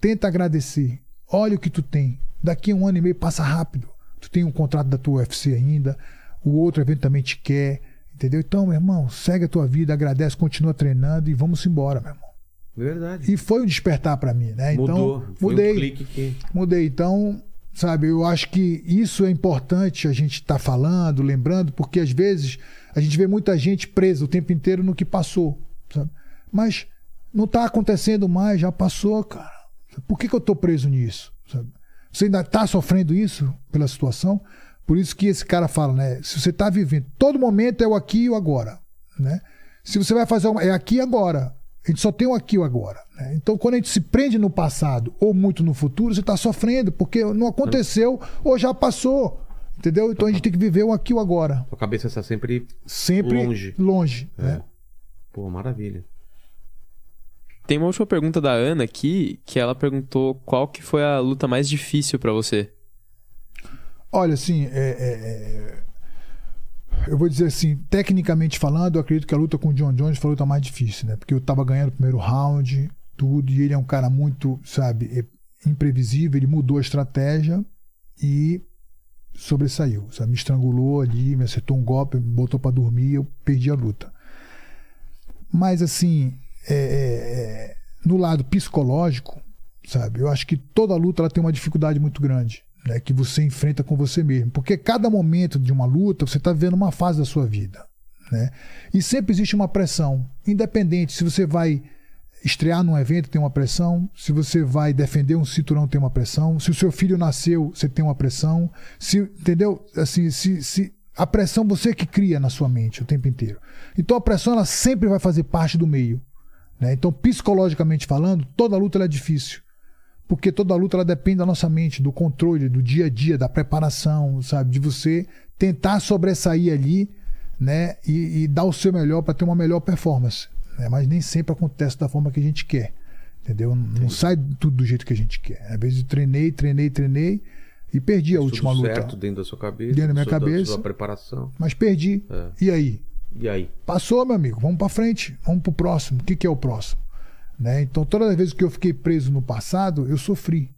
tenta agradecer. Olha o que tu tem. Daqui a um ano e meio passa rápido. Tu tem um contrato da tua UFC ainda, o outro evento também te quer, entendeu? Então, meu irmão, segue a tua vida, agradece, continua treinando e vamos embora, meu irmão. Verdade. E foi um despertar pra mim, né? Mudou. Então, Foi mudei. um clique que. Mudei. Então, sabe, eu acho que isso é importante a gente estar falando, lembrando, porque às vezes a gente vê muita gente presa o tempo inteiro no que passou, sabe? Mas não está acontecendo mais, já passou, cara. Por que, que eu estou preso nisso? sabe? Você ainda está sofrendo isso pela situação? Por isso que esse cara fala, né? Se você está vivendo, todo momento é o aqui e o agora, né? Se você vai fazer uma, é aqui e agora. A gente só tem o aqui e o agora. né? Então, quando a gente se prende no passado ou muito no futuro, você está sofrendo, porque não aconteceu ou já passou. Entendeu? Então a gente tem que viver o aqui e o agora. Sua cabeça está sempre. Sempre Longe. longe. É. né? Pô, maravilha. Tem uma última pergunta da Ana aqui, que ela perguntou qual que foi a luta mais difícil pra você. Olha, assim, é, é, é, eu vou dizer assim, tecnicamente falando, eu acredito que a luta com o John Jones foi a luta mais difícil, né? Porque eu tava ganhando o primeiro round, tudo, e ele é um cara muito, sabe, é imprevisível, ele mudou a estratégia e sobressaiu, sabe? Me estrangulou ali, me acertou um golpe, me botou para dormir, eu perdi a luta. Mas assim, é, é, no lado psicológico, sabe? Eu acho que toda luta ela tem uma dificuldade muito grande, né? Que você enfrenta com você mesmo, porque cada momento de uma luta você está vivendo uma fase da sua vida, né? E sempre existe uma pressão, independente se você vai estrear num evento tem uma pressão, se você vai defender um cinturão tem uma pressão, se o seu filho nasceu você tem uma pressão, se entendeu? Assim, se, se a pressão você que cria na sua mente o tempo inteiro. Então a pressão ela sempre vai fazer parte do meio. Né? Então, psicologicamente falando, toda luta é difícil. Porque toda luta ela depende da nossa mente, do controle, do dia a dia, da preparação, sabe? De você tentar sobressair ali né? e, e dar o seu melhor para ter uma melhor performance. Né? Mas nem sempre acontece da forma que a gente quer. Entendeu? Não sai tudo do jeito que a gente quer. Às vezes eu treinei, treinei, treinei e perdi a última tudo luta. certo dentro da sua cabeça, Dentro da minha sua- cabeça. sua preparação. Mas perdi. É. E aí? E aí? Passou, meu amigo. Vamos para frente. Vamos pro próximo. O que, que é o próximo? Né? Então, todas as vezes que eu fiquei preso no passado, eu sofri.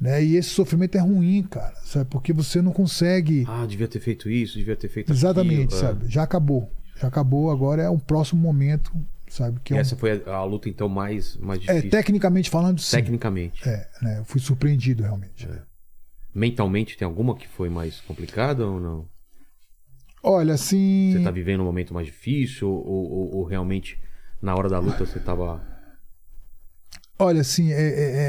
Né? E esse sofrimento é ruim, cara. Sabe? Porque você não consegue. Ah, devia ter feito isso, devia ter feito Exatamente, aquilo. é. sabe? Já acabou. Já acabou. Agora é o próximo momento, sabe? Que é, um- essa foi a, a luta, então, mais, mais é difícil. tecnicamente falando, sim. Tecnicamente. É, né? Eu fui surpreendido realmente. É. Mentalmente, tem alguma que foi mais complicada ou não? Olha, assim. Você tá vivendo um momento mais difícil ou, ou- ou realmente na hora da luta você tava. Olha, assim, é-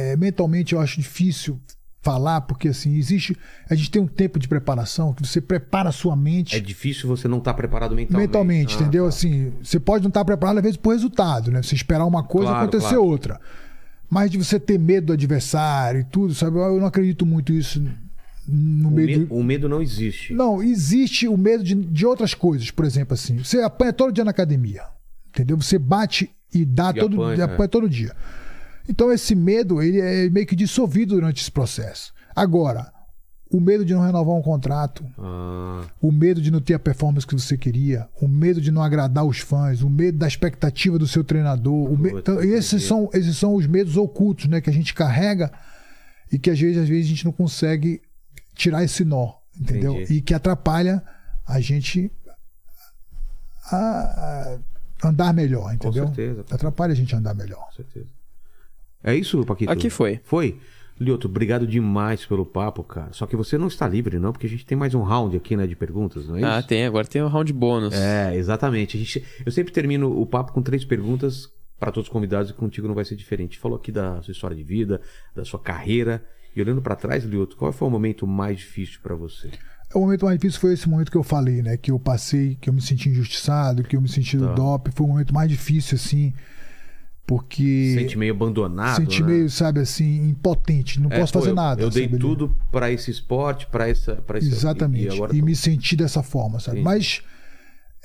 é- é, mentalmente eu acho difícil falar, porque assim, existe. A gente tem um tempo de preparação que você prepara a sua mente. É difícil você não estar preparado mentalmente. mentalmente, Ah, entendeu? tá. Assim, você pode não estar preparado às vezes pro resultado, né? Você esperar uma coisa Claro, acontecer claro. outra. Mas de você ter medo do adversário e tudo, sabe? Eu não acredito muito isso no O, meio me- do... o medo não existe. Não, existe o medo de, de outras coisas, por exemplo, assim. Você apanha todo dia na academia, entendeu? Você bate e dá E todo, apanha, é. apanha todo dia. Então esse medo, ele é meio que dissolvido durante esse processo. Agora, o medo de não renovar um contrato, Ah, o medo de não ter a performance que você queria, o medo de não agradar os fãs, o medo da expectativa do seu treinador. me- então, esses, são, esses são os medos ocultos né, que a gente carrega e que às vezes, às vezes a gente não consegue tirar esse nó, entendeu? Entendi. E que atrapalha a gente a, andar melhor, entendeu? certeza. Atrapalha a gente a andar melhor. com certeza. É isso, Paquito? Aqui foi. Foi? Lioto, obrigado demais pelo papo, cara. Só que você não está livre, não, porque a gente tem mais um round aqui, né, de perguntas, não é Ah, isso? tem. Agora tem o round bônus. É, exatamente. A gente, eu sempre termino o papo com três perguntas para todos os convidados e contigo não vai ser diferente. Falou aqui da sua história de vida, da sua carreira. E olhando para trás, Lioto, qual foi o momento mais difícil para você? O momento mais difícil foi esse momento que eu falei, né? Que eu passei, que eu me senti injustiçado, que eu me senti do Tá. DOP. Foi o momento mais difícil, assim, porque. Sente meio abandonado, senti né? meio, sabe, assim, impotente. Não É, posso pô, fazer eu- nada. Eu dei tudo para esse esporte, para essa, para esse Exatamente. E, E, agora tô- me senti dessa forma, sabe? Entendi. Mas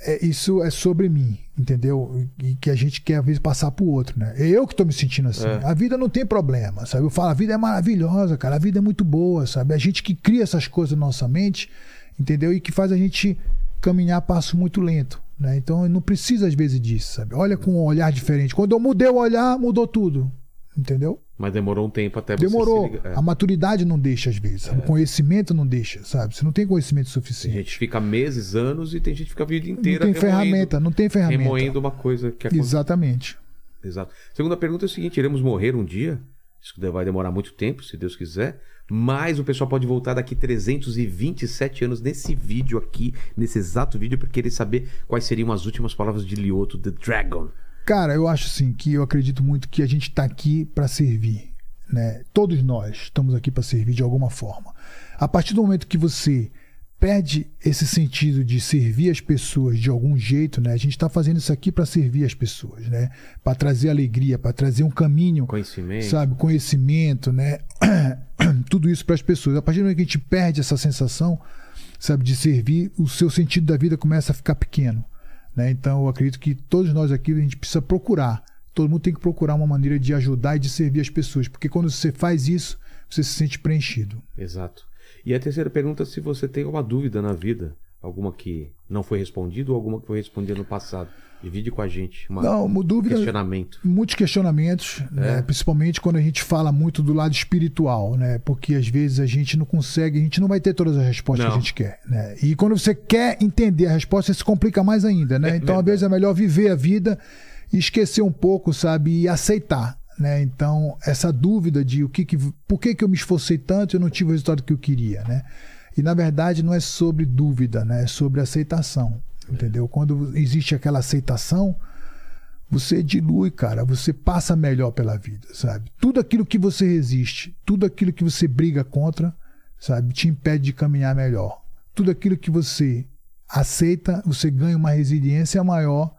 é, isso é sobre mim, entendeu? E que a gente quer, às vezes, passar pro outro, né? É eu que tô me sentindo assim. É. A vida não tem problema, sabe? Eu falo, a vida é maravilhosa, cara. A vida é muito boa, sabe? A gente que cria essas coisas na nossa mente, entendeu? E que faz a gente caminhar passo muito lento, né? Então, não precisa, às vezes, disso, sabe? Olha com um olhar diferente. Quando eu mudei o olhar, mudou tudo, entendeu? Mas demorou um tempo até você Demorou. É. A maturidade não deixa, às vezes. sabe? O conhecimento não deixa, sabe? Você não tem conhecimento Tem suficiente. gente que fica meses, anos e tem gente que fica a vida Não inteira tem remoendo- ferramenta, não tem ferramenta. remoendo uma coisa que aconteceu. Exatamente. Exato. Segunda pergunta é o seguinte: iremos morrer um dia? Isso vai demorar muito tempo, se Deus quiser. Mas o pessoal pode voltar daqui 327 anos nesse vídeo aqui, nesse exato vídeo, para querer saber quais seriam as últimas palavras de Lioto, The Dragon. Cara, eu acho assim que eu acredito muito que a gente está aqui para servir, né? Todos nós estamos aqui para servir de alguma forma. A partir do momento que você perde esse sentido de servir as pessoas de algum jeito, né? A gente está fazendo isso aqui para servir as pessoas, né? Para trazer alegria, para trazer um caminho Conhecimento. sabe, conhecimento, né? Tudo isso para as pessoas. A partir do momento que a gente perde essa sensação, sabe, de servir, o seu sentido da vida começa a ficar pequeno, né? Então, eu acredito que todos nós aqui a gente precisa procurar Todo mundo tem que procurar uma maneira de ajudar e de servir as pessoas, porque quando você faz isso, você se sente preenchido. Exato. E a terceira pergunta, se você tem alguma dúvida na vida, alguma que não foi respondida ou alguma que foi respondida no passado. Divide com a gente uma, Não, uma dúvida, questionamento. muitos questionamentos, né? principalmente quando a gente fala muito do lado espiritual, né? Porque às vezes a gente não consegue, a gente não vai ter todas as respostas Não. que a gente quer, né? E quando você quer entender a resposta, se complica mais ainda, né? É então, às verdade. vezes é melhor viver a vida e esquecer um pouco, sabe, e aceitar, né? Então, essa dúvida de o que que por que que eu me esforcei tanto e eu não tive o resultado que eu queria, né? E na verdade não é sobre dúvida, né? É sobre aceitação, entendeu? Quando existe aquela aceitação, você dilui, cara, você passa melhor pela vida, sabe? Tudo aquilo que você resiste, tudo aquilo que você briga contra, sabe, te impede de caminhar melhor. Tudo aquilo que você aceita, você ganha uma resiliência maior,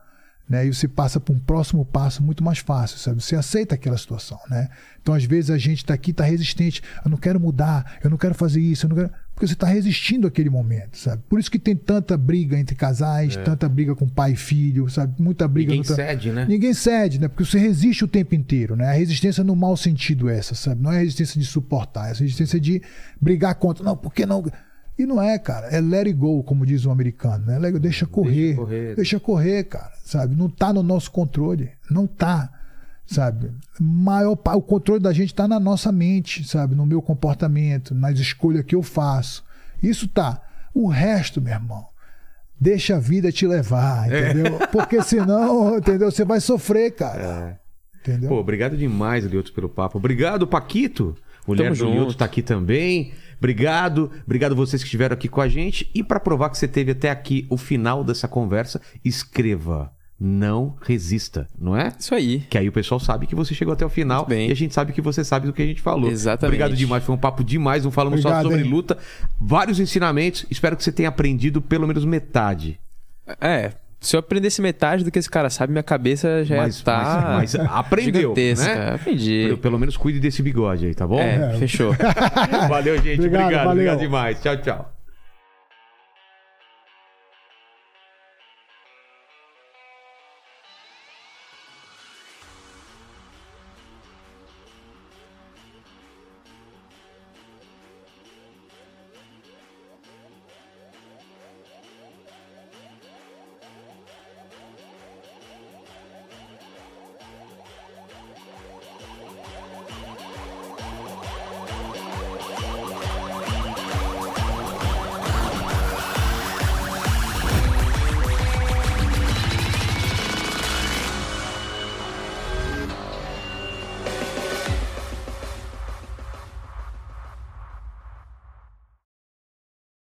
né? E você passa para um próximo passo muito mais fácil, sabe? Você aceita aquela situação, né? Então, às vezes a gente está aqui, está resistente. Eu não quero mudar, eu não quero fazer isso, eu não quero... porque você está resistindo àquele momento, sabe? Por isso que tem tanta briga entre casais, tanta briga com pai e filho, sabe? Muita briga É. Ninguém no tra- cede, né? Ninguém cede, né? Porque você resiste o tempo inteiro, né? A resistência no mau sentido é essa, sabe? Não é a resistência de suportar, é a resistência de brigar contra. Não, por que não? E não é, cara. É let it go, como diz o americano, né? Deixa correr. correr. Deixa correr, cara. Sabe? Não tá no nosso controle. Não tá. Sabe? Maior, o controle da gente tá na nossa mente, sabe? No meu comportamento, nas escolhas que eu faço. Isso tá. O resto, meu irmão, deixa a vida te levar, É. entendeu? Porque senão, entendeu? Você vai sofrer, cara. Entendeu? Pô, obrigado demais, Lioto, pelo papo. Obrigado, Paquito. Mulher Tamo do Lioto junto. tá aqui também. Obrigado. Obrigado vocês que estiveram aqui com a gente. E para provar que você teve até aqui o final dessa conversa, escreva. Não resista, não é? Isso aí. Que aí o pessoal sabe que você chegou até o final e a gente sabe que você sabe do que a gente falou. Exatamente. Obrigado demais, foi um papo demais. Não falamos só Obrigado, sobre hein? luta, vários ensinamentos. Espero que você tenha aprendido pelo menos metade. É, se eu aprendesse metade do que esse cara sabe, minha cabeça já Mas- tá. mas- mas aprendeu, né? Aprendi. Pelo, pelo menos cuide desse bigode aí, tá bom? É, fechou. Valeu, gente. Obrigado, Obrigado. valeu. Obrigado demais. Tchau, tchau.